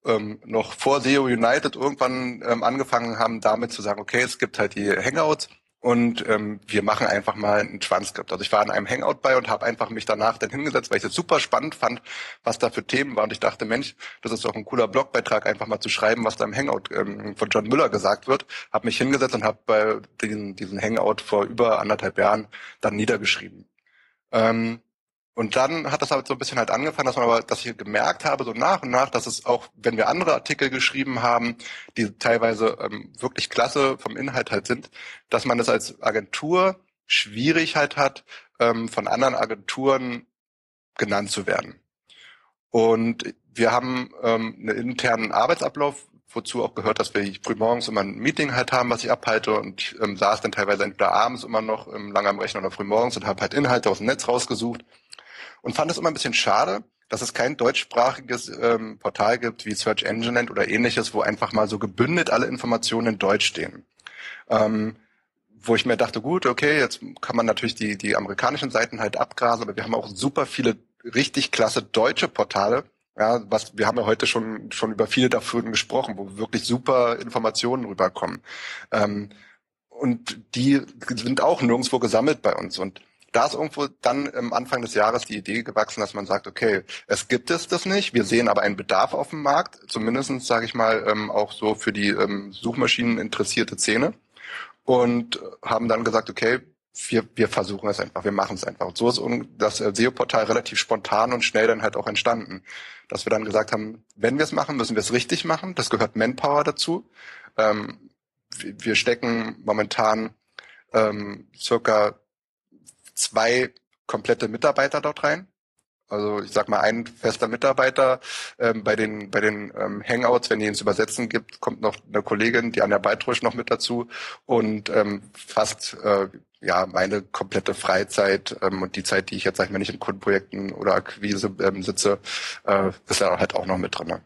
ähm, noch vor SEO United irgendwann ähm, angefangen haben, damit zu sagen, okay, es gibt halt die Hangouts und ähm, wir machen einfach mal ein Transkript. Also ich war in einem Hangout bei und habe einfach mich danach dann hingesetzt, weil ich es super spannend fand, was da für Themen waren. Und ich dachte, Mensch, das ist doch ein cooler Blogbeitrag, einfach mal zu schreiben, was da im Hangout ähm, von John Müller gesagt wird. Habe mich hingesetzt und habe bei diesen, diesen Hangout vor über anderthalb Jahren dann niedergeschrieben. Ähm, und dann hat das aber so ein bisschen halt angefangen, dass man aber, dass ich gemerkt habe, so nach und nach, dass es auch, wenn wir andere Artikel geschrieben haben, die teilweise ähm, wirklich klasse vom Inhalt halt sind, dass man es als Agentur schwierig halt hat, ähm, von anderen Agenturen genannt zu werden. Und wir haben ähm, einen internen Arbeitsablauf, wozu auch gehört, dass wir frühmorgens immer ein Meeting halt haben, was ich abhalte und ähm, saß dann teilweise entweder abends immer noch ähm, lange am Rechner oder frühmorgens und habe halt Inhalte aus dem Netz rausgesucht und fand es immer ein bisschen schade, dass es kein deutschsprachiges ähm, Portal gibt wie Search Engine Land oder ähnliches, wo einfach mal so gebündelt alle Informationen in Deutsch stehen. Ähm, wo ich mir dachte, gut, okay, jetzt kann man natürlich die, die amerikanischen Seiten halt abgrasen, aber wir haben auch super viele richtig klasse deutsche Portale. Ja, was, wir haben ja heute schon, schon über viele davon gesprochen, wo wirklich super Informationen rüberkommen. Ähm, und die sind auch nirgendwo gesammelt bei uns. Und da ist irgendwo dann am Anfang des Jahres die Idee gewachsen, dass man sagt, okay, es gibt es das nicht, wir sehen aber einen Bedarf auf dem Markt, zumindestens sage ich mal, ähm, auch so für die ähm, Suchmaschinen interessierte Szene und haben dann gesagt, okay, wir, wir versuchen es einfach, wir machen es einfach. Und so ist das äh, SEO-Portal relativ spontan und schnell dann halt auch entstanden, dass wir dann gesagt haben, wenn wir es machen, müssen wir es richtig machen. Das gehört Manpower dazu. Ähm, wir stecken momentan ähm, circa zwei komplette Mitarbeiter dort rein. Also ich sag mal, ein fester Mitarbeiter ähm, bei den bei den ähm, Hangouts, wenn die ins Übersetzen gibt, kommt noch eine Kollegin, die Anja Beitrusch noch mit dazu und ähm, fast äh, ja meine komplette Freizeit ähm, und die Zeit, die ich jetzt sag ich mal nicht in Kundenprojekten oder Akquise ähm, sitze, äh, ist ja halt auch noch mit drin.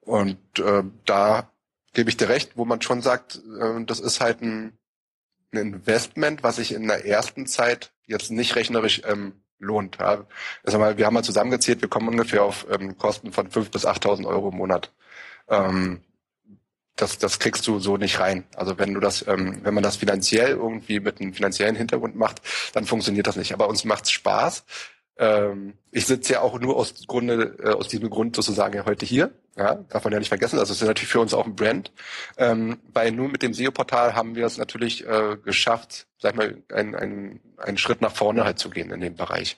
Und äh, da gebe ich dir recht, wo man schon sagt, äh, das ist halt ein ein Investment, was sich in der ersten Zeit jetzt nicht rechnerisch ähm, lohnt. Ja. Also mal, wir haben mal zusammengezählt, wir kommen ungefähr auf ähm, Kosten von 5.000 bis 8.000 Euro im Monat. Ähm, das, das kriegst du so nicht rein. Also wenn du das, ähm, wenn man das finanziell irgendwie mit einem finanziellen Hintergrund macht, dann funktioniert das nicht. Aber uns macht's Spaß. Ähm, ich sitze ja auch nur aus Grunde, äh, aus diesem Grund sozusagen ja heute hier. Ja, darf man ja nicht vergessen. Also es ist natürlich für uns auch ein Brand. Ähm, weil nur mit dem SEO-Portal haben wir es natürlich äh, geschafft, sag ich mal, einen, einen, einen Schritt nach vorne halt zu gehen in dem Bereich.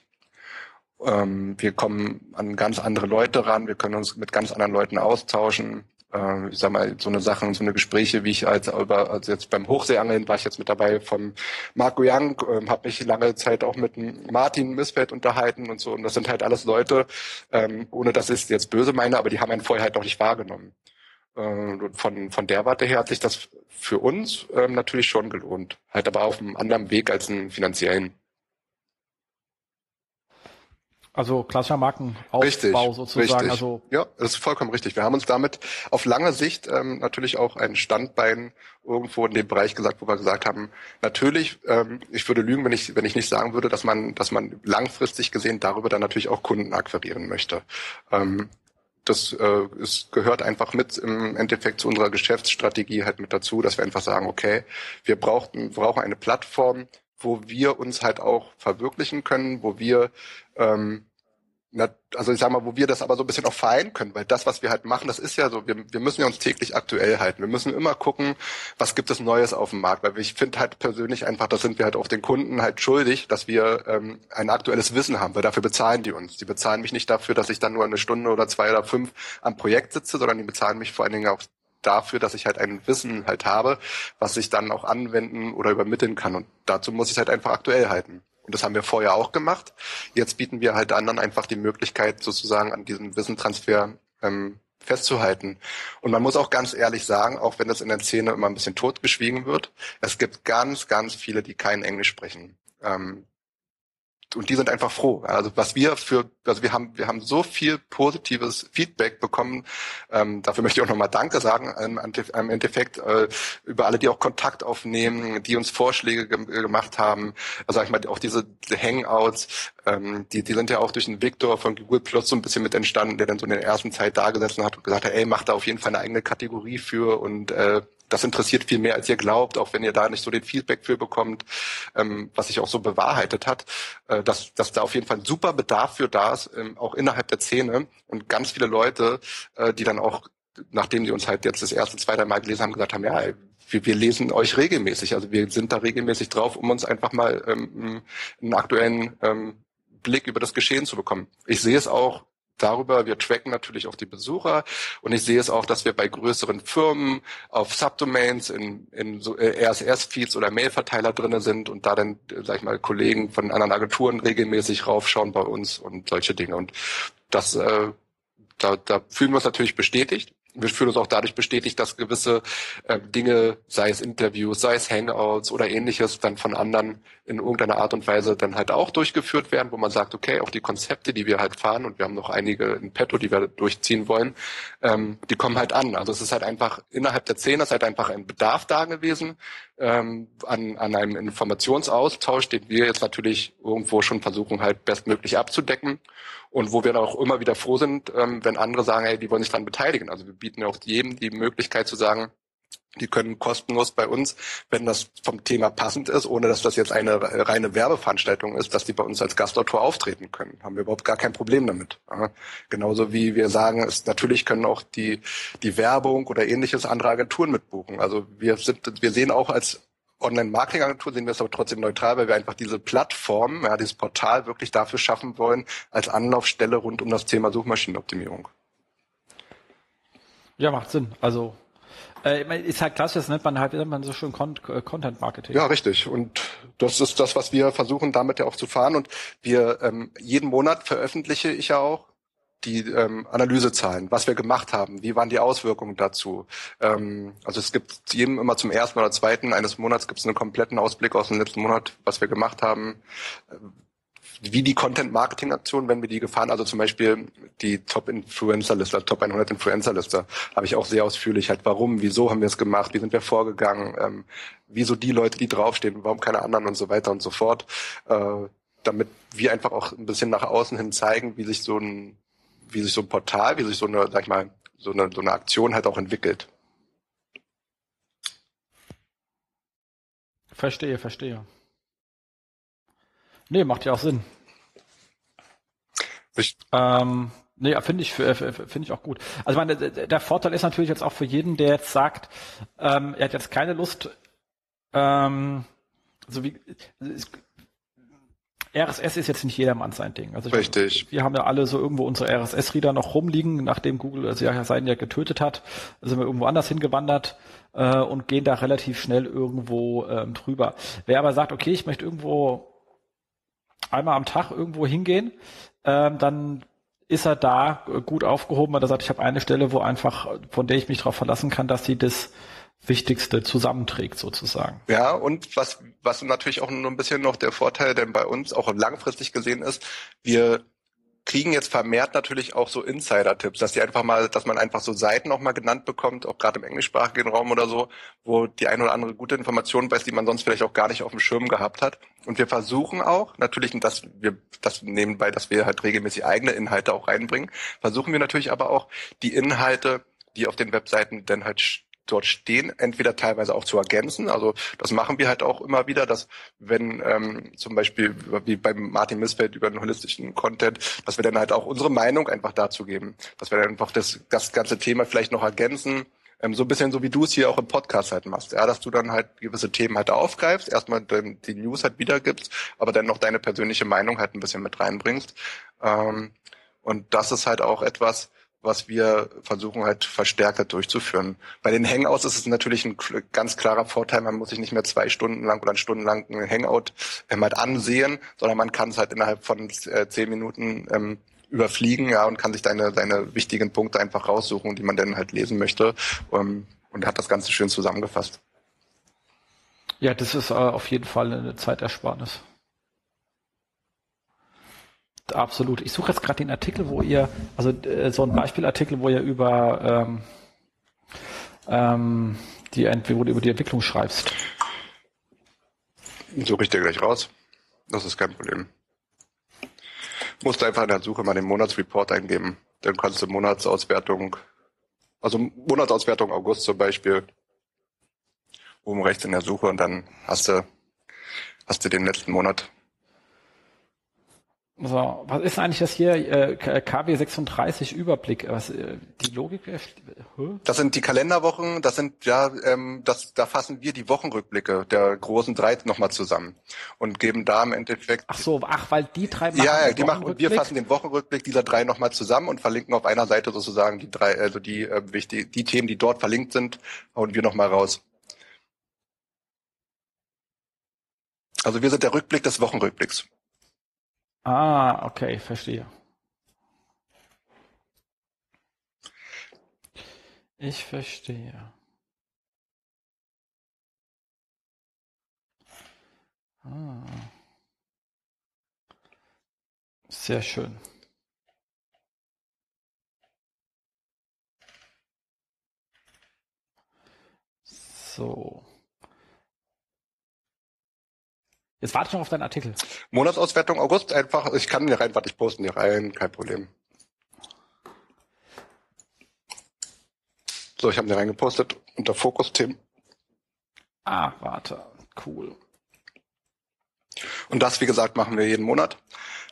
Ähm, wir kommen an ganz andere Leute ran, wir können uns mit ganz anderen Leuten austauschen äh, ich sag mal, so eine Sachen, so eine Gespräche, wie ich als, also jetzt beim Hochseeangeln war ich jetzt mit dabei vom Marco Young, äh, habe mich lange Zeit auch mit Martin Missfeld unterhalten und so. Und das sind halt alles Leute, ähm, ohne dass ich es jetzt böse meine, aber die haben einen vorher halt noch nicht wahrgenommen. Äh, von, von der Warte her hat sich das für uns ähm, natürlich schon gelohnt. Halt aber auf einem anderen Weg als einen finanziellen. Also klassischer Markenaufbau richtig, sozusagen. Richtig. Also ja, das ist vollkommen richtig. Wir haben uns damit auf lange Sicht ähm, natürlich auch ein Standbein irgendwo in dem Bereich gesagt, wo wir gesagt haben, natürlich, ähm, ich würde lügen, wenn ich wenn ich nicht sagen würde, dass man dass man langfristig gesehen darüber dann natürlich auch Kunden akquirieren möchte. Ähm, das äh, es gehört einfach mit im Endeffekt zu unserer Geschäftsstrategie halt mit dazu, dass wir einfach sagen, okay, wir brauchten, brauchen eine Plattform, wo wir uns halt auch verwirklichen können, wo wir ähm, na, also ich sag mal, wo wir das aber so ein bisschen auch vereinen können, weil das, was wir halt machen, das ist ja so, wir, wir müssen ja uns täglich aktuell halten. Wir müssen immer gucken, was gibt es Neues auf dem Markt, weil ich finde halt persönlich einfach, das sind wir halt auch den Kunden halt schuldig, dass wir ähm, ein aktuelles Wissen haben, weil dafür bezahlen die uns. Die bezahlen mich nicht dafür, dass ich dann nur eine Stunde oder zwei oder fünf am Projekt sitze, sondern die bezahlen mich vor allen Dingen auch dafür, dass ich halt ein Wissen halt habe, was ich dann auch anwenden oder übermitteln kann. Und dazu muss ich es halt einfach aktuell halten. Und das haben wir vorher auch gemacht. Jetzt bieten wir halt anderen einfach die Möglichkeit, sozusagen an diesem Wissentransfer ähm, festzuhalten. Und man muss auch ganz ehrlich sagen, auch wenn das in der Szene immer ein bisschen totgeschwiegen wird, es gibt ganz, ganz viele, die kein Englisch sprechen. Ähm, und die sind einfach froh. Also was wir für, also wir haben, wir haben so viel positives Feedback bekommen. Ähm, dafür möchte ich auch nochmal Danke sagen im, im Endeffekt äh, über alle, die auch Kontakt aufnehmen, die uns Vorschläge ge gemacht haben. Also sag ich mal, auch diese, diese Hangouts, ähm, die, die sind ja auch durch den Victor von Google Plus so ein bisschen mit entstanden, der dann so in der ersten Zeit da gesessen hat und gesagt hat, ey, mach da auf jeden Fall eine eigene Kategorie für und äh, das interessiert viel mehr, als ihr glaubt, auch wenn ihr da nicht so den Feedback für bekommt, ähm, was sich auch so bewahrheitet hat, äh, dass, dass da auf jeden Fall ein super Bedarf für da ist, ähm, auch innerhalb der Szene und ganz viele Leute, äh, die dann auch, nachdem die uns halt jetzt das erste, zweite Mal gelesen haben, gesagt haben, ja, wir, wir lesen euch regelmäßig, also wir sind da regelmäßig drauf, um uns einfach mal ähm, einen aktuellen ähm, Blick über das Geschehen zu bekommen. Ich sehe es auch darüber, wir tracken natürlich auch die Besucher. Und ich sehe es auch, dass wir bei größeren Firmen auf Subdomains in, in so äh, RSS-Feeds oder Mailverteiler drinne sind und da dann, äh, sag ich mal, Kollegen von anderen Agenturen regelmäßig raufschauen bei uns und solche Dinge. Und das, äh, da, da fühlen wir uns natürlich bestätigt. Wir fühlen uns auch dadurch bestätigt, dass gewisse äh, Dinge, sei es Interviews, sei es Hangouts oder ähnliches, dann von anderen in irgendeiner Art und Weise dann halt auch durchgeführt werden, wo man sagt, okay, auch die Konzepte, die wir halt fahren, und wir haben noch einige in petto, die wir durchziehen wollen, ähm, die kommen halt an. Also es ist halt einfach, innerhalb der Szene ist halt einfach ein Bedarf da gewesen ähm, an, an einem Informationsaustausch, den wir jetzt natürlich irgendwo schon versuchen halt bestmöglich abzudecken und wo wir dann auch immer wieder froh sind, ähm, wenn andere sagen, hey, die wollen sich daran beteiligen. Also wir bieten auch jedem die Möglichkeit zu sagen, die können kostenlos bei uns, wenn das vom Thema passend ist, ohne dass das jetzt eine reine Werbeveranstaltung ist, dass die bei uns als Gastautor auftreten können. Haben wir überhaupt gar kein Problem damit. Ja. Genauso wie wir sagen, es natürlich können auch die, die Werbung oder ähnliches andere Agenturen mitbuchen. Also wir sind, wir sehen auch als Online-Marketing-Agentur sehen wir es aber trotzdem neutral, weil wir einfach diese Plattform, ja, dieses Portal wirklich dafür schaffen wollen, als Anlaufstelle rund um das Thema Suchmaschinenoptimierung. Ja, macht Sinn. Also äh, ist halt klassisch, das nennt man halt nennt so schön äh, Content Marketing. Ja, richtig. Und das ist das, was wir versuchen, damit ja auch zu fahren. Und wir ähm, jeden Monat veröffentliche ich ja auch die ähm, Analysezahlen, was wir gemacht haben, wie waren die Auswirkungen dazu. Ähm, also es gibt jedem immer zum ersten oder zweiten eines Monats gibt es einen kompletten Ausblick aus dem letzten Monat, was wir gemacht haben, wie die Content-Marketing-Aktion, wenn wir die gefahren, also zum Beispiel die Top-Influencer-Liste, Top 100 Influencer-Liste, habe ich auch sehr ausführlich halt, warum, wieso haben wir es gemacht, wie sind wir vorgegangen, ähm, wieso die Leute, die draufstehen, warum keine anderen und so weiter und so fort, äh, damit wir einfach auch ein bisschen nach außen hin zeigen, wie sich so ein wie sich so ein Portal, wie sich so eine, sag ich mal, so eine, so eine Aktion halt auch entwickelt. Verstehe, verstehe. Nee, macht ja auch Sinn. Ich, ähm, nee, finde ich, finde ich auch gut. Also meine, der Vorteil ist natürlich jetzt auch für jeden, der jetzt sagt, ähm, er hat jetzt keine Lust, ähm, so wie, RSS ist jetzt nicht jedermanns sein Ding. Also Richtig. Wir haben ja alle so irgendwo unsere RSS-Reader noch rumliegen, nachdem Google also ja seinen ja getötet hat, sind wir irgendwo anders hingewandert äh, und gehen da relativ schnell irgendwo ähm, drüber. Wer aber sagt, okay, ich möchte irgendwo einmal am Tag irgendwo hingehen, ähm, dann ist er da gut aufgehoben, weil er sagt, ich habe eine Stelle, wo einfach, von der ich mich darauf verlassen kann, dass sie das Wichtigste zusammenträgt sozusagen. Ja, und was, was natürlich auch nur ein bisschen noch der Vorteil denn bei uns auch langfristig gesehen ist, wir kriegen jetzt vermehrt natürlich auch so Insider-Tipps, dass die einfach mal, dass man einfach so Seiten auch mal genannt bekommt, auch gerade im englischsprachigen Raum oder so, wo die ein oder andere gute Information weiß, die man sonst vielleicht auch gar nicht auf dem Schirm gehabt hat. Und wir versuchen auch, natürlich, dass wir das nebenbei, dass wir halt regelmäßig eigene Inhalte auch reinbringen, versuchen wir natürlich aber auch die Inhalte, die auf den Webseiten dann halt dort stehen, entweder teilweise auch zu ergänzen. Also das machen wir halt auch immer wieder, dass wenn ähm, zum Beispiel wie beim Martin Missfeld über den holistischen Content, dass wir dann halt auch unsere Meinung einfach dazu geben, dass wir dann einfach das, das ganze Thema vielleicht noch ergänzen. Ähm, so ein bisschen so wie du es hier auch im Podcast halt machst, ja, dass du dann halt gewisse Themen halt aufgreifst, erstmal dann die News halt wiedergibst, aber dann noch deine persönliche Meinung halt ein bisschen mit reinbringst. Ähm, und das ist halt auch etwas, was wir versuchen halt verstärkter durchzuführen. Bei den Hangouts ist es natürlich ein ganz klarer Vorteil, man muss sich nicht mehr zwei Stunden lang oder Stunden lang ein Hangout ähm, halt ansehen, sondern man kann es halt innerhalb von äh, zehn Minuten ähm, überfliegen, ja, und kann sich deine, deine wichtigen Punkte einfach raussuchen, die man dann halt lesen möchte, ähm, und hat das Ganze schön zusammengefasst. Ja, das ist äh, auf jeden Fall eine Zeitersparnis. Absolut. Ich suche jetzt gerade den Artikel, wo ihr, also äh, so ein Beispielartikel, wo ihr über ähm, ähm, die, du über die Entwicklung schreibst. Suche ich dir gleich raus. Das ist kein Problem. Musst einfach in der Suche mal den Monatsreport eingeben. Dann kannst du Monatsauswertung, also Monatsauswertung August zum Beispiel, oben rechts in der Suche und dann hast du, hast du den letzten Monat so, was ist eigentlich das hier äh, KW 36 Überblick? Was äh, die Logik? Äh, das sind die Kalenderwochen. Das sind ja, ähm, das da fassen wir die Wochenrückblicke der großen drei nochmal zusammen und geben da im Endeffekt. Ach so, ach, weil die drei machen ja, ja, die machen und wir fassen den Wochenrückblick dieser drei nochmal zusammen und verlinken auf einer Seite sozusagen die drei, also die äh, wichtig, die Themen, die dort verlinkt sind, hauen wir nochmal raus. Also wir sind der Rückblick des Wochenrückblicks. Ah, okay, verstehe. Ich verstehe. Ah. Sehr schön. So. Jetzt warte ich noch auf deinen Artikel. Monatsauswertung August einfach. Ich kann hier rein, warte, ich posten hier rein, kein Problem. So, ich habe hier reingepostet unter Fokusthemen. Ah, warte. Cool. Und das, wie gesagt, machen wir jeden Monat,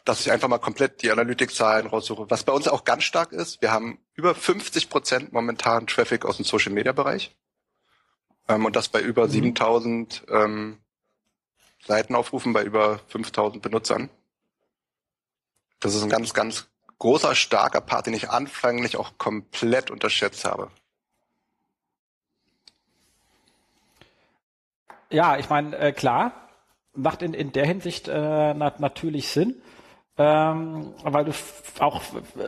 dass ich einfach mal komplett die Analytikzahlen raussuche. Was bei uns auch ganz stark ist, wir haben über 50 Prozent momentan Traffic aus dem Social Media Bereich. Ähm, und das bei über mhm. 7000 ähm, Seiten aufrufen bei über 5000 Benutzern. Das ist ein ganz, ganz großer, starker Part, den ich anfänglich auch komplett unterschätzt habe. Ja, ich meine, äh, klar, macht in, in der Hinsicht äh, nat natürlich Sinn, ähm, weil du auch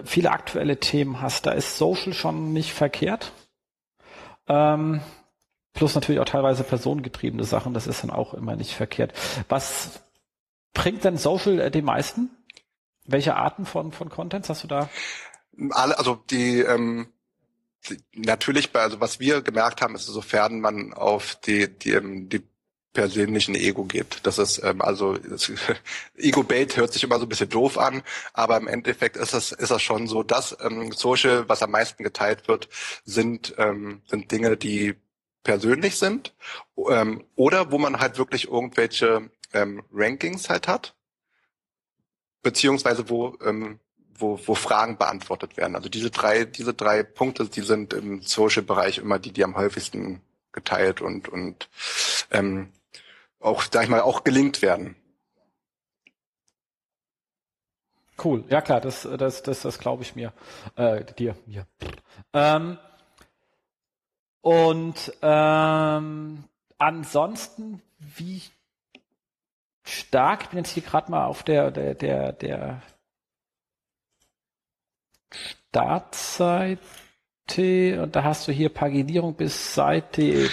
viele aktuelle Themen hast. Da ist Social schon nicht verkehrt. Ähm, Plus natürlich auch teilweise personengetriebene Sachen, das ist dann auch immer nicht verkehrt. Was bringt denn Social äh, den meisten? Welche Arten von, von Contents hast du da? Alle, also die, ähm, die natürlich bei, also was wir gemerkt haben, ist, sofern man auf die, die, ähm, die persönlichen Ego geht. Das ist ähm, also Ego-Bait hört sich immer so ein bisschen doof an, aber im Endeffekt ist das ist das schon so, dass ähm, Social, was am meisten geteilt wird, sind ähm, sind Dinge, die persönlich sind ähm, oder wo man halt wirklich irgendwelche ähm, Rankings halt hat, beziehungsweise wo, ähm, wo, wo Fragen beantwortet werden. Also diese drei, diese drei Punkte, die sind im Social-Bereich immer die, die am häufigsten geteilt und, und ähm, auch, sag ich mal, auch gelingt werden. Cool, ja klar, das, das, das, das glaube ich mir, äh, dir, mir. Ähm, und ähm, ansonsten, wie stark, ich bin jetzt hier gerade mal auf der, der, der, der Startseite und da hast du hier Paginierung bis Seite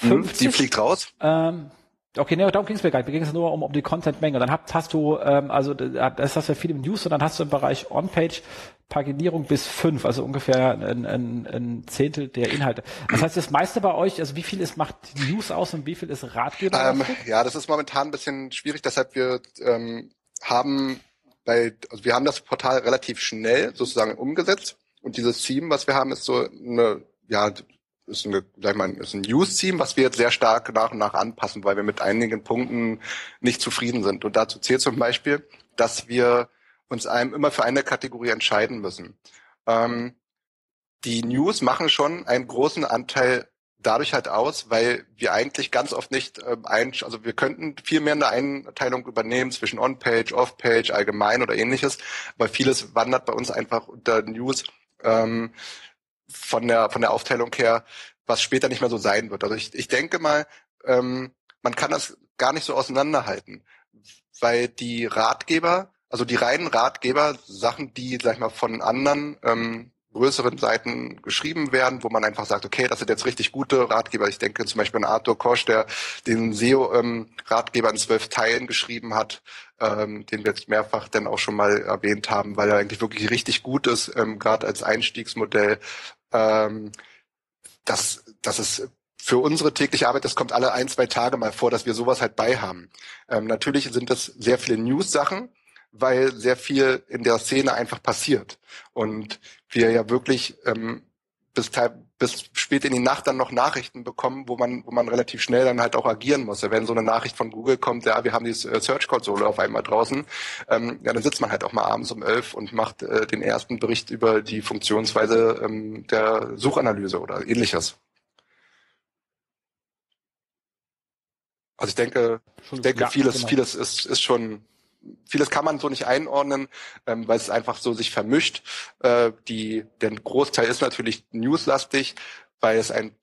50. Hm, die fliegt raus. Ähm, Okay, nee, darum ging es mir gar nicht. Mir ging es nur um, um die Content-Menge. Dann hast, hast du, ähm, also das hast du ja viel im News und dann hast du im Bereich On-Page Paginierung bis fünf, also ungefähr ein, ein, ein Zehntel der Inhalte. Das heißt, das meiste bei euch, also wie viel ist macht News aus und wie viel ist Ratgeber? Ähm, ja, das ist momentan ein bisschen schwierig, deshalb wir ähm, haben bei, also wir haben das Portal relativ schnell sozusagen umgesetzt und dieses Theme, was wir haben, ist so eine ja, ist, eine, sag mal, ist ein News-Team, was wir jetzt sehr stark nach und nach anpassen, weil wir mit einigen Punkten nicht zufrieden sind. Und dazu zählt zum Beispiel, dass wir uns einem immer für eine Kategorie entscheiden müssen. Ähm, die News machen schon einen großen Anteil dadurch halt aus, weil wir eigentlich ganz oft nicht äh, ein, also wir könnten viel mehr eine Einteilung übernehmen zwischen On-Page, Off-Page, allgemein oder ähnliches, aber vieles wandert bei uns einfach unter News. Ähm, von der von der Aufteilung her, was später nicht mehr so sein wird. Also ich, ich denke mal, ähm, man kann das gar nicht so auseinanderhalten, weil die Ratgeber, also die reinen Ratgeber, Sachen, die sag ich mal von anderen ähm, größeren Seiten geschrieben werden, wo man einfach sagt, okay, das sind jetzt richtig gute Ratgeber. Ich denke zum Beispiel an Arthur Kosch, der den SEO-Ratgeber ähm, in zwölf Teilen geschrieben hat, ähm, den wir jetzt mehrfach dann auch schon mal erwähnt haben, weil er eigentlich wirklich richtig gut ist, ähm, gerade als Einstiegsmodell ähm, das, das ist für unsere tägliche Arbeit, das kommt alle ein, zwei Tage mal vor, dass wir sowas halt bei haben. Ähm, natürlich sind das sehr viele News-Sachen, weil sehr viel in der Szene einfach passiert. Und wir ja wirklich ähm, bis, bis spät in die Nacht dann noch Nachrichten bekommen, wo man, wo man relativ schnell dann halt auch agieren muss. Wenn so eine Nachricht von Google kommt, ja, wir haben die äh, Search-Konsole auf einmal draußen, ähm, ja, dann sitzt man halt auch mal abends um elf und macht äh, den ersten Bericht über die Funktionsweise ähm, der Suchanalyse oder ähnliches. Also ich denke, ich denke, ja, vieles, genau. vieles ist, ist schon vieles kann man so nicht einordnen, ähm, weil es einfach so sich vermischt. Äh, die, der Großteil ist natürlich newslastig, weil es ein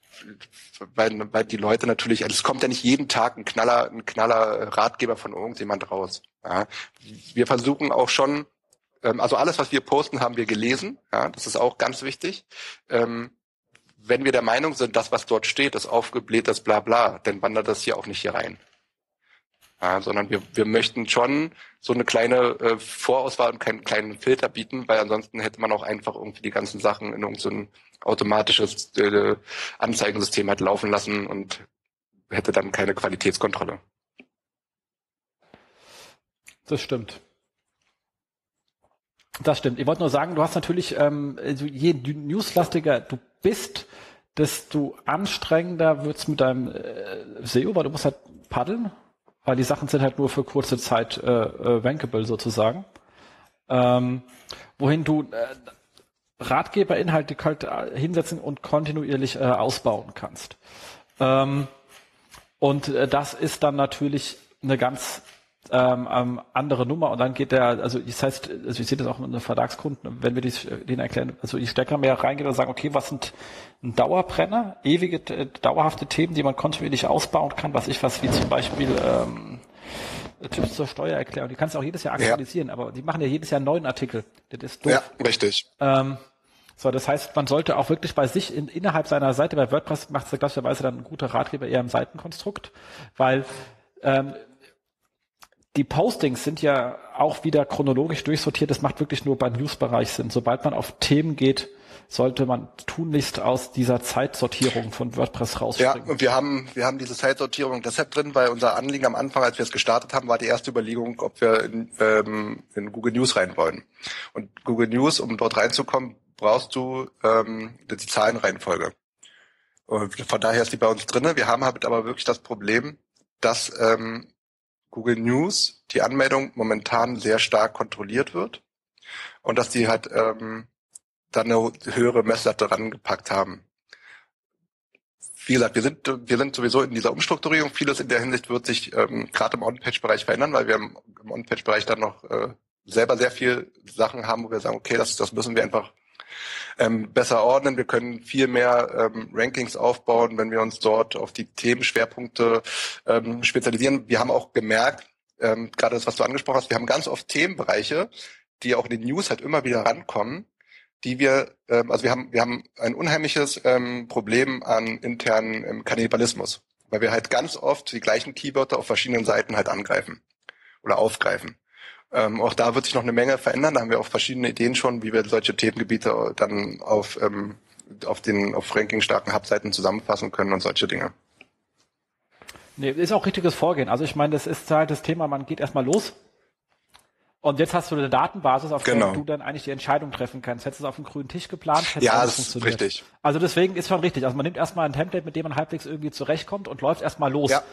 weil, weil die Leute natürlich, also es kommt ja nicht jeden Tag ein Knaller, ein Knaller Ratgeber von irgendjemand raus. Ja. Wir versuchen auch schon, ähm, also alles, was wir posten, haben wir gelesen. Ja, das ist auch ganz wichtig. Ähm, wenn wir der Meinung sind, das, was dort steht, ist aufgebläht, das Blabla, dann wandert das hier auch nicht hier rein. Ja, sondern wir, wir möchten schon so eine kleine äh, Vorauswahl und keinen kleinen Filter bieten, weil ansonsten hätte man auch einfach irgendwie die ganzen Sachen in irgendein automatisches äh, Anzeigensystem halt laufen lassen und hätte dann keine Qualitätskontrolle. Das stimmt. Das stimmt. Ich wollte nur sagen, du hast natürlich, ähm, also je newslastiger du bist, desto anstrengender wird's mit deinem äh, SEO, weil du musst halt paddeln weil die Sachen sind halt nur für kurze Zeit äh, äh, rankable sozusagen. Ähm, wohin du äh, Ratgeberinhalte halt hinsetzen und kontinuierlich äh, ausbauen kannst. Ähm, und äh, das ist dann natürlich eine ganz ähm, ähm, andere Nummer und dann geht der, also das heißt, also ich sehe das auch mit den Verlagskunden, wenn wir dies, denen erklären, also ich stärker mehr reingehen und sagen, okay, was sind ein Dauerbrenner, ewige, äh, dauerhafte Themen, die man kontinuierlich ausbauen kann, was ich was, wie zum Beispiel ähm, Tipps zur Steuererklärung, die kannst du auch jedes Jahr aktualisieren, ja. aber die machen ja jedes Jahr einen neuen Artikel. Das ist doof. Ja, richtig. Ähm, so, das heißt, man sollte auch wirklich bei sich in, innerhalb seiner Seite, bei WordPress macht es klassischerweise dann ein guter Ratgeber eher im Seitenkonstrukt, weil ähm, die Postings sind ja auch wieder chronologisch durchsortiert. Das macht wirklich nur beim News-Bereich Sinn. Sobald man auf Themen geht, sollte man tunlichst aus dieser Zeitsortierung von WordPress rausspringen. Ja, und wir haben, wir haben diese Zeitsortierung deshalb drin, weil unser Anliegen am Anfang, als wir es gestartet haben, war die erste Überlegung, ob wir in, ähm, in Google News rein wollen. Und Google News, um dort reinzukommen, brauchst du ähm, die Zahlenreihenfolge. Und von daher ist die bei uns drinne. Wir haben halt aber wirklich das Problem, dass ähm, Google News die Anmeldung momentan sehr stark kontrolliert wird und dass die halt ähm, dann eine höhere Messlatte rangepackt haben. Wie gesagt, wir sind, wir sind sowieso in dieser Umstrukturierung. Vieles in der Hinsicht wird sich ähm, gerade im On-Page-Bereich verändern, weil wir im, On-Page-Bereich dann noch äh, selber sehr viel Sachen haben, wo wir sagen, okay, das, das müssen wir einfach ähm, besser ordnen. Wir können viel mehr ähm, Rankings aufbauen, wenn wir uns dort auf die Themenschwerpunkte ähm, spezialisieren. Wir haben auch gemerkt, ähm, gerade das, was du angesprochen hast, wir haben ganz oft Themenbereiche, die auch in den News halt immer wieder rankommen, die wir, ähm, also wir haben, wir haben ein unheimliches ähm, Problem an internen ähm, Kannibalismus, weil wir halt ganz oft die gleichen Keywörter auf verschiedenen Seiten halt angreifen oder aufgreifen. Ähm, auch da wird sich noch eine Menge verändern. Da haben wir auch verschiedene Ideen schon, wie wir solche Themengebiete dann auf, ähm, auf den auf ranking-starken Hubseiten zusammenfassen können und solche Dinge. Nee, ist auch richtiges Vorgehen. Also ich meine, das ist halt das Thema, man geht erstmal los. Und jetzt hast du eine Datenbasis, auf genau. der du dann eigentlich die Entscheidung treffen kannst. Hättest du es auf dem grünen Tisch geplant, hätte ja, das ist richtig. Also deswegen ist schon richtig. Also man nimmt erstmal ein Template, mit dem man halbwegs irgendwie zurechtkommt und läuft erstmal los. Ja.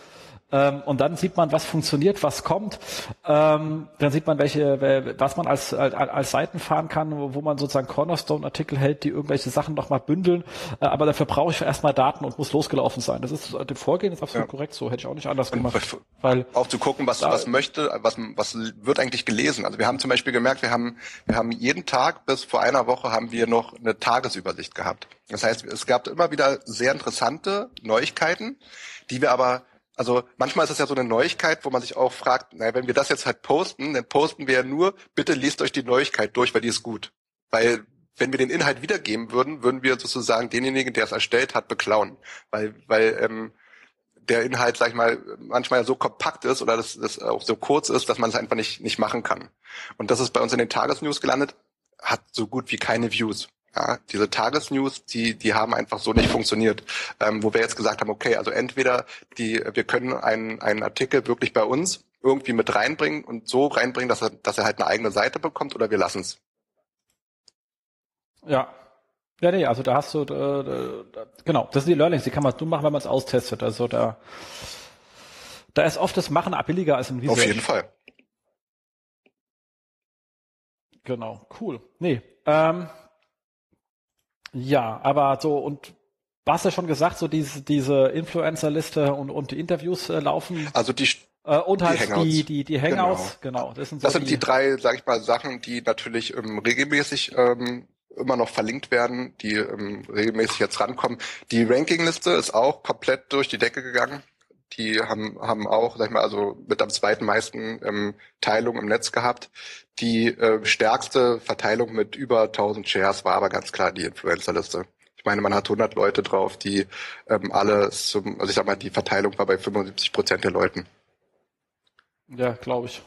Ähm, und dann sieht man, was funktioniert, was kommt. Ähm, dann sieht man, welche, was man als, als, als Seiten fahren kann, wo, wo man sozusagen Cornerstone-Artikel hält, die irgendwelche Sachen nochmal bündeln. Äh, aber dafür brauche ich erstmal Daten und muss losgelaufen sein. Das ist, das Vorgehen ist absolut ja. korrekt so. Hätte ich auch nicht anders gemacht. Weil, auch zu gucken, was, was möchte, was, was wird eigentlich gelesen. Also wir haben zum Beispiel gemerkt, wir haben, wir haben jeden Tag bis vor einer Woche haben wir noch eine Tagesübersicht gehabt. Das heißt, es gab immer wieder sehr interessante Neuigkeiten, die wir aber also manchmal ist es ja so eine Neuigkeit, wo man sich auch fragt, naja, wenn wir das jetzt halt posten, dann posten wir ja nur, bitte lest euch die Neuigkeit durch, weil die ist gut. Weil wenn wir den Inhalt wiedergeben würden, würden wir sozusagen denjenigen, der es erstellt hat, beklauen. Weil, weil ähm, der Inhalt, sag ich mal, manchmal so kompakt ist oder das, das auch so kurz ist, dass man es einfach nicht, nicht machen kann. Und das ist bei uns in den Tagesnews gelandet, hat so gut wie keine Views. Ja, diese Tagesnews, die, die haben einfach so nicht funktioniert. Ähm, wo wir jetzt gesagt haben, okay, also entweder die, wir können einen, einen Artikel wirklich bei uns irgendwie mit reinbringen und so reinbringen, dass er, dass er halt eine eigene Seite bekommt oder wir lassen es. Ja. Ja, nee, also da hast du, äh, genau, das sind die Learnings, die kann man nur machen, wenn man es austestet. Also da, da ist oft das Machen billiger als ein Research. Auf jeden Fall. Genau, cool. Nee, ähm, ja, aber so und hast ja schon gesagt, so diese, diese Influencer-Liste und, und die Interviews äh, laufen. Also die äh, und halt die, Hangouts. die, die, die Hangouts, genau. genau. Das sind, so das sind die, die, drei, sag ich mal, Sachen, die natürlich ähm, regelmäßig ähm, immer noch verlinkt werden, die ähm, regelmäßig jetzt rankommen. Die Rankingliste ist auch komplett durch die Decke gegangen. Die haben, haben auch, sag ich mal, also mit am zweiten meisten ähm, Teilung im Netz gehabt. Die äh, stärkste Verteilung mit über 1000 Shares war aber ganz klar die Influencer-Liste. Ich meine, man hat 100 Leute drauf, die ähm, alle zum, also ich sag mal, die Verteilung war bei 75 Prozent der Leuten. Ja, glaube ich.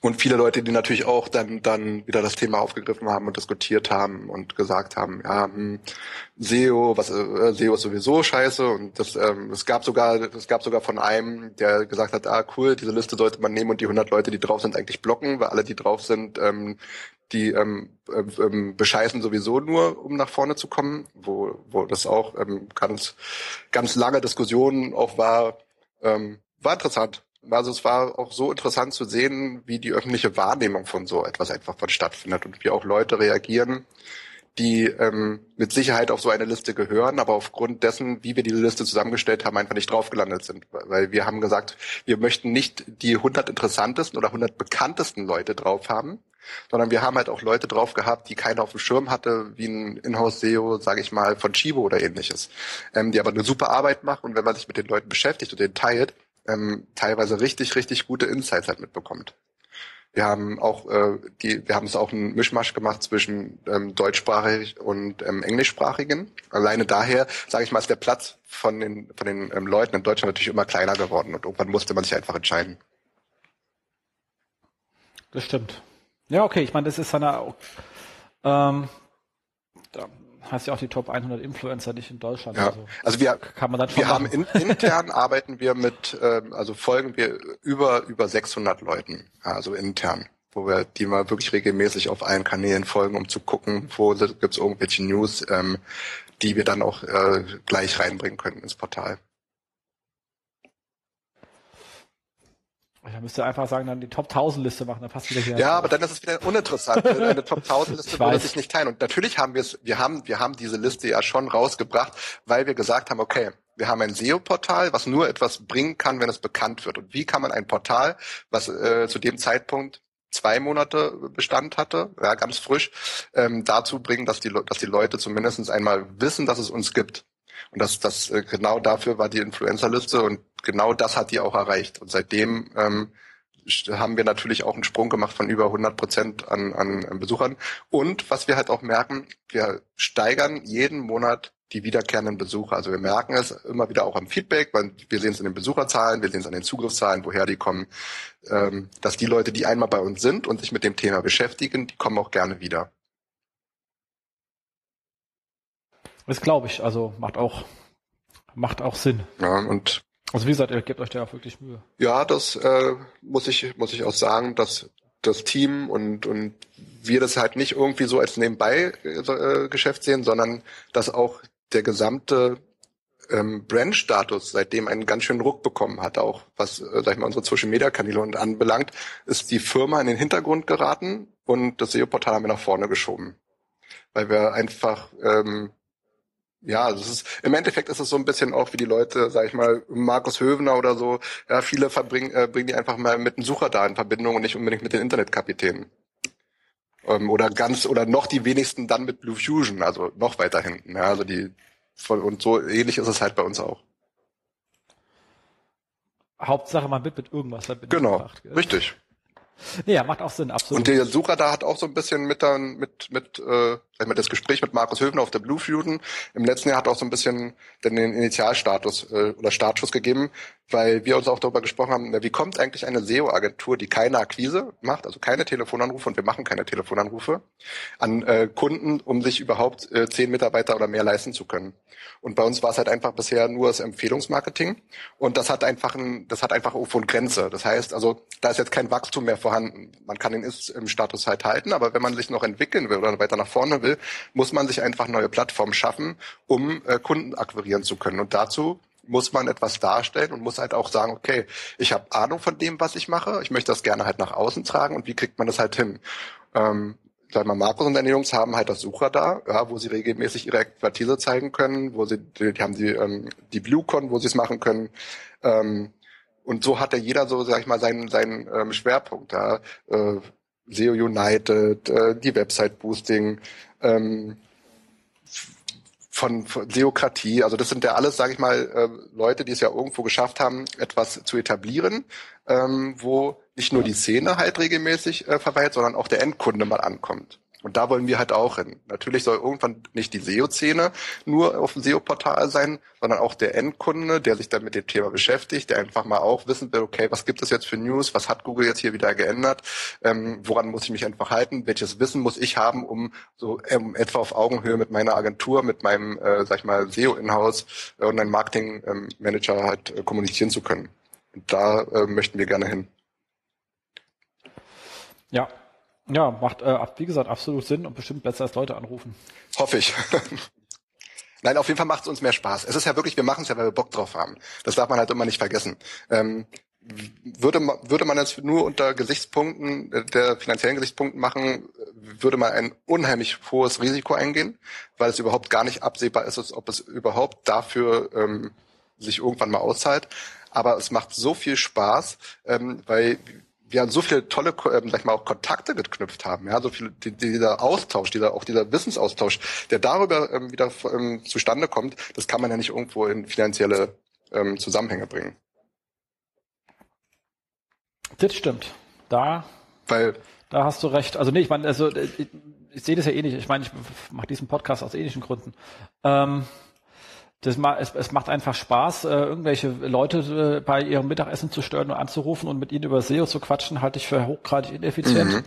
Und viele Leute, die natürlich auch dann, dann wieder das Thema aufgegriffen haben und diskutiert haben und gesagt haben, ja, hm, SEO, was, äh, SEO ist sowieso scheiße und das, ähm, es gab sogar, es gab sogar von einem, der gesagt hat, ah, cool, diese Liste sollte man nehmen und die 100 Leute, die drauf sind, eigentlich blocken, weil alle, die drauf sind, ähm, die ähm, äh, ähm, bescheißen sowieso nur, um nach vorne zu kommen, wo, wo das auch ähm, ganz, ganz lange Diskussionen auch war, ähm, war interessant. Also es war auch so interessant zu sehen, wie die öffentliche Wahrnehmung von so etwas einfach von stattfindet und wie auch Leute reagieren, die ähm, mit Sicherheit auf so eine Liste gehören, aber aufgrund dessen, wie wir diese Liste zusammengestellt haben, einfach nicht draufgelandet sind. Weil wir haben gesagt, wir möchten nicht die 100 interessantesten oder 100 bekanntesten Leute drauf haben, sondern wir haben halt auch Leute drauf gehabt, die keiner auf dem Schirm hatte, wie ein Inhouse-SEO, sage ich mal, von Chibo oder ähnliches, ähm, die aber eine super Arbeit machen und wenn man sich mit den Leuten beschäftigt und den teilt, ähm, teilweise richtig, richtig gute Insights halt mitbekommt. Wir haben auch äh, die, wir haben es auch einen Mischmasch gemacht zwischen ähm, deutschsprachig und ähm, englischsprachigen. Alleine daher, sage ich mal, ist der Platz von den von den ähm, Leuten in Deutschland natürlich immer kleiner geworden und irgendwann musste man sich einfach entscheiden. Das stimmt. Ja, okay. Ich meine, das ist eine ähm, heißt ja auch die Top 100 Influencer nicht in Deutschland. Ja. Also, also wir, kann man dann wir haben in, intern arbeiten wir mit, ähm, also folgen wir über über 600 Leuten, also intern, wo wir die mal wirklich regelmäßig auf allen Kanälen folgen, um zu gucken, wo gibt es irgendwelche News, ähm, die wir dann auch äh, gleich reinbringen können ins Portal. Da müsst ihr einfach sagen, dann die Top 1000 Liste machen, dann passt wieder hier. Ja, aber dann ist es wieder uninteressant. Eine Top 1000 Liste würde sich nicht teilen. Und natürlich haben wir es, wir haben, wir haben diese Liste ja schon rausgebracht, weil wir gesagt haben, okay, wir haben ein SEO-Portal, was nur etwas bringen kann, wenn es bekannt wird. Und wie kann man ein Portal, was äh, zu dem Zeitpunkt zwei Monate Bestand hatte, ja, ganz frisch, ähm, dazu bringen, dass die, dass die Leute zumindest einmal wissen, dass es uns gibt. Und das, das äh, genau dafür war die Influencer-Liste und genau das hat die auch erreicht. Und seitdem ähm, haben wir natürlich auch einen Sprung gemacht von über 100 Prozent an, an Besuchern. Und was wir halt auch merken, wir steigern jeden Monat die wiederkehrenden Besucher. Also wir merken es immer wieder auch am Feedback, weil wir sehen es in den Besucherzahlen, wir sehen es an den Zugriffszahlen, woher die kommen, ähm, dass die Leute, die einmal bei uns sind und sich mit dem Thema beschäftigen, die kommen auch gerne wieder. Das glaube ich, also macht auch, macht auch Sinn. Ja, und also wie gesagt, ihr gebt euch da auch wirklich Mühe. Ja, das äh, muss ich, muss ich auch sagen, dass das Team und, und wir das halt nicht irgendwie so als Nebenbei-Geschäft sehen, sondern dass auch der gesamte ähm, Brand-Status seitdem einen ganz schönen Ruck bekommen hat, auch was, äh, sag ich mal, unsere Social-Media-Kanäle anbelangt, ist die Firma in den Hintergrund geraten und das SEO-Portal haben wir nach vorne geschoben. Weil wir einfach ähm, ja, also es ist, im Endeffekt ist es so ein bisschen auch wie die Leute, sag ich mal, Markus Hövener oder so, ja, viele verbringen, äh, bringen die einfach mal mit einem Sucher da in Verbindung und nicht unbedingt mit den Internetkapitänen. Ähm, oder ganz, oder noch die wenigsten dann mit Blue Fusion, also noch weiter hinten, ja, also die, und so ähnlich ist es halt bei uns auch. Hauptsache man wird mit irgendwas verbindet. Genau, gebracht, richtig. Ja, macht auch Sinn, absolut. Und der Sucher da hat auch so ein bisschen mit dann, mit, mit, äh, sag mal, das Gespräch mit Markus Höfner auf der Blue Fusion im letzten Jahr hat auch so ein bisschen den Initialstatus äh, oder Startschuss gegeben, weil wir uns auch darüber gesprochen haben, wie kommt eigentlich eine SEO-Agentur, die keine Akquise macht, also keine Telefonanrufe und wir machen keine Telefonanrufe, an äh, Kunden, um sich überhaupt äh, zehn Mitarbeiter oder mehr leisten zu können. Und bei uns war es halt einfach bisher nur das Empfehlungsmarketing und das hat einfach ein, das hat einfach irgendwo eine Grenze. Das heißt, also da ist jetzt kein Wachstum mehr vorhanden. Man kann den Ist im Status halt halten, aber wenn man sich noch entwickeln will oder weiter nach vorne will, will, muss man sich einfach neue Plattformen schaffen, um äh, Kunden akquirieren zu können. Und dazu muss man etwas darstellen und muss halt auch sagen, okay, ich habe Ahnung von dem, was ich mache, ich möchte das gerne halt nach außen tragen und wie kriegt man das halt hin? Ähm, sag mal, Markus und seine Jungs haben halt das Suchradar, ja, wo sie regelmäßig ihre Expertise zeigen können, wo sie, die, die haben die, ähm, die BlueCon, wo sie es machen können. Ähm, und so hat ja jeder so, sag ich mal, seinen, seinen ähm, Schwerpunkt. Ja. Äh, SEO United, äh, die Website Boosting, ähm, von, von Seokratie, also das sind ja alles, sage ich mal, äh, Leute, die es ja irgendwo geschafft haben, etwas zu etablieren, ähm, wo nicht nur die Szene halt regelmäßig äh, verweilt, sondern auch der Endkunde mal ankommt. Und da wollen wir halt auch hin. Natürlich soll irgendwann nicht die SEO-Szene nur auf dem SEO-Portal sein, sondern auch der Endkunde, der sich dann mit dem Thema beschäftigt, der einfach mal auch wissen will, okay, was gibt es jetzt für News, was hat Google jetzt hier wieder geändert, ähm, woran muss ich mich einfach halten, welches Wissen muss ich haben, um so ähm, etwa auf Augenhöhe mit meiner Agentur, mit meinem, äh, sag ich mal, SEO-Inhouse äh, und einem Marketing-Manager ähm, halt äh, kommunizieren zu können. Und da äh, möchten wir gerne hin. Ja, ja, macht, äh, wie gesagt, absolut Sinn und bestimmt besser als Leute anrufen. Hoffe ich. Nein, auf jeden Fall macht es uns mehr Spaß. Es ist ja wirklich, wir machen es ja, weil wir Bock drauf haben. Das darf man halt immer nicht vergessen. Ähm, würde man, würde man jetzt nur unter Gesichtspunkten, äh, der finanziellen Gesichtspunkten machen, würde man ein unheimlich hohes Risiko eingehen, weil es überhaupt gar nicht absehbar ist, ob es überhaupt dafür ähm, sich irgendwann mal auszahlt. Aber es macht so viel Spaß, ähm, weil wir haben so viele tolle, ähm, sag ich mal, auch Kontakte geknüpft haben, ja, so viel, die, dieser Austausch, dieser, auch dieser Wissensaustausch, der darüber ähm, wieder ähm, zustande kommt, das kann man ja nicht irgendwo in finanzielle ähm, Zusammenhänge bringen. Das stimmt. Da, Weil, da hast du recht. Also nee, ich meine, also ich, ich sehe das ja ähnlich. Ich meine, ich mache diesen Podcast aus ähnlichen Gründen. Ähm, das ma es, es macht einfach Spaß, äh, irgendwelche Leute äh, bei ihrem Mittagessen zu stören und anzurufen und mit ihnen über SEO zu quatschen, halte ich für hochgradig ineffizient. Mhm.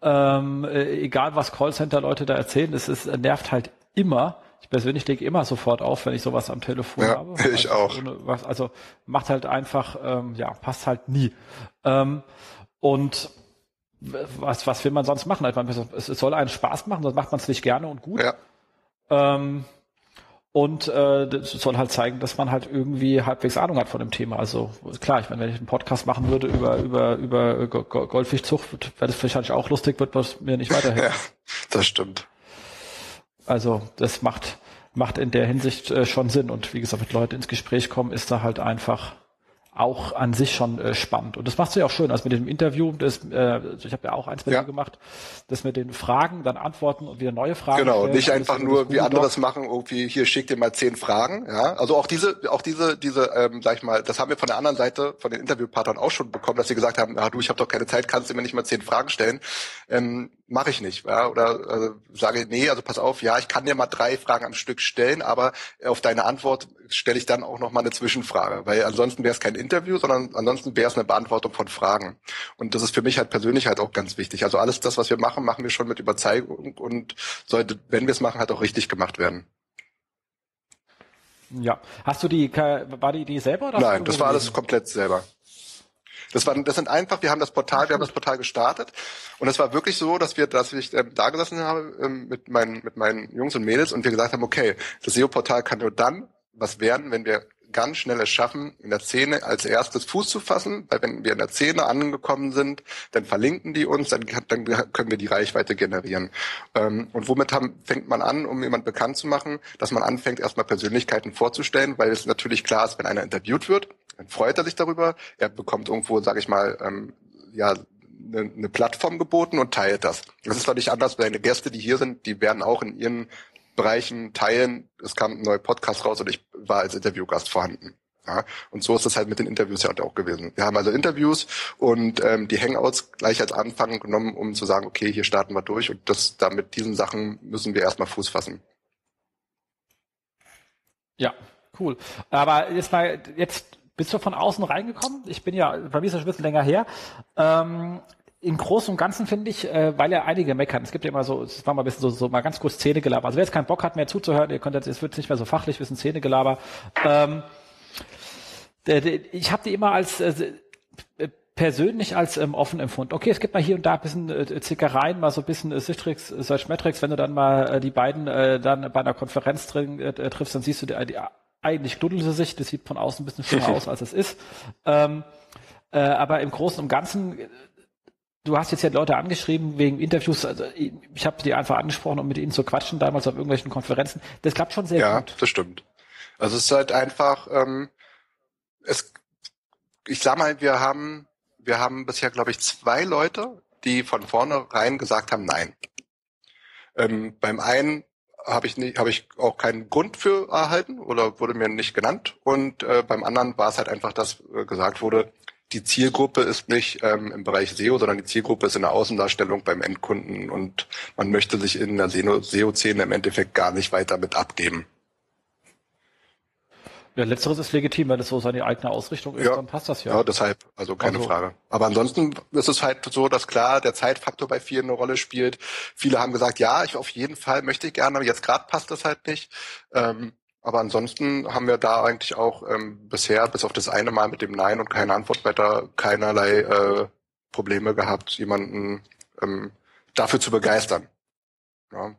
Ähm, äh, egal was Callcenter-Leute da erzählen, es ist, nervt halt immer. Ich persönlich lege immer sofort auf, wenn ich sowas am Telefon ja, habe. Ich also, auch. Was, also macht halt einfach, ähm, ja, passt halt nie. Ähm, und was, was will man sonst machen? Es soll einen Spaß machen, sonst macht man es nicht gerne und gut. Ja. Ähm, und äh, das soll halt zeigen, dass man halt irgendwie halbwegs Ahnung hat von dem Thema. Also klar, ich meine, wenn ich einen Podcast machen würde über über über Goldfischzucht, wäre das wahrscheinlich auch lustig, wird was mir nicht weiterhelfen. Ja, das stimmt. Also das macht macht in der Hinsicht äh, schon Sinn. Und wie gesagt, mit Leuten ins Gespräch kommen, ist da halt einfach auch an sich schon äh, spannend. Und das machst du ja auch schön. Also mit dem Interview, das, äh, ich habe ja auch eins mit ja. dir gemacht, das mit den Fragen, dann Antworten und wieder neue Fragen. Genau, stellen, nicht einfach nur wie andere das machen, irgendwie hier schick dir mal zehn Fragen. Ja, also auch diese, auch diese, diese, ähm, sag ich mal, das haben wir von der anderen Seite, von den Interviewpartnern auch schon bekommen, dass sie gesagt haben, ah, du, ich habe doch keine Zeit, kannst du mir nicht mal zehn Fragen stellen. Ähm, mache ich nicht. Ja? Oder also, sage, nee, also pass auf, ja, ich kann dir mal drei Fragen am Stück stellen, aber auf deine Antwort stelle ich dann auch noch mal eine Zwischenfrage, weil ansonsten wäre es kein Interview, sondern ansonsten wäre es eine Beantwortung von Fragen. Und das ist für mich halt persönlich halt auch ganz wichtig. Also alles das, was wir machen, machen wir schon mit Überzeugung und sollte, wenn wir es machen, halt auch richtig gemacht werden. Ja. Hast du die, war die Idee selber? Oder Nein, das war alles komplett selber. Das, waren, das sind einfach, wir haben das Portal, wir haben das Portal gestartet und es war wirklich so, dass wir, dass ich ähm, da gesessen habe ähm, mit meinen, mit meinen Jungs und Mädels und wir gesagt haben, okay, das SEO-Portal kann nur dann was werden, wenn wir ganz schnell es schaffen, in der Szene als erstes Fuß zu fassen, weil wenn wir in der Szene angekommen sind, dann verlinken die uns, dann, dann können wir die Reichweite generieren. Ähm, und womit haben, fängt man an, um jemand bekannt zu machen, dass man anfängt, erstmal Persönlichkeiten vorzustellen, weil es natürlich klar ist, wenn einer interviewt wird, dann freut er sich darüber, er bekommt irgendwo, sage ich mal, ähm, ja, eine, eine Plattform geboten und teilt das. Das ist doch anders, deine Gäste, die hier sind, die werden auch in ihren Bereichen teilen. Es kam ein neuer Podcast raus und ich war als Interviewgast vorhanden. Ja, und so ist es halt mit den Interviews ja auch gewesen. Wir haben also Interviews und ähm, die Hangouts gleich als Anfang genommen, um zu sagen, okay, hier starten wir durch und das da mit diesen Sachen müssen wir erstmal Fuß fassen. Ja, cool. Aber jetzt mal, jetzt bist du von außen reingekommen? Ich bin ja, bei mir ist das ein bisschen länger her. Ähm, im Großen und Ganzen finde ich, äh, weil ja einige meckern. Es gibt ja immer so, es war mal ein bisschen so, so mal ganz kurz Zähnegelaber. Also wer jetzt keinen Bock hat mehr zuzuhören, ihr könnt jetzt, es wird nicht mehr so fachlich, wissen Zähnegelaber. Ähm, ich habe die immer als äh, persönlich als ähm, offen empfunden. Okay, es gibt mal hier und da ein bisschen äh, Zickereien, mal so ein bisschen äh, Citrix, äh, Search Metrics, wenn du dann mal äh, die beiden äh, dann bei einer Konferenz drin äh, triffst, dann siehst du die, die eigentlich knuddeln sie sich, das sieht von außen ein bisschen schöner aus, als es ist. Ähm, äh, aber im Großen und Ganzen, du hast jetzt ja Leute angeschrieben wegen Interviews, also ich habe die einfach angesprochen, um mit ihnen zu quatschen, damals auf irgendwelchen Konferenzen. Das klappt schon sehr ja, gut. Ja, das stimmt. Also es ist halt einfach, ähm, es, ich sag mal, wir haben, wir haben bisher, glaube ich, zwei Leute, die von vornherein gesagt haben, nein. Ähm, beim einen habe ich nicht, habe ich auch keinen Grund für erhalten oder wurde mir nicht genannt. Und äh, beim anderen war es halt einfach, dass äh, gesagt wurde, die Zielgruppe ist nicht ähm, im Bereich SEO, sondern die Zielgruppe ist in der Außendarstellung beim Endkunden und man möchte sich in der SEO-Szene im Endeffekt gar nicht weiter mit abgeben. Ja, letzteres ist legitim, wenn es so seine eigene Ausrichtung ist, ja. dann passt das ja. Ja, deshalb, also keine also. Frage. Aber ansonsten ist es halt so, dass klar der Zeitfaktor bei vielen eine Rolle spielt. Viele haben gesagt, ja, ich auf jeden Fall möchte ich gerne, aber jetzt gerade passt das halt nicht. Ähm, aber ansonsten haben wir da eigentlich auch ähm, bisher, bis auf das eine Mal mit dem Nein und keine Antwort weiter, keinerlei äh, Probleme gehabt, jemanden ähm, dafür zu begeistern. Ja.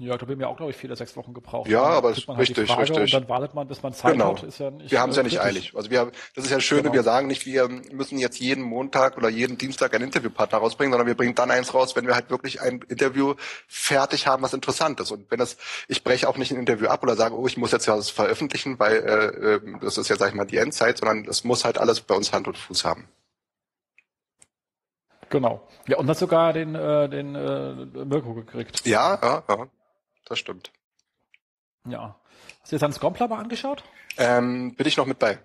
Ja, da haben wir auch, glaube ich, vier oder sechs Wochen gebraucht. Ja, aber ist halt richtig, richtig. Und dann wartet man, bis man Zeit genau. hat. Ist ja nicht, wir haben es ja nicht kritisch. eilig. Also wir, das ist ja das Schöne, genau. wir sagen nicht, wir müssen jetzt jeden Montag oder jeden Dienstag einen Interviewpartner rausbringen, sondern wir bringen dann eins raus, wenn wir halt wirklich ein Interview fertig haben, was interessant ist. Und wenn das, ich breche auch nicht ein Interview ab oder sage, oh, ich muss jetzt ja das veröffentlichen, weil äh, ähm, das ist ja, sag ich mal, die Endzeit, sondern es muss halt alles bei uns Hand und Fuß haben. Genau. Ja, und hat sogar den, äh, den äh, Mirko gekriegt. Ja, ja, ja das stimmt. Ja. Hast du jetzt ans Gompler mal angeschaut? Ähm, bin ich noch mit bei.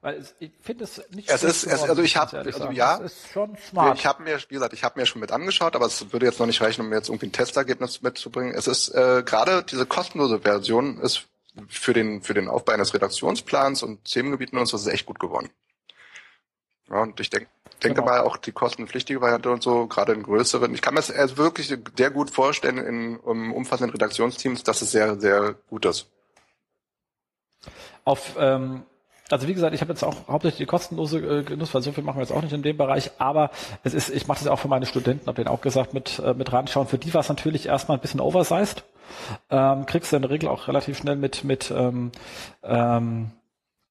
Weil es, ich finde es nicht. Es ist, es, also ich habe, also ja, es ist schon smart. Ich habe mir, wie gesagt, ich habe mir schon mit angeschaut, aber es würde jetzt noch nicht reichen, um mir jetzt irgendwie ein Testergebnis mitzubringen. Es ist äh, gerade diese kostenlose Version ist für den für den Aufbau eines Redaktionsplans und Themengebieten und so ist echt gut geworden. Ja, und ich denke, denke genau. mal auch die kostenpflichtige Variante und so, gerade in größeren. Ich kann mir das wirklich sehr gut vorstellen in um, umfassenden Redaktionsteams, dass es sehr, sehr gut ist. Auf, ähm, also wie gesagt, ich habe jetzt auch hauptsächlich die kostenlose äh, Genuss, weil so viel machen wir jetzt auch nicht in dem Bereich, aber es ist, ich mache das auch für meine Studenten, habe denen auch gesagt, mit, äh, mit ranschauen. Für die war es natürlich erstmal ein bisschen oversized. Ähm, kriegst du in der Regel auch relativ schnell mit, mit ähm, ähm,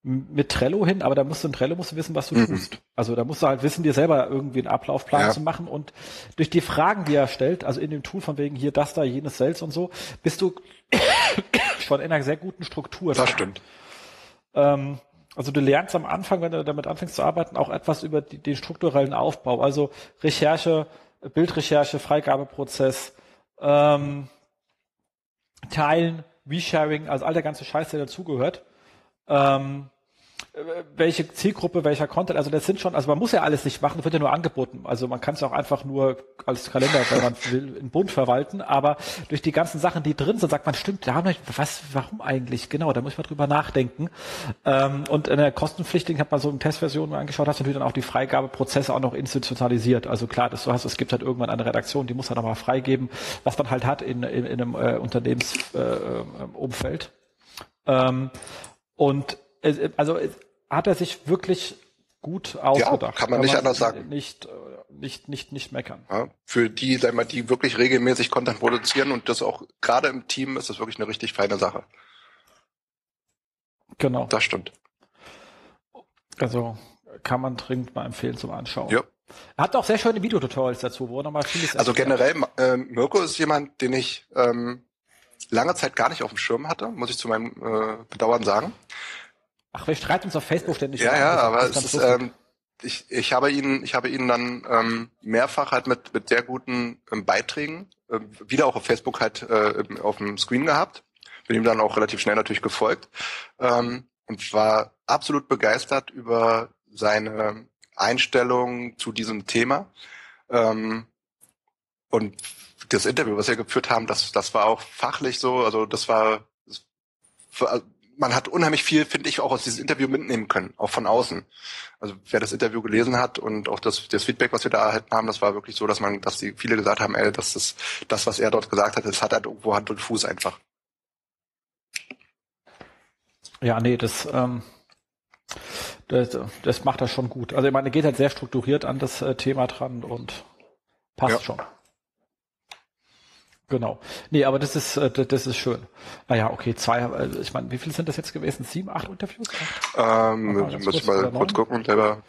mit Trello hin, aber da musst du in Trello musst du wissen, was du mhm. tust. Also da musst du halt wissen, dir selber irgendwie einen Ablaufplan ja. zu machen und durch die Fragen, die er stellt, also in dem Tool von wegen hier das da, jenes Sales und so, bist du schon in einer sehr guten Struktur. Das stimmt. Ähm, also du lernst am Anfang, wenn du damit anfängst zu arbeiten, auch etwas über die, den strukturellen Aufbau, also Recherche, Bildrecherche, Freigabeprozess, ähm, Teilen, Resharing, also all der ganze Scheiß, der dazugehört. Ähm, welche Zielgruppe, welcher Content, also das sind schon, also man muss ja alles nicht machen, wird ja nur angeboten. Also man kann es auch einfach nur als Kalender, wenn man will, in Bund verwalten, aber durch die ganzen Sachen, die drin sind, sagt man, stimmt, da haben wir, was, warum eigentlich? Genau, da muss mal drüber nachdenken. Ähm, und in der kostenpflichtigen, hat man so eine Testversion angeschaut, hast natürlich dann auch die Freigabeprozesse auch noch institutionalisiert. Also klar, das du hast, es gibt halt irgendwann eine Redaktion, die muss dann nochmal freigeben, was man halt hat in, in, in einem äh, Unternehmensumfeld. Äh, ähm, und äh, also hat er sich wirklich gut ausgedacht. Ja, kann man nicht anders sagen. Nicht, äh, nicht, nicht, nicht meckern. Ja, für die, sag mal, die wirklich regelmäßig Content produzieren und das auch gerade im Team ist das wirklich eine richtig feine Sache. Genau. Das stimmt. Also kann man dringend mal empfehlen zum Anschauen. Ja. Er hat auch sehr schöne Videotutorials dazu, wo er nochmal vieles Also generell, äh, Mirko ist jemand, den ich ähm, lange Zeit gar nicht auf dem Schirm hatte, muss ich zu meinem äh, Bedauern sagen. Ach, wir streiten uns auf Facebook ständig. Ja, ja, aber es ist, ähm, ich, ich habe ihn, ich habe ihn dann ähm, mehrfach halt mit mit sehr guten ähm, Beiträgen äh, wieder auch auf Facebook halt äh, auf dem Screen gehabt. Bin ihm dann auch relativ schnell natürlich gefolgt ähm, und war absolut begeistert über seine Einstellung zu diesem Thema. Ähm, und das Interview, was wir geführt haben, das, das war auch fachlich so, also das war, das, man hat unheimlich viel, finde ich, auch aus diesem Interview mitnehmen können, auch von außen. Also wer das Interview gelesen hat und auch das, das Feedback, was wir da erhalten haben, das war wirklich so, dass man, dass die viele gesagt haben, ey, das ist das, was er dort gesagt hat, das hat halt irgendwo Hand und Fuß einfach. Ja, nee, das, ähm, das, das macht er schon gut. Also ich meine, er geht halt sehr strukturiert an das äh, Thema dran und passt ja. schon. Genau. Nee, aber das ist, äh, das ist schön. Naja, okay, zwei, also ich meine, wie viele sind das jetzt gewesen? Sieben, acht Interviews? Ähm, muss ich mal kurz gucken, selber.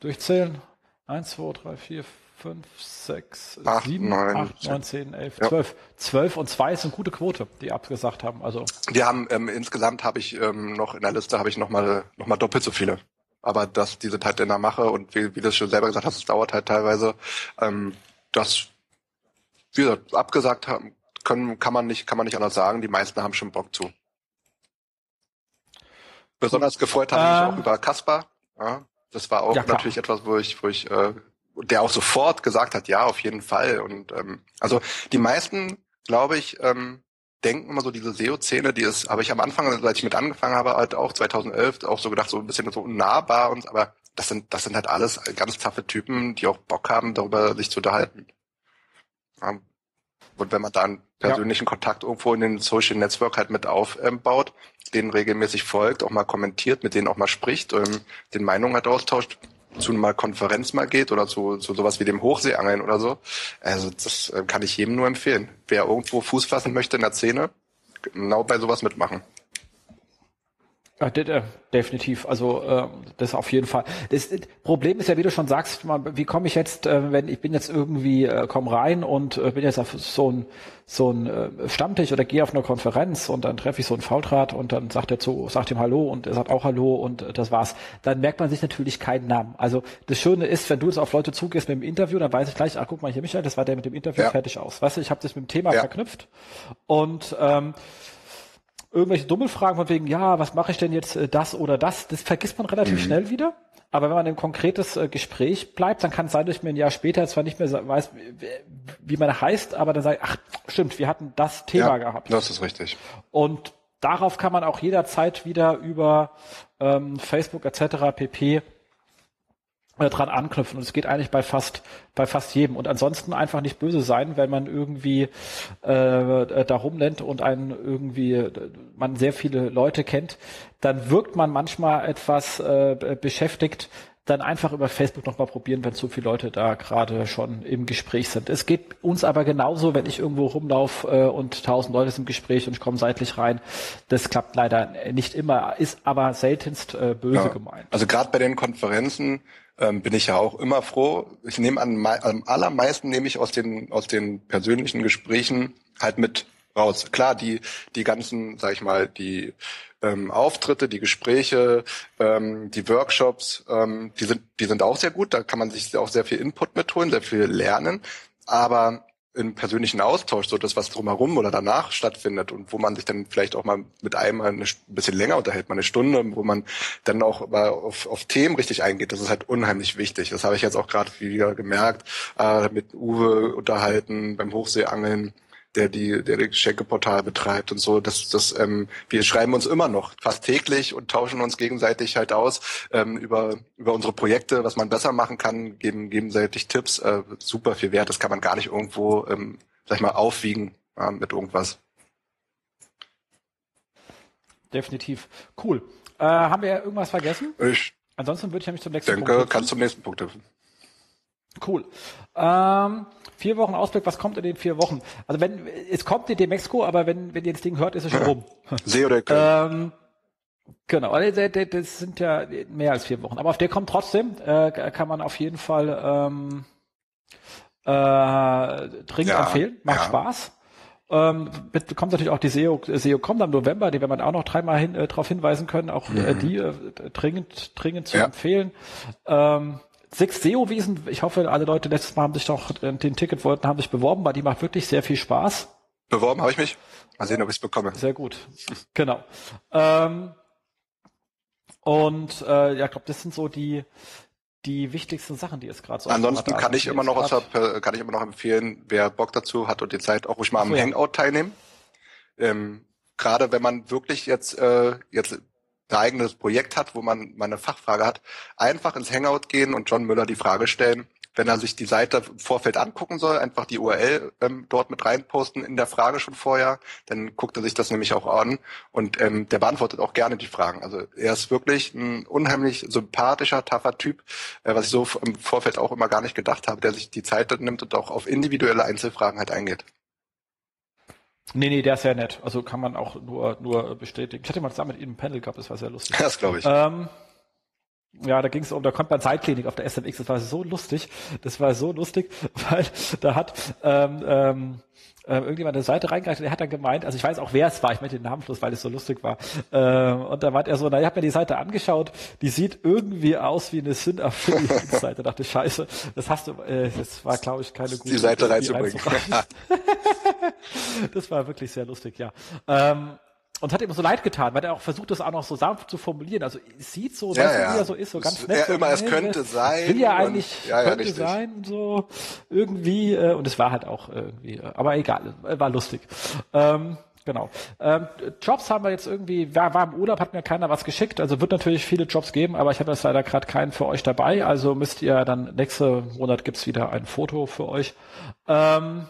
Durchzählen. Eins, zwei, drei, vier, fünf, sechs, acht, sieben, neun, acht, neun, zehn, elf, ja. zwölf. Zwölf und zwei ist eine gute Quote, die abgesagt haben. Also. Die haben, ähm, insgesamt habe ich ähm, noch in der Liste habe ich nochmal noch mal doppelt so viele. Aber dass diese halt in der Mache und wie, wie du schon selber gesagt hast, es dauert halt teilweise, ähm, das wie gesagt, abgesagt haben, können, kann man nicht, kann man nicht anders sagen. Die meisten haben schon Bock zu. Besonders gefreut habe ich mich auch ähm. über Kaspar. Ja, das war auch ja, natürlich etwas, wo ich, wo ich, äh, der auch sofort gesagt hat, ja, auf jeden Fall. Und ähm, also die meisten, glaube ich, ähm, denken immer so diese SEO-Szene, die ist, habe ich am Anfang, als ich mit angefangen habe, halt auch 2011 auch so gedacht, so ein bisschen so unnahbar und, aber das sind, das sind halt alles ganz taffe Typen, die auch Bock haben, darüber sich zu unterhalten. Und wenn man da einen persönlichen ja. Kontakt irgendwo in den Social Network halt mit aufbaut, denen regelmäßig folgt, auch mal kommentiert, mit denen auch mal spricht, ähm, den Meinungen halt austauscht, zu einer Konferenz mal geht oder zu, zu sowas wie dem Hochseeangeln oder so. Also das äh, kann ich jedem nur empfehlen. Wer irgendwo Fuß fassen möchte in der Szene, genau bei sowas mitmachen. Ja, äh, definitiv. Also äh, das auf jeden Fall. Das Problem ist ja, wie du schon sagst, wie komme ich jetzt, äh, wenn ich bin jetzt irgendwie, äh, komm rein und äh, bin jetzt auf so ein so ein äh, Stammtisch oder gehe auf eine Konferenz und dann treffe ich so einen Faultrat und dann sagt er zu, sagt ihm Hallo und er sagt auch Hallo und äh, das war's. Dann merkt man sich natürlich keinen Namen. Also das Schöne ist, wenn du jetzt auf Leute zugehst mit dem Interview, dann weiß ich gleich, ach guck mal hier Michael, das war der mit dem Interview ja. fertig aus. Weißt du, ich habe das mit dem Thema ja. verknüpft und ähm, irgendwelche dumme Fragen von wegen, ja, was mache ich denn jetzt äh, das oder das, das vergisst man relativ mhm. schnell wieder. Aber wenn man im konkretes äh, Gespräch bleibt, dann kann es sein, dass ich mir ein Jahr später zwar nicht mehr weiß, wie man heißt, aber dann sage ich, ach, stimmt, wir hatten das Thema ja, gehabt. Das ist richtig. Und darauf kann man auch jederzeit wieder über ähm, Facebook etc. pp dran anknüpfen. Und es geht eigentlich bei fast, bei fast jedem. Und ansonsten einfach nicht böse sein, wenn man irgendwie äh, da rumlennt und einen irgendwie, man sehr viele Leute kennt, dann wirkt man manchmal etwas äh, beschäftigt, dann einfach über Facebook nochmal probieren, wenn so viele Leute da gerade schon im Gespräch sind. Es geht uns aber genauso, wenn ich irgendwo rumlaufe äh, und tausend Leute sind im Gespräch und ich komme seitlich rein. Das klappt leider nicht immer, ist aber seltenst äh, böse ja. gemeint. Also gerade bei den Konferenzen ähm, bin ich ja auch immer froh. Ich nehme an, am allermeisten nehme ich aus den aus den persönlichen Gesprächen halt mit raus. Klar, die die ganzen, sag ich mal, die ähm, Auftritte, die Gespräche, ähm, die Workshops, ähm, die sind die sind auch sehr gut. Da kann man sich auch sehr viel Input mitholen, sehr viel lernen. Aber im persönlichen Austausch, so das, was drumherum oder danach stattfindet und wo man sich dann vielleicht auch mal mit einem ein bisschen länger unterhält, mal eine Stunde, wo man dann auch mal auf, auf Themen richtig eingeht, das ist halt unheimlich wichtig. Das habe ich jetzt auch gerade wieder gemerkt, äh, mit Uwe unterhalten beim Hochseeangeln der die, der das Geschenkeportal betreibt und so. Das, das, ähm, wir schreiben uns immer noch fast täglich und tauschen uns gegenseitig halt aus ähm, über über unsere Projekte, was man besser machen kann, geben gegenseitig Tipps. Äh, super viel wert. Das kann man gar nicht irgendwo, ähm, sag ich mal, aufwiegen äh, mit irgendwas. Definitiv. Cool. Äh, haben wir irgendwas vergessen? Ich Ansonsten würde ich nämlich zum nächsten denke, Punkt. Denke, kannst zum nächsten Punkt helfen. Cool. Ähm, vier Wochen Ausblick, was kommt in den vier Wochen? Also wenn es kommt die Demexco, aber wenn, wenn ihr das Ding hört, ist es schon rum. See oder ähm, Genau, also das sind ja mehr als vier Wochen. Aber auf der kommt trotzdem, äh, kann man auf jeden Fall ähm, äh, dringend ja, empfehlen. Macht ja. Spaß. Ähm, kommt natürlich auch die SEO, SEO kommt am November, die werden wir auch noch dreimal hin, äh, darauf hinweisen können, auch äh, mhm. die äh, dringend, dringend zu ja. empfehlen. Ähm, Six SEO-Wiesen, ich hoffe, alle Leute letztes Mal haben sich doch den Ticket wollten, haben sich beworben, weil die macht wirklich sehr viel Spaß. Beworben habe ich mich. Mal sehen, ob ich es bekomme. Sehr gut. genau. Ähm, und äh, ja, ich glaube, das sind so die die wichtigsten Sachen, die es gerade so Ansonsten kann ich immer noch was, kann ich immer noch empfehlen, wer Bock dazu hat und die Zeit auch ruhig mal am so, ja. Hangout teilnehmen. Ähm, gerade wenn man wirklich jetzt äh, jetzt ein eigenes Projekt hat, wo man mal eine Fachfrage hat, einfach ins Hangout gehen und John Müller die Frage stellen. wenn er sich die Seite im Vorfeld angucken soll, einfach die URL ähm, dort mit reinposten in der Frage schon vorher. Dann guckt er sich das nämlich auch an und ähm, der beantwortet auch gerne die Fragen. Also er ist wirklich ein unheimlich sympathischer, taffer Typ, äh, was ich so im Vorfeld auch immer gar nicht gedacht habe, der sich die Zeit nimmt und auch auf individuelle Einzelfragen halt eingeht. Nee, nee, der ist sehr nett. Also kann man auch nur, nur bestätigen. Ich hatte mal zusammen mit ihm ein Panel gehabt, das war sehr lustig. Das glaube ich. Ähm, ja, da ging es um, da kommt man Zeitklinik auf der SMX, das war so lustig, das war so lustig, weil da hat ähm, ähm, äh, irgendjemand eine Seite reingereicht und er hat dann gemeint, also ich weiß auch, wer es war, ich möchte den Namen bloß, weil es so lustig war. Ähm, und da meint er so, na, ich habe mir die Seite angeschaut, die sieht irgendwie aus wie eine Syn-Affiliate-Seite. da dachte ich, scheiße, das hast du, äh, das war, glaube ich, keine gute Die Seite reinzubringen. das war wirklich sehr lustig, ja. Ähm, und hat ihm so leid getan, weil er auch versucht, das auch noch so sanft zu formulieren. Also es sieht so, ja, weißt ja. wie er so ist, so ganz nett. Ja, so, immer, es könnte sein. Will ja und- eigentlich, ja, ja, könnte richtig. sein, so irgendwie. Äh, und es war halt auch irgendwie, äh, aber egal, äh, war lustig. Ähm, Genau. Ähm, Jobs haben wir jetzt irgendwie, war, war im Urlaub, hat mir keiner was geschickt. Also wird natürlich viele Jobs geben, aber ich habe jetzt leider gerade keinen für euch dabei. Also müsst ihr dann, nächsten Monat gibt's wieder ein Foto für euch. Ähm,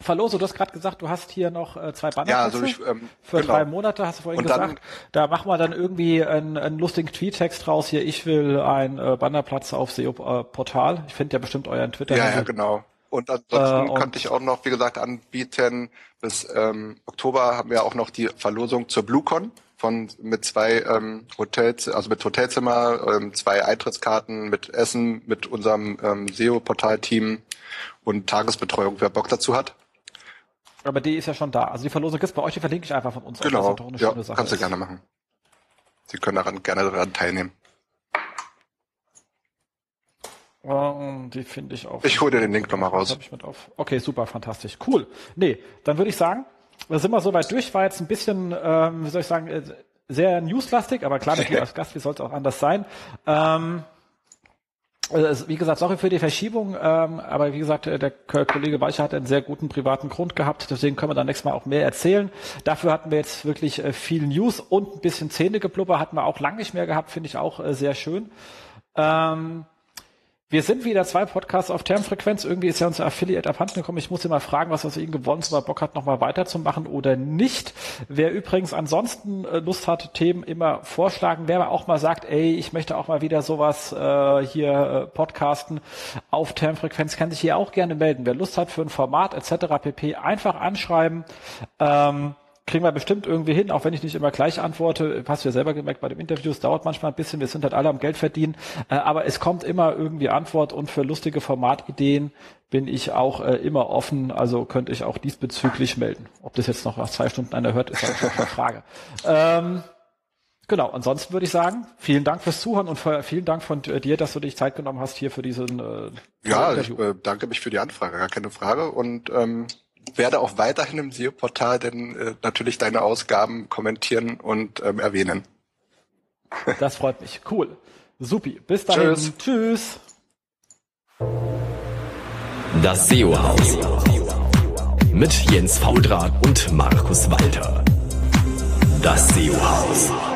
Verlose, du hast gerade gesagt, du hast hier noch äh, zwei Banner. Ja, also ich, ähm, für genau. drei Monate, hast du vorhin Und dann- gesagt. Da machen wir dann irgendwie einen, einen lustigen Tweet-Text raus. Hier, ich will einen äh, Bannerplatz auf SEO-Portal. Ich finde ja bestimmt euren twitter Ja, ja, genau. Und ansonsten Äh, könnte ich auch noch, wie gesagt, anbieten, bis ähm, Oktober haben wir auch noch die Verlosung zur BlueCon von mit zwei ähm, Hotels, also mit Hotelzimmer, ähm, zwei Eintrittskarten, mit Essen, mit unserem ähm, SEO-Portal-Team und Tagesbetreuung, wer Bock dazu hat. Aber die ist ja schon da. Also die Verlosung gibt's bei euch, die verlinke ich einfach von uns. aus, Genau, eine ja, schöne Sache kannst du gerne machen. Sie können daran gerne daran teilnehmen. Ähm, die finde ich auf. Ich hole dir den Link nochmal raus. Hab ich mit auf. Okay, super, fantastisch. Cool. Nee, dann würde ich sagen, da sind wir soweit durch. War jetzt ein bisschen, ähm, wie soll ich sagen, äh, sehr newslastig, aber klar, natürlich als Gast, wie soll es auch anders sein. Ähm, also, wie gesagt, sorry für die Verschiebung, ähm, aber wie gesagt, äh, der Kollege Weicher hat einen sehr guten privaten Grund gehabt, deswegen können wir dann nächstes Mal auch mehr erzählen. Dafür hatten wir jetzt wirklich äh, viel News und ein bisschen Zähnegeplupper hatten wir auch lange nicht mehr gehabt, finde ich auch äh, sehr schön. Ähm, wir sind wieder zwei Podcasts auf Termfrequenz. Irgendwie ist ja unser Affiliate abhanden gekommen. Ich muss ihn mal fragen, was aus ihm gewonnen ist, ob er Bock hat, nochmal weiterzumachen oder nicht. Wer übrigens ansonsten äh, Lust hat, Themen immer vorschlagen. Wer auch mal sagt, ey, ich möchte auch mal wieder sowas äh, hier äh, podcasten auf Termfrequenz, kann sich hier auch gerne melden. Wer Lust hat für ein Format etc. pp. einfach anschreiben. Ähm, kriegen wir bestimmt irgendwie hin, auch wenn ich nicht immer gleich antworte. Hast du ja selber gemerkt, bei dem Interview, es dauert manchmal ein bisschen, wir sind halt alle am Geld verdienen, äh, aber es kommt immer irgendwie Antwort und für lustige Formatideen bin ich auch äh, immer offen, also könnte ich auch diesbezüglich melden. Ob das jetzt noch nach zwei Stunden einer hört, ist halt eine Frage. Ähm, Genau, ansonsten würde ich sagen, vielen Dank fürs Zuhören und für, vielen Dank von äh, dir, dass du dich Zeit genommen hast hier für diesen äh, Ja, ich Interview. äh, danke mich für die Anfrage, gar keine Frage. Und ähm, werde auch weiterhin im SEO-Portal denn äh, natürlich deine Ausgaben kommentieren und ähm, erwähnen. Das freut mich. Cool. Supi. Bis dahin. Tschüss. Tschüss. Das SEO-Haus. Mit Jens Faudrat und Markus Walter. Das SEO-Haus.